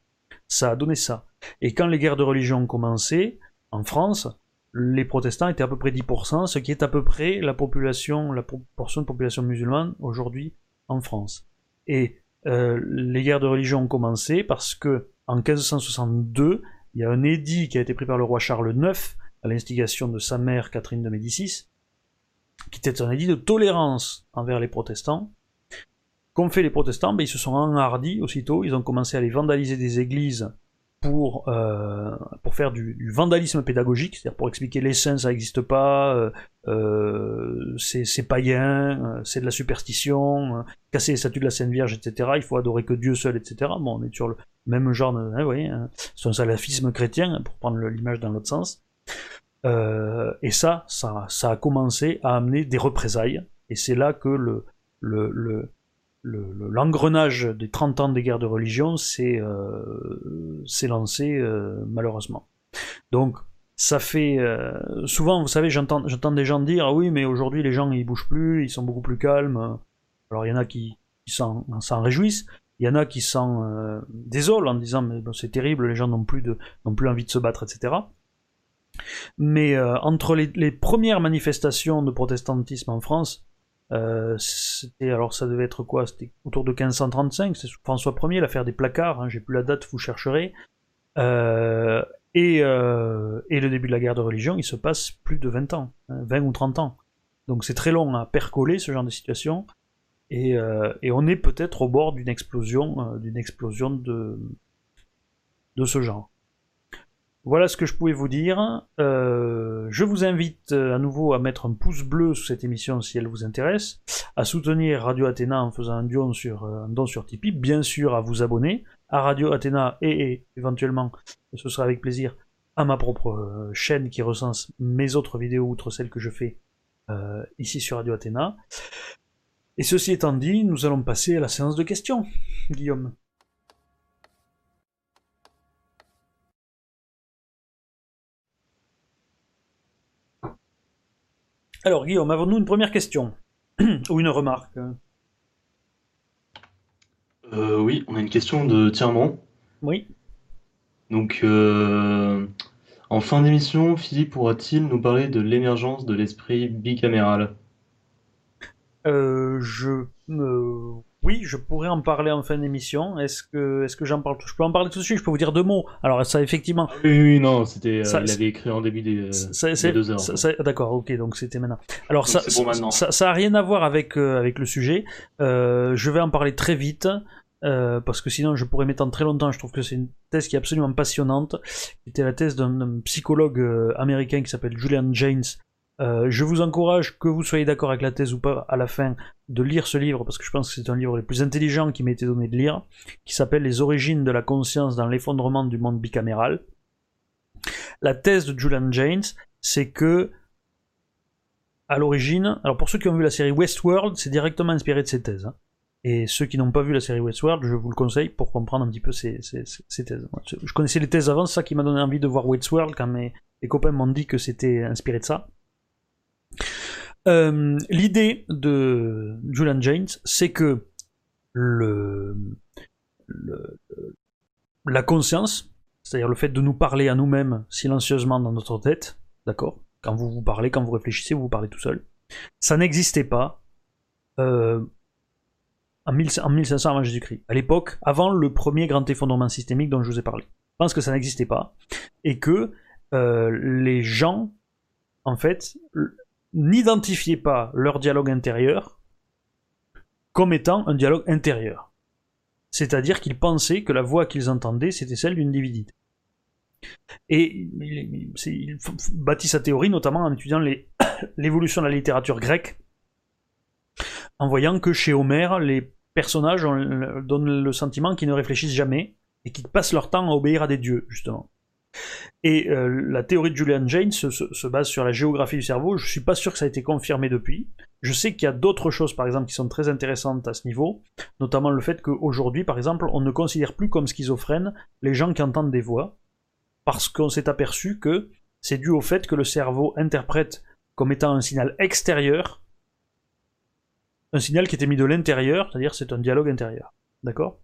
ça a donné ça. Et quand les guerres de religion ont commencé, en France, les protestants étaient à peu près 10%, ce qui est à peu près la population, la proportion de population musulmane aujourd'hui en France. Et euh, les guerres de religion ont commencé parce que en 1562, il y a un édit qui a été pris par le roi Charles IX à l'instigation de sa mère Catherine de Médicis, qui était un édit de tolérance envers les protestants. Qu'ont fait les protestants? Ben, Ils se sont enhardis aussitôt, ils ont commencé à aller vandaliser des églises pour, euh, pour faire du, vandalisme pédagogique, c'est-à-dire pour expliquer les saints, ça n'existe pas, euh, euh c'est païen, euh, c'est de la superstition, euh, casser les statues de la Sainte Vierge, etc. Il faut adorer que Dieu seul, etc. Bon, on est sur le même genre. Hein, vous voyez, hein, c'est un salafisme chrétien, pour prendre l'image dans l'autre sens. Euh, et ça, ça, ça a commencé à amener des représailles. Et c'est là que le, le, le, l'engrenage des 30 ans des guerres de religion s'est euh, lancé euh, malheureusement. Donc ça fait euh, souvent, vous savez, j'entends des gens dire ah oui mais aujourd'hui les gens ils bougent plus, ils sont beaucoup plus calmes. Alors il y en a qui, qui s'en réjouissent, il y en a qui s'en euh, désolent en disant mais bon, c'est terrible, les gens n'ont plus plus envie de se battre, etc. Mais euh, entre les, premières manifestations de protestantisme en France, euh, alors ça devait être quoi? C'était autour de 1535, c'est François Ier, l'affaire des placards, hein, j'ai plus la date, vous chercherez. Euh, et, et, le début de la guerre de religion, il se passe plus de 20 ans, 20 hein, ou 30 ans. Donc c'est très long à percoler ce genre de situation. Et, on est peut-être au bord d'une explosion, d'une explosion de ce genre. Voilà ce que je pouvais vous dire. Euh, je vous invite euh, à nouveau à mettre un pouce bleu sous cette émission si elle vous intéresse, à soutenir Radio Athéna en faisant un don sur, euh, un don sur Tipeee, bien sûr à vous abonner à Radio Athéna et, éventuellement, ce sera avec plaisir, à ma propre chaîne qui recense mes autres vidéos outre celles que je fais ici sur Radio Athéna. Et ceci étant dit, nous allons passer à la séance de questions, Guillaume. Alors, Guillaume, avons-nous une première question Ou une remarque? Euh, Oui, on a une question de Tirement. Oui. Donc, euh, en fin d'émission, Philippe pourra-t-il nous parler de l'émergence de l'esprit bicaméral? Euh, Je. Oui, je pourrais en parler en fin d'émission. Est-ce que, est-ce que j'en parle Je peux en parler tout de suite. Je peux vous dire deux mots. Alors ça, effectivement. Ah oui, oui, non, c'était. Euh, il avait écrit en début des, deux heures. D'accord, ok, donc c'était maintenant. Alors ça, ça, ça, a rien à voir avec euh, avec le sujet. Euh, je vais en parler très vite. parce que sinon je pourrais m'étendre très longtemps. Je trouve que c'est une thèse qui est absolument passionnante. C'était la thèse d'un psychologue américain qui s'appelle Julian James, euh, je vous encourage, que vous soyez d'accord avec la thèse ou pas, à la fin, de lire ce livre, parce que je pense que c'est un livre les plus intelligents qui m'a été donné de lire, qui s'appelle Les origines de la conscience dans l'effondrement du monde bicaméral. La thèse de Julian James, c'est que, à l'origine, alors pour ceux qui ont vu la série Westworld, c'est directement inspiré de ces thèses. Hein. Et ceux qui n'ont pas vu la série Westworld, je vous le conseille pour comprendre un petit peu ces, thèses. Je connaissais les thèses avant, c'est ça qui m'a donné envie de voir Westworld quand mes copains m'ont dit que c'était inspiré de ça. Euh, l'idée de Julian James, c'est que la conscience, c'est-à-dire le fait de nous parler à nous-mêmes silencieusement dans notre tête, d'accord? Quand vous vous parlez, quand vous réfléchissez, vous vous parlez tout seul. Ça n'existait pas euh, en, 1500 avant Jésus-Christ. À l'époque, avant le premier grand effondrement systémique dont je vous ai parlé. Je pense que ça n'existait pas. Et que euh, les gens, en fait, n'identifiaient pas leur dialogue intérieur comme étant un dialogue intérieur. C'est-à-dire qu'ils pensaient que la voix qu'ils entendaient, c'était celle d'une divinité. Et il, bâtit sa théorie notamment en étudiant l'évolution de la littérature grecque, en voyant que chez Homère, les personnages donnent le sentiment qu'ils ne réfléchissent jamais et qu'ils passent leur temps à obéir à des dieux, justement. Et euh, la théorie de Julian Jaynes se, base sur la géographie du cerveau. Je suis pas sûr que ça a été confirmé depuis. Je sais qu'il y a d'autres choses, par exemple, qui sont très intéressantes à ce niveau, notamment le fait qu'aujourd'hui, par exemple, on ne considère plus comme schizophrènes les gens qui entendent des voix, parce qu'on s'est aperçu que c'est dû au fait que le cerveau interprète comme étant un signal extérieur un signal qui était mis de l'intérieur, c'est-à-dire c'est un dialogue intérieur. D'accord?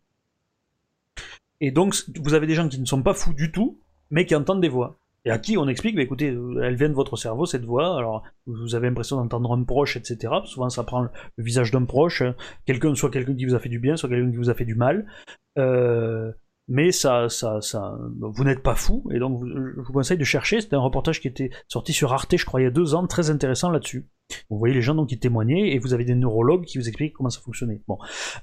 Et donc, vous avez des gens qui ne sont pas fous du tout, mais qui entendent des voix. Et à qui on explique, bah, écoutez, elle vient de votre cerveau, cette voix, alors vous avez l'impression d'entendre un proche, etc. Souvent ça prend le visage d'un proche, quelqu'un, soit quelqu'un qui vous a fait du bien, soit quelqu'un qui vous a fait du mal. Euh, mais ça, ça, ça, vous n'êtes pas fou, et donc je vous conseille de chercher. C'était un reportage qui était sorti sur Arte, je crois, il y a deux ans, très intéressant là-dessus. Vous voyez les gens donc qui témoignaient, et vous avez des neurologues qui vous expliquent comment ça fonctionnait. Bon,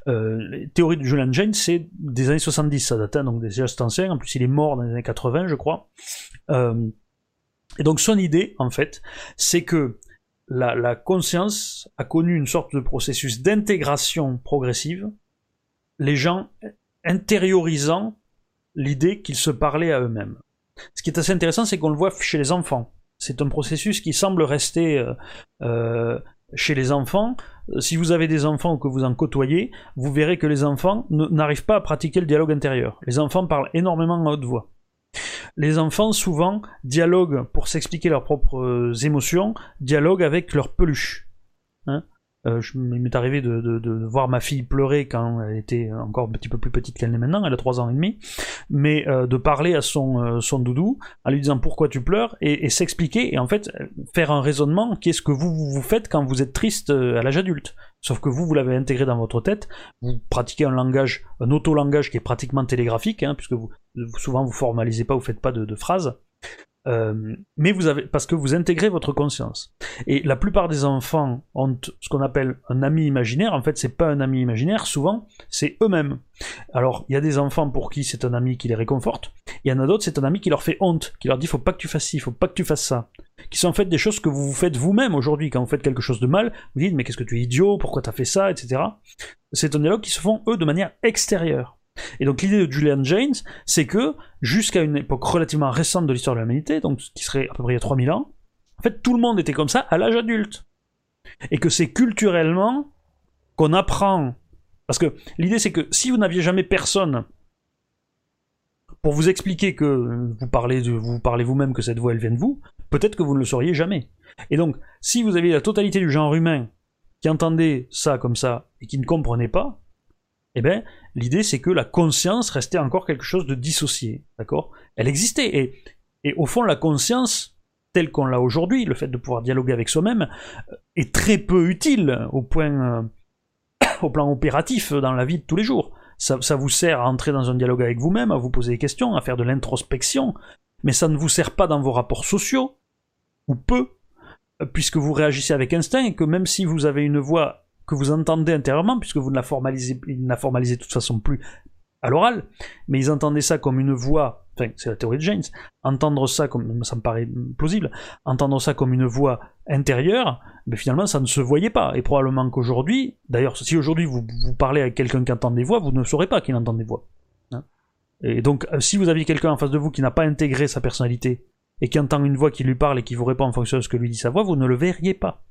euh, les théories de Julian Jaynes, c'est des années 70, ça date, hein, donc déjà c'est ancien. En plus, il est mort dans les années 80, je crois. Euh, et donc son idée, en fait, c'est que la, la conscience a connu une sorte de processus d'intégration progressive. Les gens intériorisant l'idée qu'ils se parlaient à eux-mêmes. Ce qui est assez intéressant, c'est qu'on le voit chez les enfants. C'est un processus qui semble rester euh, euh, chez les enfants. Si vous avez des enfants ou que vous en côtoyez, vous verrez que les enfants n'arrivent pas à pratiquer le dialogue intérieur. Les enfants parlent énormément à haute voix. Les enfants, souvent, dialoguent pour s'expliquer leurs propres émotions, dialoguent avec leur peluche. Euh, il m'est arrivé de, voir ma fille pleurer quand elle était encore un petit peu plus petite qu'elle n'est maintenant, elle a 3 ans et demi, mais euh, de parler à son, euh, son doudou en lui disant pourquoi tu pleures et, s'expliquer et en fait faire un raisonnement qu'est-ce que vous, vous faites quand vous êtes triste à l'âge adulte? Sauf que vous, vous l'avez intégré dans votre tête, vous pratiquez un langage, un auto-langage qui est pratiquement télégraphique, hein, puisque souvent vous formalisez pas, vous faites pas de, phrases. Euh, mais vous avez, parce que vous intégrez votre conscience. Et la plupart des enfants ont ce qu'on appelle un ami imaginaire. En fait, c'est pas un ami imaginaire. Souvent, c'est eux-mêmes. Alors, il y a des enfants pour qui c'est un ami qui les réconforte. Il y en a d'autres, c'est un ami qui leur fait honte, qui leur dit faut pas que tu fasses ci, faut pas que tu fasses ça. Qui sont en fait des choses que vous vous faites vous-même aujourd'hui. Quand vous faites quelque chose de mal, vous dites mais qu'est-ce que tu es idiot, pourquoi tu as fait ça, etc. C'est un dialogue qui se font eux de manière extérieure. Et donc l'idée de Julian James, c'est que jusqu'à une époque relativement récente de l'histoire de l'humanité, donc qui serait à peu près il y a 3000 ans, en fait tout le monde était comme ça à l'âge adulte. Et que c'est culturellement qu'on apprend. Parce que l'idée c'est que si vous n'aviez jamais personne pour vous expliquer que vous parlez, vous parlez vous-même que cette voix elle vient de vous, peut-être que vous ne le sauriez jamais. Et donc, si vous aviez la totalité du genre humain qui entendait ça comme ça et qui ne comprenait pas, eh bien, l'idée c'est que la conscience restait encore quelque chose de dissocié, d'accord? Elle existait, et, et au fond, la conscience, telle qu'on l'a aujourd'hui, le fait de pouvoir dialoguer avec soi-même, euh, est très peu utile au point, euh, au plan opératif dans la vie de tous les jours. Ça, ça vous sert à entrer dans un dialogue avec vous-même, à vous poser des questions, à faire de l'introspection, mais ça ne vous sert pas dans vos rapports sociaux, ou peu, puisque vous réagissez avec instinct, et que même si vous avez une voix que vous entendez intérieurement, puisque vous ne la formalisez, il n'a formalisé de toute façon plus à l'oral, mais ils entendaient ça comme une voix, enfin c'est la théorie de James, entendre ça comme, ça me paraît plausible, entendre ça comme une voix intérieure, mais finalement ça ne se voyait pas, et probablement qu'aujourd'hui, d'ailleurs si aujourd'hui vous, vous parlez avec quelqu'un qui entend des voix, vous ne saurez pas qu'il entend des voix. Hein. et donc euh, si vous aviez quelqu'un en face de vous qui n'a pas intégré sa personnalité, et qui entend une voix qui lui parle et qui vous répond en fonction de ce que lui dit sa voix, vous ne le verriez pas.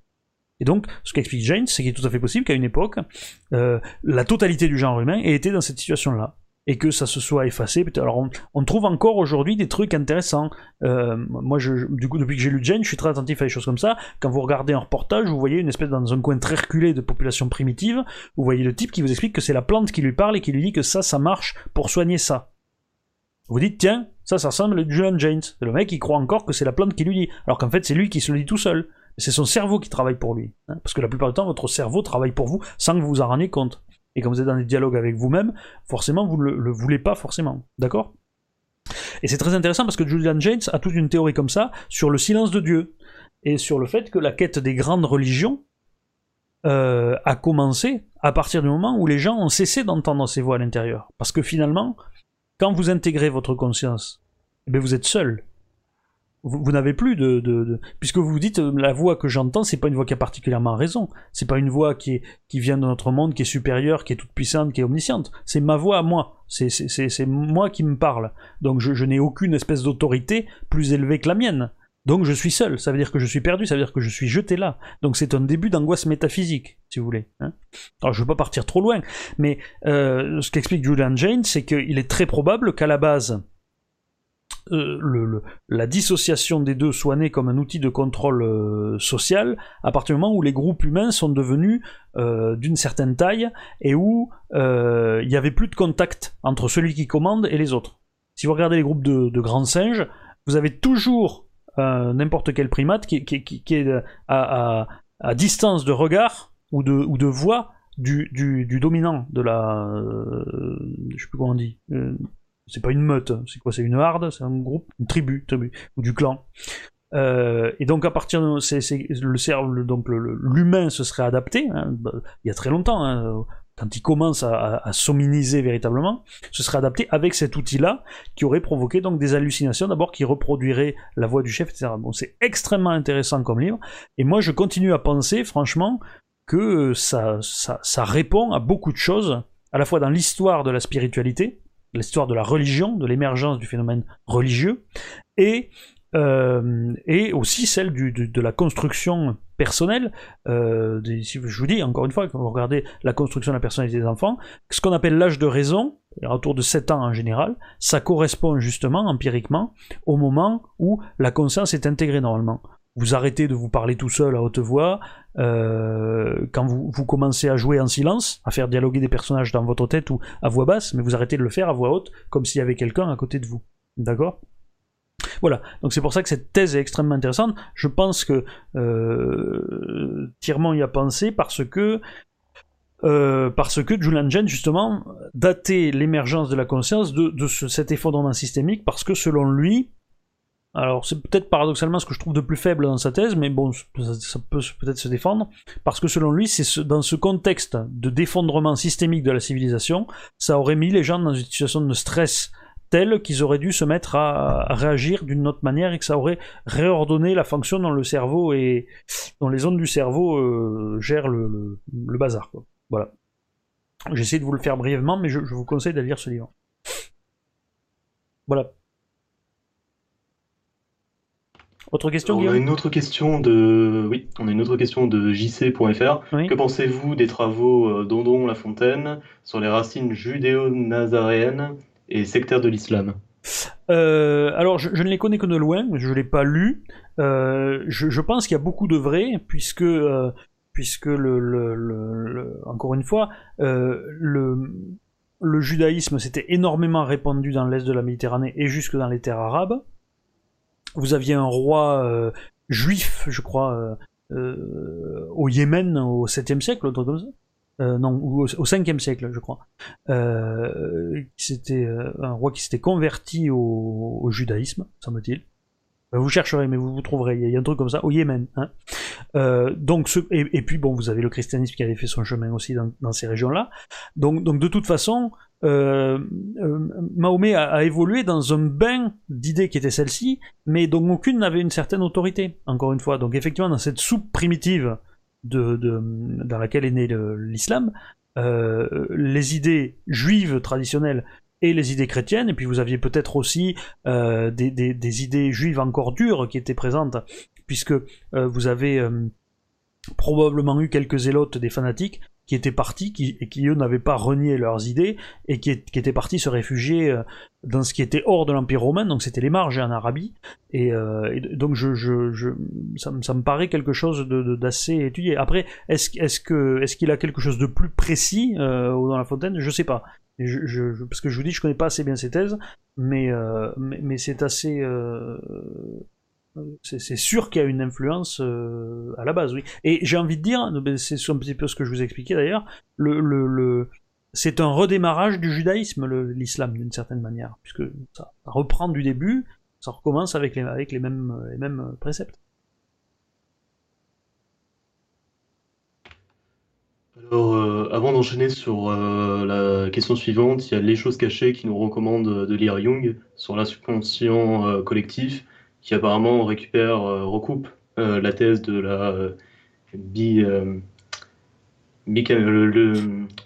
Et donc, ce qu'explique James, c'est qu'il est tout à fait possible qu'à une époque, euh, la totalité du genre humain ait été dans cette situation-là. Et que ça se soit effacé. Alors, on, trouve encore aujourd'hui des trucs intéressants. Euh, moi, je, du coup, depuis que j'ai lu James, je suis très attentif à des choses comme ça. Quand vous regardez un reportage, vous voyez une espèce dans un coin très reculé de population primitive. Vous voyez le type qui vous explique que c'est la plante qui lui parle et qui lui dit que ça, ça marche pour soigner ça. Vous dites, tiens, ça, ça ressemble à Julian James. Le mec, il croit encore que c'est la plante qui lui dit. Alors qu'en fait, c'est lui qui se le dit tout seul. C'est son cerveau qui travaille pour lui. Hein. parce que la plupart du temps, votre cerveau travaille pour vous sans que vous vous en rendiez compte. Et quand vous êtes dans des dialogues avec vous-même, forcément, vous ne le, voulez pas forcément. D'accord? Et c'est très intéressant parce que Julian James a toute une théorie comme ça sur le silence de Dieu. Et sur le fait que la quête des grandes religions euh, a commencé à partir du moment où les gens ont cessé d'entendre ces voix à l'intérieur. Parce que finalement, quand vous intégrez votre conscience, eh vous êtes seul vous, n'avez plus de, puisque vous dites euh, la voix que j'entends c'est pas une voix qui a particulièrement raison c'est pas une voix qui est qui vient de notre monde qui est supérieure qui est toute puissante qui est omnisciente c'est ma voix à moi c'est c'est moi qui me parle donc je, je n'ai aucune espèce d'autorité plus élevée que la mienne donc je suis seul, ça veut dire que je suis perdu, ça veut dire que je suis jeté là. Donc c'est un début d'angoisse métaphysique, si vous voulez. Hein. Alors je veux pas partir trop loin, mais euh, ce qu'explique Julian Jane, c'est qu'il est très probable qu'à la base, euh, la dissociation des deux soit née comme un outil de contrôle euh, social à partir du moment où les groupes humains sont devenus euh, d'une certaine taille et où il n'y avait plus de contact entre celui qui commande et les autres. Si vous regardez les groupes de, grands singes, vous avez toujours n'importe quel primate qui, est à, distance de regard ou de, voix du, dominant de la... je sais plus comment on dit c'est pas une meute, hein. c'est quoi C'est une harde, c'est un groupe, une tribu, tribu ou du clan. Euh, et donc à partir de c'est, le cerveau, donc l'humain se serait adapté hein, bah, il y a très longtemps. Hein, quand il commence à, à, s'hominiser véritablement, se serait adapté avec cet outil-là qui aurait provoqué donc des hallucinations d'abord qui reproduirait la voix du chef, etc. Bon, c'est extrêmement intéressant comme livre. Et moi, je continue à penser, franchement, que ça, ça, ça répond à beaucoup de choses, à la fois dans l'histoire de la spiritualité, l'histoire de la religion, de l'émergence du phénomène religieux, et, euh, et aussi celle du, de, la construction personnelle. Euh, je vous dis, encore une fois, quand vous regardez la construction de la personnalité des enfants, ce qu'on appelle l'âge de raison, autour de 7 ans en général, ça correspond justement, empiriquement, au moment où la conscience est intégrée normalement vous arrêtez de vous parler tout seul à haute voix, euh, quand vous, commencez à jouer en silence, à faire dialoguer des personnages dans votre tête ou à voix basse, mais vous arrêtez de le faire à voix haute, comme s'il y avait quelqu'un à côté de vous. D'accord? Voilà, donc c'est pour ça que cette thèse est extrêmement intéressante. Je pense que euh, y a pensé parce que euh, parce que Julian Jaynes, justement, datait l'émergence de la conscience de cet effondrement systémique, parce que selon lui, Alors c'est peut-être paradoxalement ce que je trouve de plus faible dans sa thèse, mais bon, ça, peut peut-être se défendre, parce que selon lui, c'est dans ce contexte de défendrement systémique de la civilisation, ça aurait mis les gens dans une situation de stress telle qu'ils auraient dû se mettre à, réagir d'une autre manière et que ça aurait réordonné la fonction dont le cerveau et dont les ondes du cerveau euh, gèrent le, bazar. Voilà. J'essaie de vous le faire brièvement, mais je, je vous conseille d'aller lire ce livre. Voilà. Autre question, On a une autre question de, oui, on a une autre question de jc.fr. Que pensez-vous des travaux euh, d'Ondon Lafontaine sur les racines judéo-nazaréennes et sectaires de l'islam? Euh, alors, je, ne les connais que de loin, je ne l'ai pas lu. Euh, je, pense qu'il y a beaucoup de vrai, puisque, puisque le, encore une fois, le, le judaïsme s'était énormément répandu dans l'est de la Méditerranée et jusque dans les terres arabes. Vous aviez un roi euh, juif, je crois, euh, euh, au Yémen au 7e siècle, non, ou au, 5e siècle, je crois. c'était un roi qui s'était converti au, au judaïsme, semble-t-il. Vous chercherez, mais vous vous trouverez. Il y a un truc comme ça au Yémen. Hein. Euh, donc, et, puis bon, vous avez le christianisme qui avait fait son chemin aussi dans, ces régions-là. Donc, de toute façon, euh, euh, Mahomet a, évolué dans un bain d'idées qui étaient celles-ci, mais dont aucune n'avait une certaine autorité. Encore une fois, donc effectivement, dans cette soupe primitive dans laquelle est né l'islam, les idées juives traditionnelles et les idées chrétiennes, et puis vous aviez peut-être aussi euh, des, des, idées juives encore dures qui étaient présentes, puisque euh, vous avez euh, probablement eu quelques zélotes des fanatiques qui étaient partis qui, et qui eux n'avaient pas renié leurs idées et qui, qui étaient partis se réfugier dans ce qui était hors de l'Empire romain, donc c'était les marges en Arabie, et, donc je, je, je ça, ça, me paraît quelque chose d'assez de, étudié. Après, est-ce est qu'il a quelque chose de plus précis dans la fontaine? Je sais pas. Je, parce que je vous dis, je connais pas assez bien ces thèses, mais, euh, mais, c'est assez. Euh, c'est sûr qu'il y a une influence euh, à la base, oui. Et j'ai envie de dire, c'est un petit peu ce que je vous expliquais d'ailleurs, le, le, c'est un redémarrage du judaïsme, l'islam, d'une certaine manière, puisque ça, reprend du début, ça recommence avec avec les, mêmes, les mêmes préceptes. Alors, euh, avant d'enchaîner sur euh, la question suivante, il y a Les choses cachées qui nous recommande de lire Jung sur la subconscient euh, collectif, qui apparemment récupère, recoupe la thèse de la bi,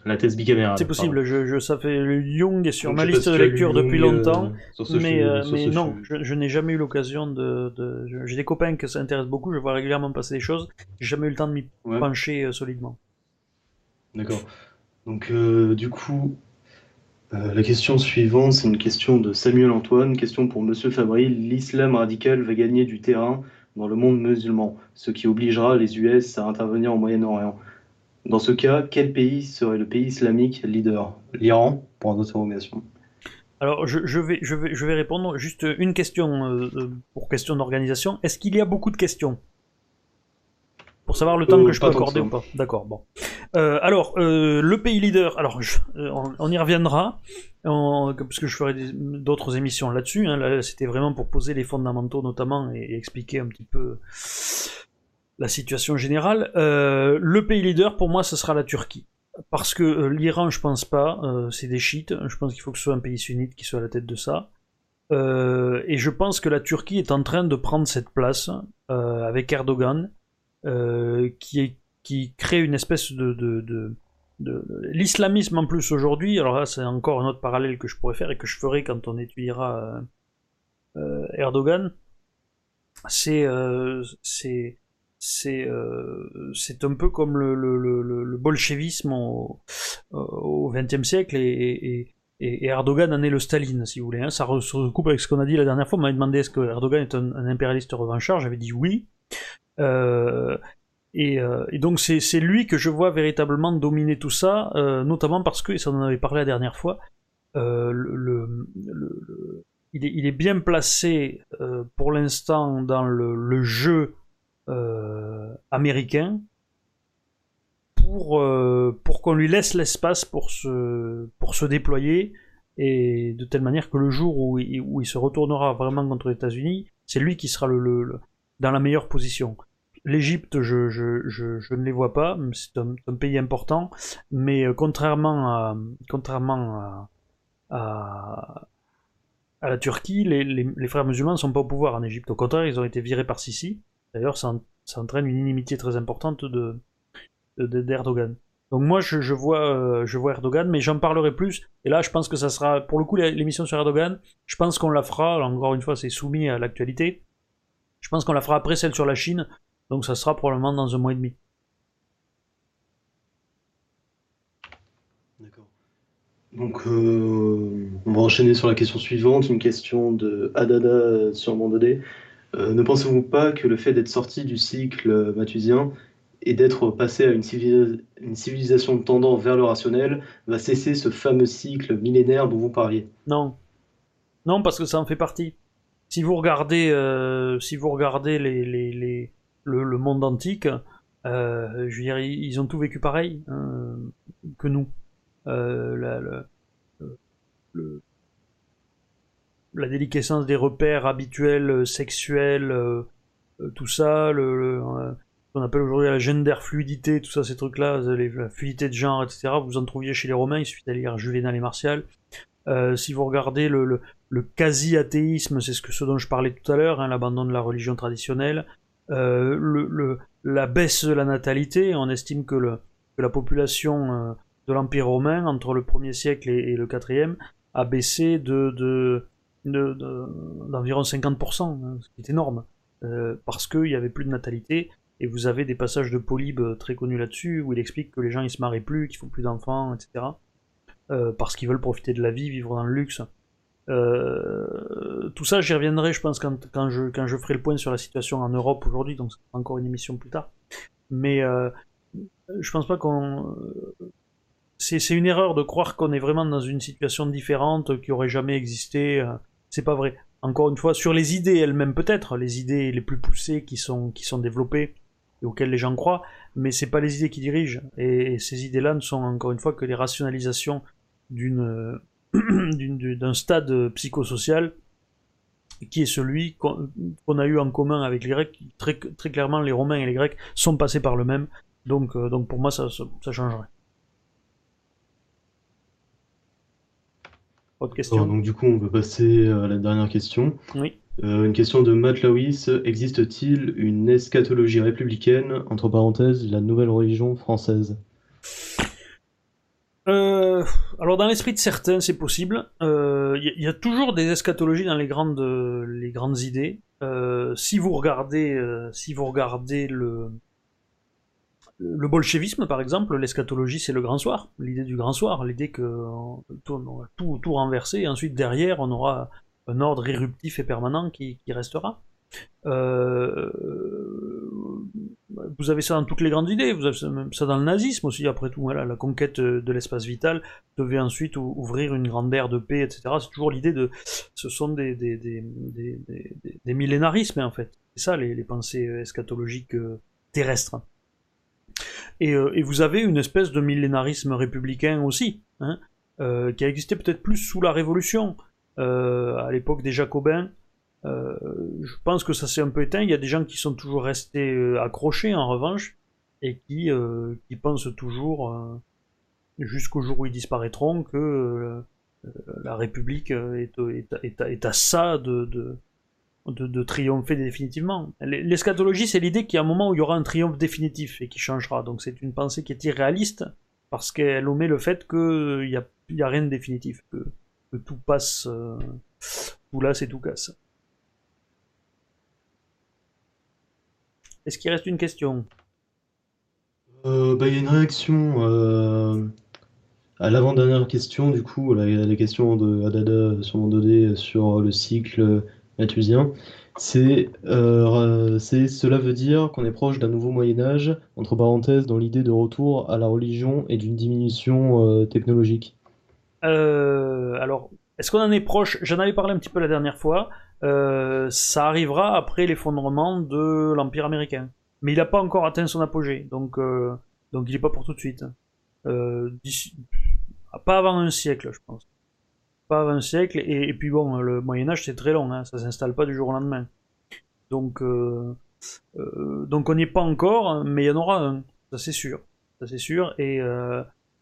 la thèse bicamérale. C'est possible, je, je, ça fait Jung est sur ma liste de lecture depuis longtemps, mais, mais non, je, n'ai jamais eu l'occasion de. J'ai des copains que ça intéresse beaucoup, je vois régulièrement passer des choses, j'ai jamais eu le temps de m'y pencher solidement. D'accord. Donc, euh, du coup, euh, la question suivante, c'est une question de Samuel Antoine. Question pour Monsieur Fabry. L'islam radical va gagner du terrain dans le monde musulman, ce qui obligera les US à intervenir au Moyen-Orient. Dans ce cas, quel pays serait le pays islamique leader? L'Iran Pour interrogation. Alors, je, vais, je, vais, je vais répondre juste une question euh, pour question d'organisation. Est-ce qu'il y a beaucoup de questions? Pour savoir le temps que je peux accorder ou pas. D'accord, bon. Euh, alors, euh, le pays leader, alors euh, on, y reviendra, parce que je ferai d'autres émissions là-dessus. Hein. là, c'était vraiment pour poser les fondamentaux notamment et, expliquer un petit peu la situation générale. le pays leader, pour moi, ce sera la Turquie. Parce que l'Iran, je pense pas, c'est des chiites. Je pense qu'il faut que ce soit un pays sunnite qui soit à la tête de ça. et je pense que la Turquie est en train de prendre cette place avec Erdogan. Euh, qui, crée une espèce de, l'islamisme en plus aujourd'hui. Alors là, c'est encore un autre parallèle que je pourrais faire et que je ferai quand on étudiera euh, euh, Erdogan. C'est un peu comme le, le, bolchevisme au XXe siècle et, et, Erdogan en est le Staline, si vous voulez. Hein. Ça se recoupe avec ce qu'on a dit la dernière fois. On m'a demandé est-ce que Erdogan est un, un impérialiste revanchard? J'avais dit oui. Euh, euh, et, donc c'est lui que je vois véritablement dominer tout ça, euh, notamment parce que, et ça en avait parlé la dernière fois, il, est, bien placé pour l'instant dans le, jeu américain pour, qu'on lui laisse l'espace pour se, déployer et de telle manière que le jour où il, se retournera vraiment contre les États-Unis, c'est lui qui sera dans la meilleure position. L'Égypte, je, ne les vois pas, c'est un, pays important, mais euh, contrairement à, la Turquie, les, frères musulmans ne sont pas au pouvoir en Égypte. Au contraire, ils ont été virés par Sisi. D'ailleurs, ça, entraîne une inimitié très importante de, d'Erdogan. Donc moi, je, je, vois, euh, je vois Erdogan, mais j'en parlerai plus. Et là, je pense que ça sera, pour le coup, l'émission sur Erdogan, je pense qu'on la fera, encore une fois, c'est soumis à l'actualité. Je pense qu'on la fera après celle sur la Chine, donc ça sera probablement dans un mois et demi. D'accord. Donc euh, on va enchaîner sur la question suivante, une question de Adada sur Mandodé. Euh, ne pensez-vous pas que le fait d'être sorti du cycle mathusien et d'être passé à une, une, civilisation tendant vers le rationnel va cesser ce fameux cycle millénaire dont vous parliez? Non. Non, parce que ça en fait partie. Si vous regardez, euh, si vous regardez les, les, les le, monde antique, euh, je veux dire, ils ont tout vécu pareil hein, que nous. Euh, la, le, la, déliquescence des repères habituels, sexuels, tout ça, le, qu'on appelle aujourd'hui la gender fluidité, tout ça, ces trucs-là, la fluidité de genre, etc. Vous en trouviez chez les Romains, il suffit d'aller lire Juvénal et Martial. Euh, si vous regardez le, le, quasi-athéisme, c'est ce dont je parlais tout à l'heure, hein, l'abandon de la religion traditionnelle, euh, la baisse de la natalité, on estime que, la population euh, de l'Empire romain, entre le 1er siècle et, le 4e, a baissé de, de, d'environ 50%, hein, ce qui est énorme, parce qu'il n'y avait plus de natalité, et vous avez des passages de Polybe très connus là-dessus, où il explique que les gens ils se marient plus, qu'ils font plus d'enfants, etc. Euh, parce qu'ils veulent profiter de la vie, vivre dans le luxe. Euh, tout ça, j'y reviendrai, je pense, quand, quand, je, quand je ferai le point sur la situation en Europe aujourd'hui, donc c'est encore une émission plus tard. Mais euh, je pense pas qu'on. C'est, une erreur de croire qu'on est vraiment dans une situation différente, qui aurait jamais existé. C'est pas vrai. Encore une fois, sur les idées elles-mêmes peut-être, les idées les plus poussées qui sont, qui sont développées et auxquelles les gens croient, mais c'est pas les idées qui dirigent. Et, et ces idées-là ne sont encore une fois que les rationalisations d'une d'un stade psychosocial qui est celui qu'on a eu en commun avec les Grecs. Très, très clairement, les Romains et les Grecs sont passés par le même. Donc, euh, donc pour moi, ça, ça, changerait. Autre question? donc du coup, on peut passer à la dernière question. Oui. Euh, une question de Matt Lewis. Existe-t-il une eschatologie républicaine, entre parenthèses, la nouvelle religion française? Euh, alors dans l'esprit de certains, c'est possible. Il euh, y, a toujours des eschatologies dans les grandes, les grandes idées. Euh, si vous regardez, si vous regardez le, le bolchevisme, par exemple, l'eschatologie, c'est le grand soir, l'idée du grand soir, l'idée que tout, tout, tout renverser, et ensuite derrière, on aura un ordre éruptif et permanent qui, qui restera. Euh, vous avez ça dans toutes les grandes idées, vous avez ça dans le nazisme aussi, après tout. Voilà, la conquête de l'espace vital devait ensuite ouvrir une grande ère de paix, etc. C'est toujours l'idée de. Ce sont des, des, des, des, millénarismes, en fait. C'est ça, les, pensées eschatologiques euh, terrestres. Et, euh, vous avez une espèce de millénarisme républicain aussi, hein, euh, qui a existé peut-être plus sous la Révolution, à l'époque des Jacobins. Euh, je pense que ça s'est un peu éteint. Il y a des gens qui sont toujours restés euh, accrochés en revanche et qui, euh, qui pensent toujours jusqu'au jour où ils disparaîtront que la République est, à ça de, de, de, triompher définitivement. L'eschatologie, c'est l'idée qu'il y a un moment où il y aura un triomphe définitif et qui changera. Donc c'est une pensée qui est irréaliste parce qu'elle omet le fait qu'il n'y a, y a rien de définitif, que, tout passe, tout là c'est tout casse. Est-ce qu'il reste une question? Euh, bah, Il y a une réaction euh, à l'avant-dernière question, du coup, la, la question de Adada sur mon 2D sur le cycle mathusien. C'est euh, cela veut dire qu'on est proche d'un nouveau Moyen Âge, entre parenthèses, dans l'idée de retour à la religion et d'une diminution technologique. alors, est-ce qu'on en est proche? J'en avais parlé un petit peu la dernière fois. Euh, ça arrivera après l'effondrement de l'Empire américain. Mais il n'a pas encore atteint son apogée, donc, euh, donc il n'est pas pour tout de suite. Euh, pas avant un siècle, je pense. Pas avant un siècle, et, puis bon, le Moyen-Âge c'est très long, hein, ça s'installe pas du jour au lendemain. Donc, donc on n'y est pas encore, mais il y en aura un, ça c'est sûr. Ça c'est sûr. Et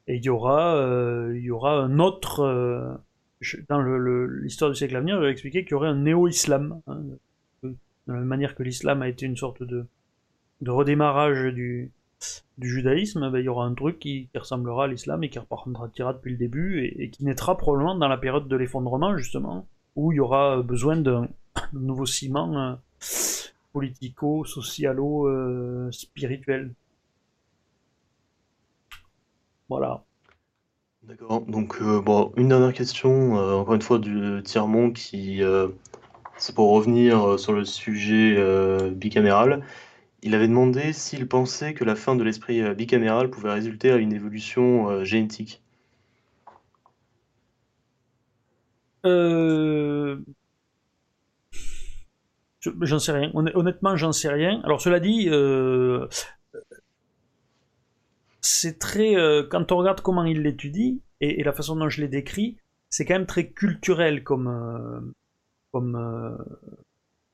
il y aura, il y aura un autre. Dans l'histoire du siècle à venir, je vais expliquer qu'il y aurait un néo-islam. Hein, de la même manière que l'islam a été une sorte de, de redémarrage du, du judaïsme, ben, il y aura un truc qui, ressemblera à l'islam et qui repartira depuis le début et, qui naîtra probablement dans la période de l'effondrement, justement, où il y aura besoin d'un nouveau ciment euh, politico, socialo, euh, spirituel. Voilà. D'accord. Donc, euh, bon, une dernière question, encore une fois, du Tirmont, qui. c'est pour revenir sur le sujet bicaméral. Il avait demandé s'il pensait que la fin de l'esprit euh, bicaméral pouvait résulter à une évolution euh, génétique. Euh... J'en sais rien. Honnêtement, j'en sais rien. Alors cela dit, euh, c'est très... quand on regarde comment il l'étudie et, la façon dont je l'ai décrit, c'est quand même très culturel comme, comme,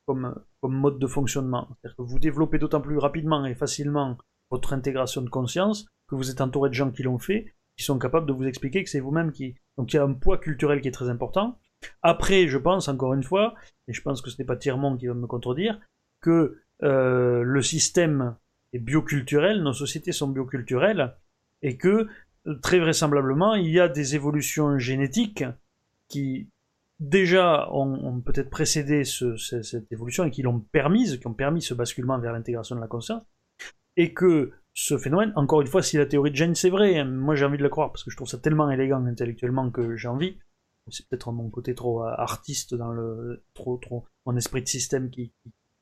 comme, comme mode de fonctionnement. C'est-à-dire que vous développez d'autant plus rapidement et facilement votre intégration de conscience que vous êtes entouré de gens qui l'ont fait, qui sont capables de vous expliquer que c'est vous-même qui... Donc il y a un poids culturel qui est très important. Après, je pense, encore une fois, et je pense que ce n'est pas Tirmont qui va me contredire, que euh, le système est bioculturel, nos sociétés sont bioculturelles, et que très vraisemblablement, il y a des évolutions génétiques qui déjà ont, peut-être précédé cette évolution et qui l'ont permise, qui ont permis ce basculement vers l'intégration de la conscience, et que ce phénomène, encore une fois, si la théorie de Jane c'est vrai, hein, moi j'ai envie de le croire parce que je trouve ça tellement élégant intellectuellement que j'ai envie. C'est peut-être mon côté trop euh, artiste dans le trop trop mon esprit de système qui,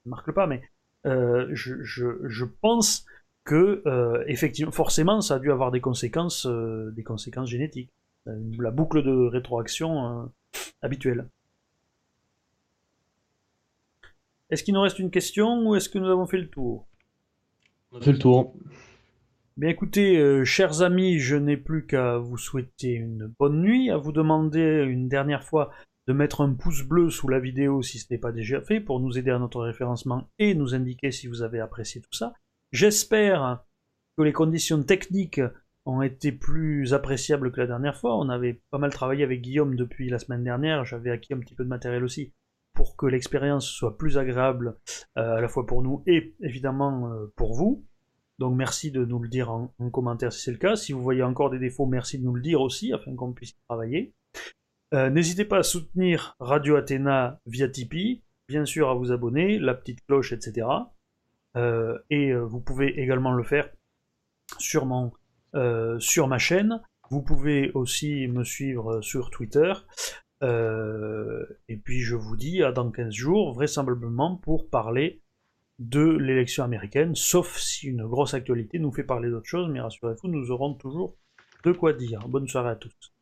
ne marque pas, mais euh, je, pense que euh, effectivement, forcément, ça a dû avoir des conséquences, des conséquences génétiques. La boucle de rétroaction habituel. Est-ce qu'il nous reste une question ou est-ce que nous avons fait le tour? On a fait le tour. Bien écoutez, euh, chers amis, je n'ai plus qu'à vous souhaiter une bonne nuit, à vous demander une dernière fois de mettre un pouce bleu sous la vidéo si ce n'est pas déjà fait pour nous aider à notre référencement et nous indiquer si vous avez apprécié tout ça. J'espère que les conditions techniques ont été plus appréciables que la dernière fois. On avait pas mal travaillé avec Guillaume depuis la semaine dernière, j'avais acquis un petit peu de matériel aussi pour que l'expérience soit plus agréable euh, à la fois pour nous et évidemment euh, pour vous. Donc merci de nous le dire en, commentaire si c'est le cas. Si vous voyez encore des défauts, merci de nous le dire aussi afin qu'on puisse travailler. Euh, n'hésitez pas à soutenir Radio Athéna via Tipeee, bien sûr à vous abonner, la petite cloche, etc. et vous pouvez également le faire sur euh, ma chaîne. Vous pouvez aussi me suivre sur Twitter. Euh, et puis je vous dis à dans 15 jours, vraisemblablement pour parler de l'élection américaine, sauf si une grosse actualité nous fait parler d'autre chose, mais rassurez-vous, nous aurons toujours de quoi dire. Bonne soirée à tous.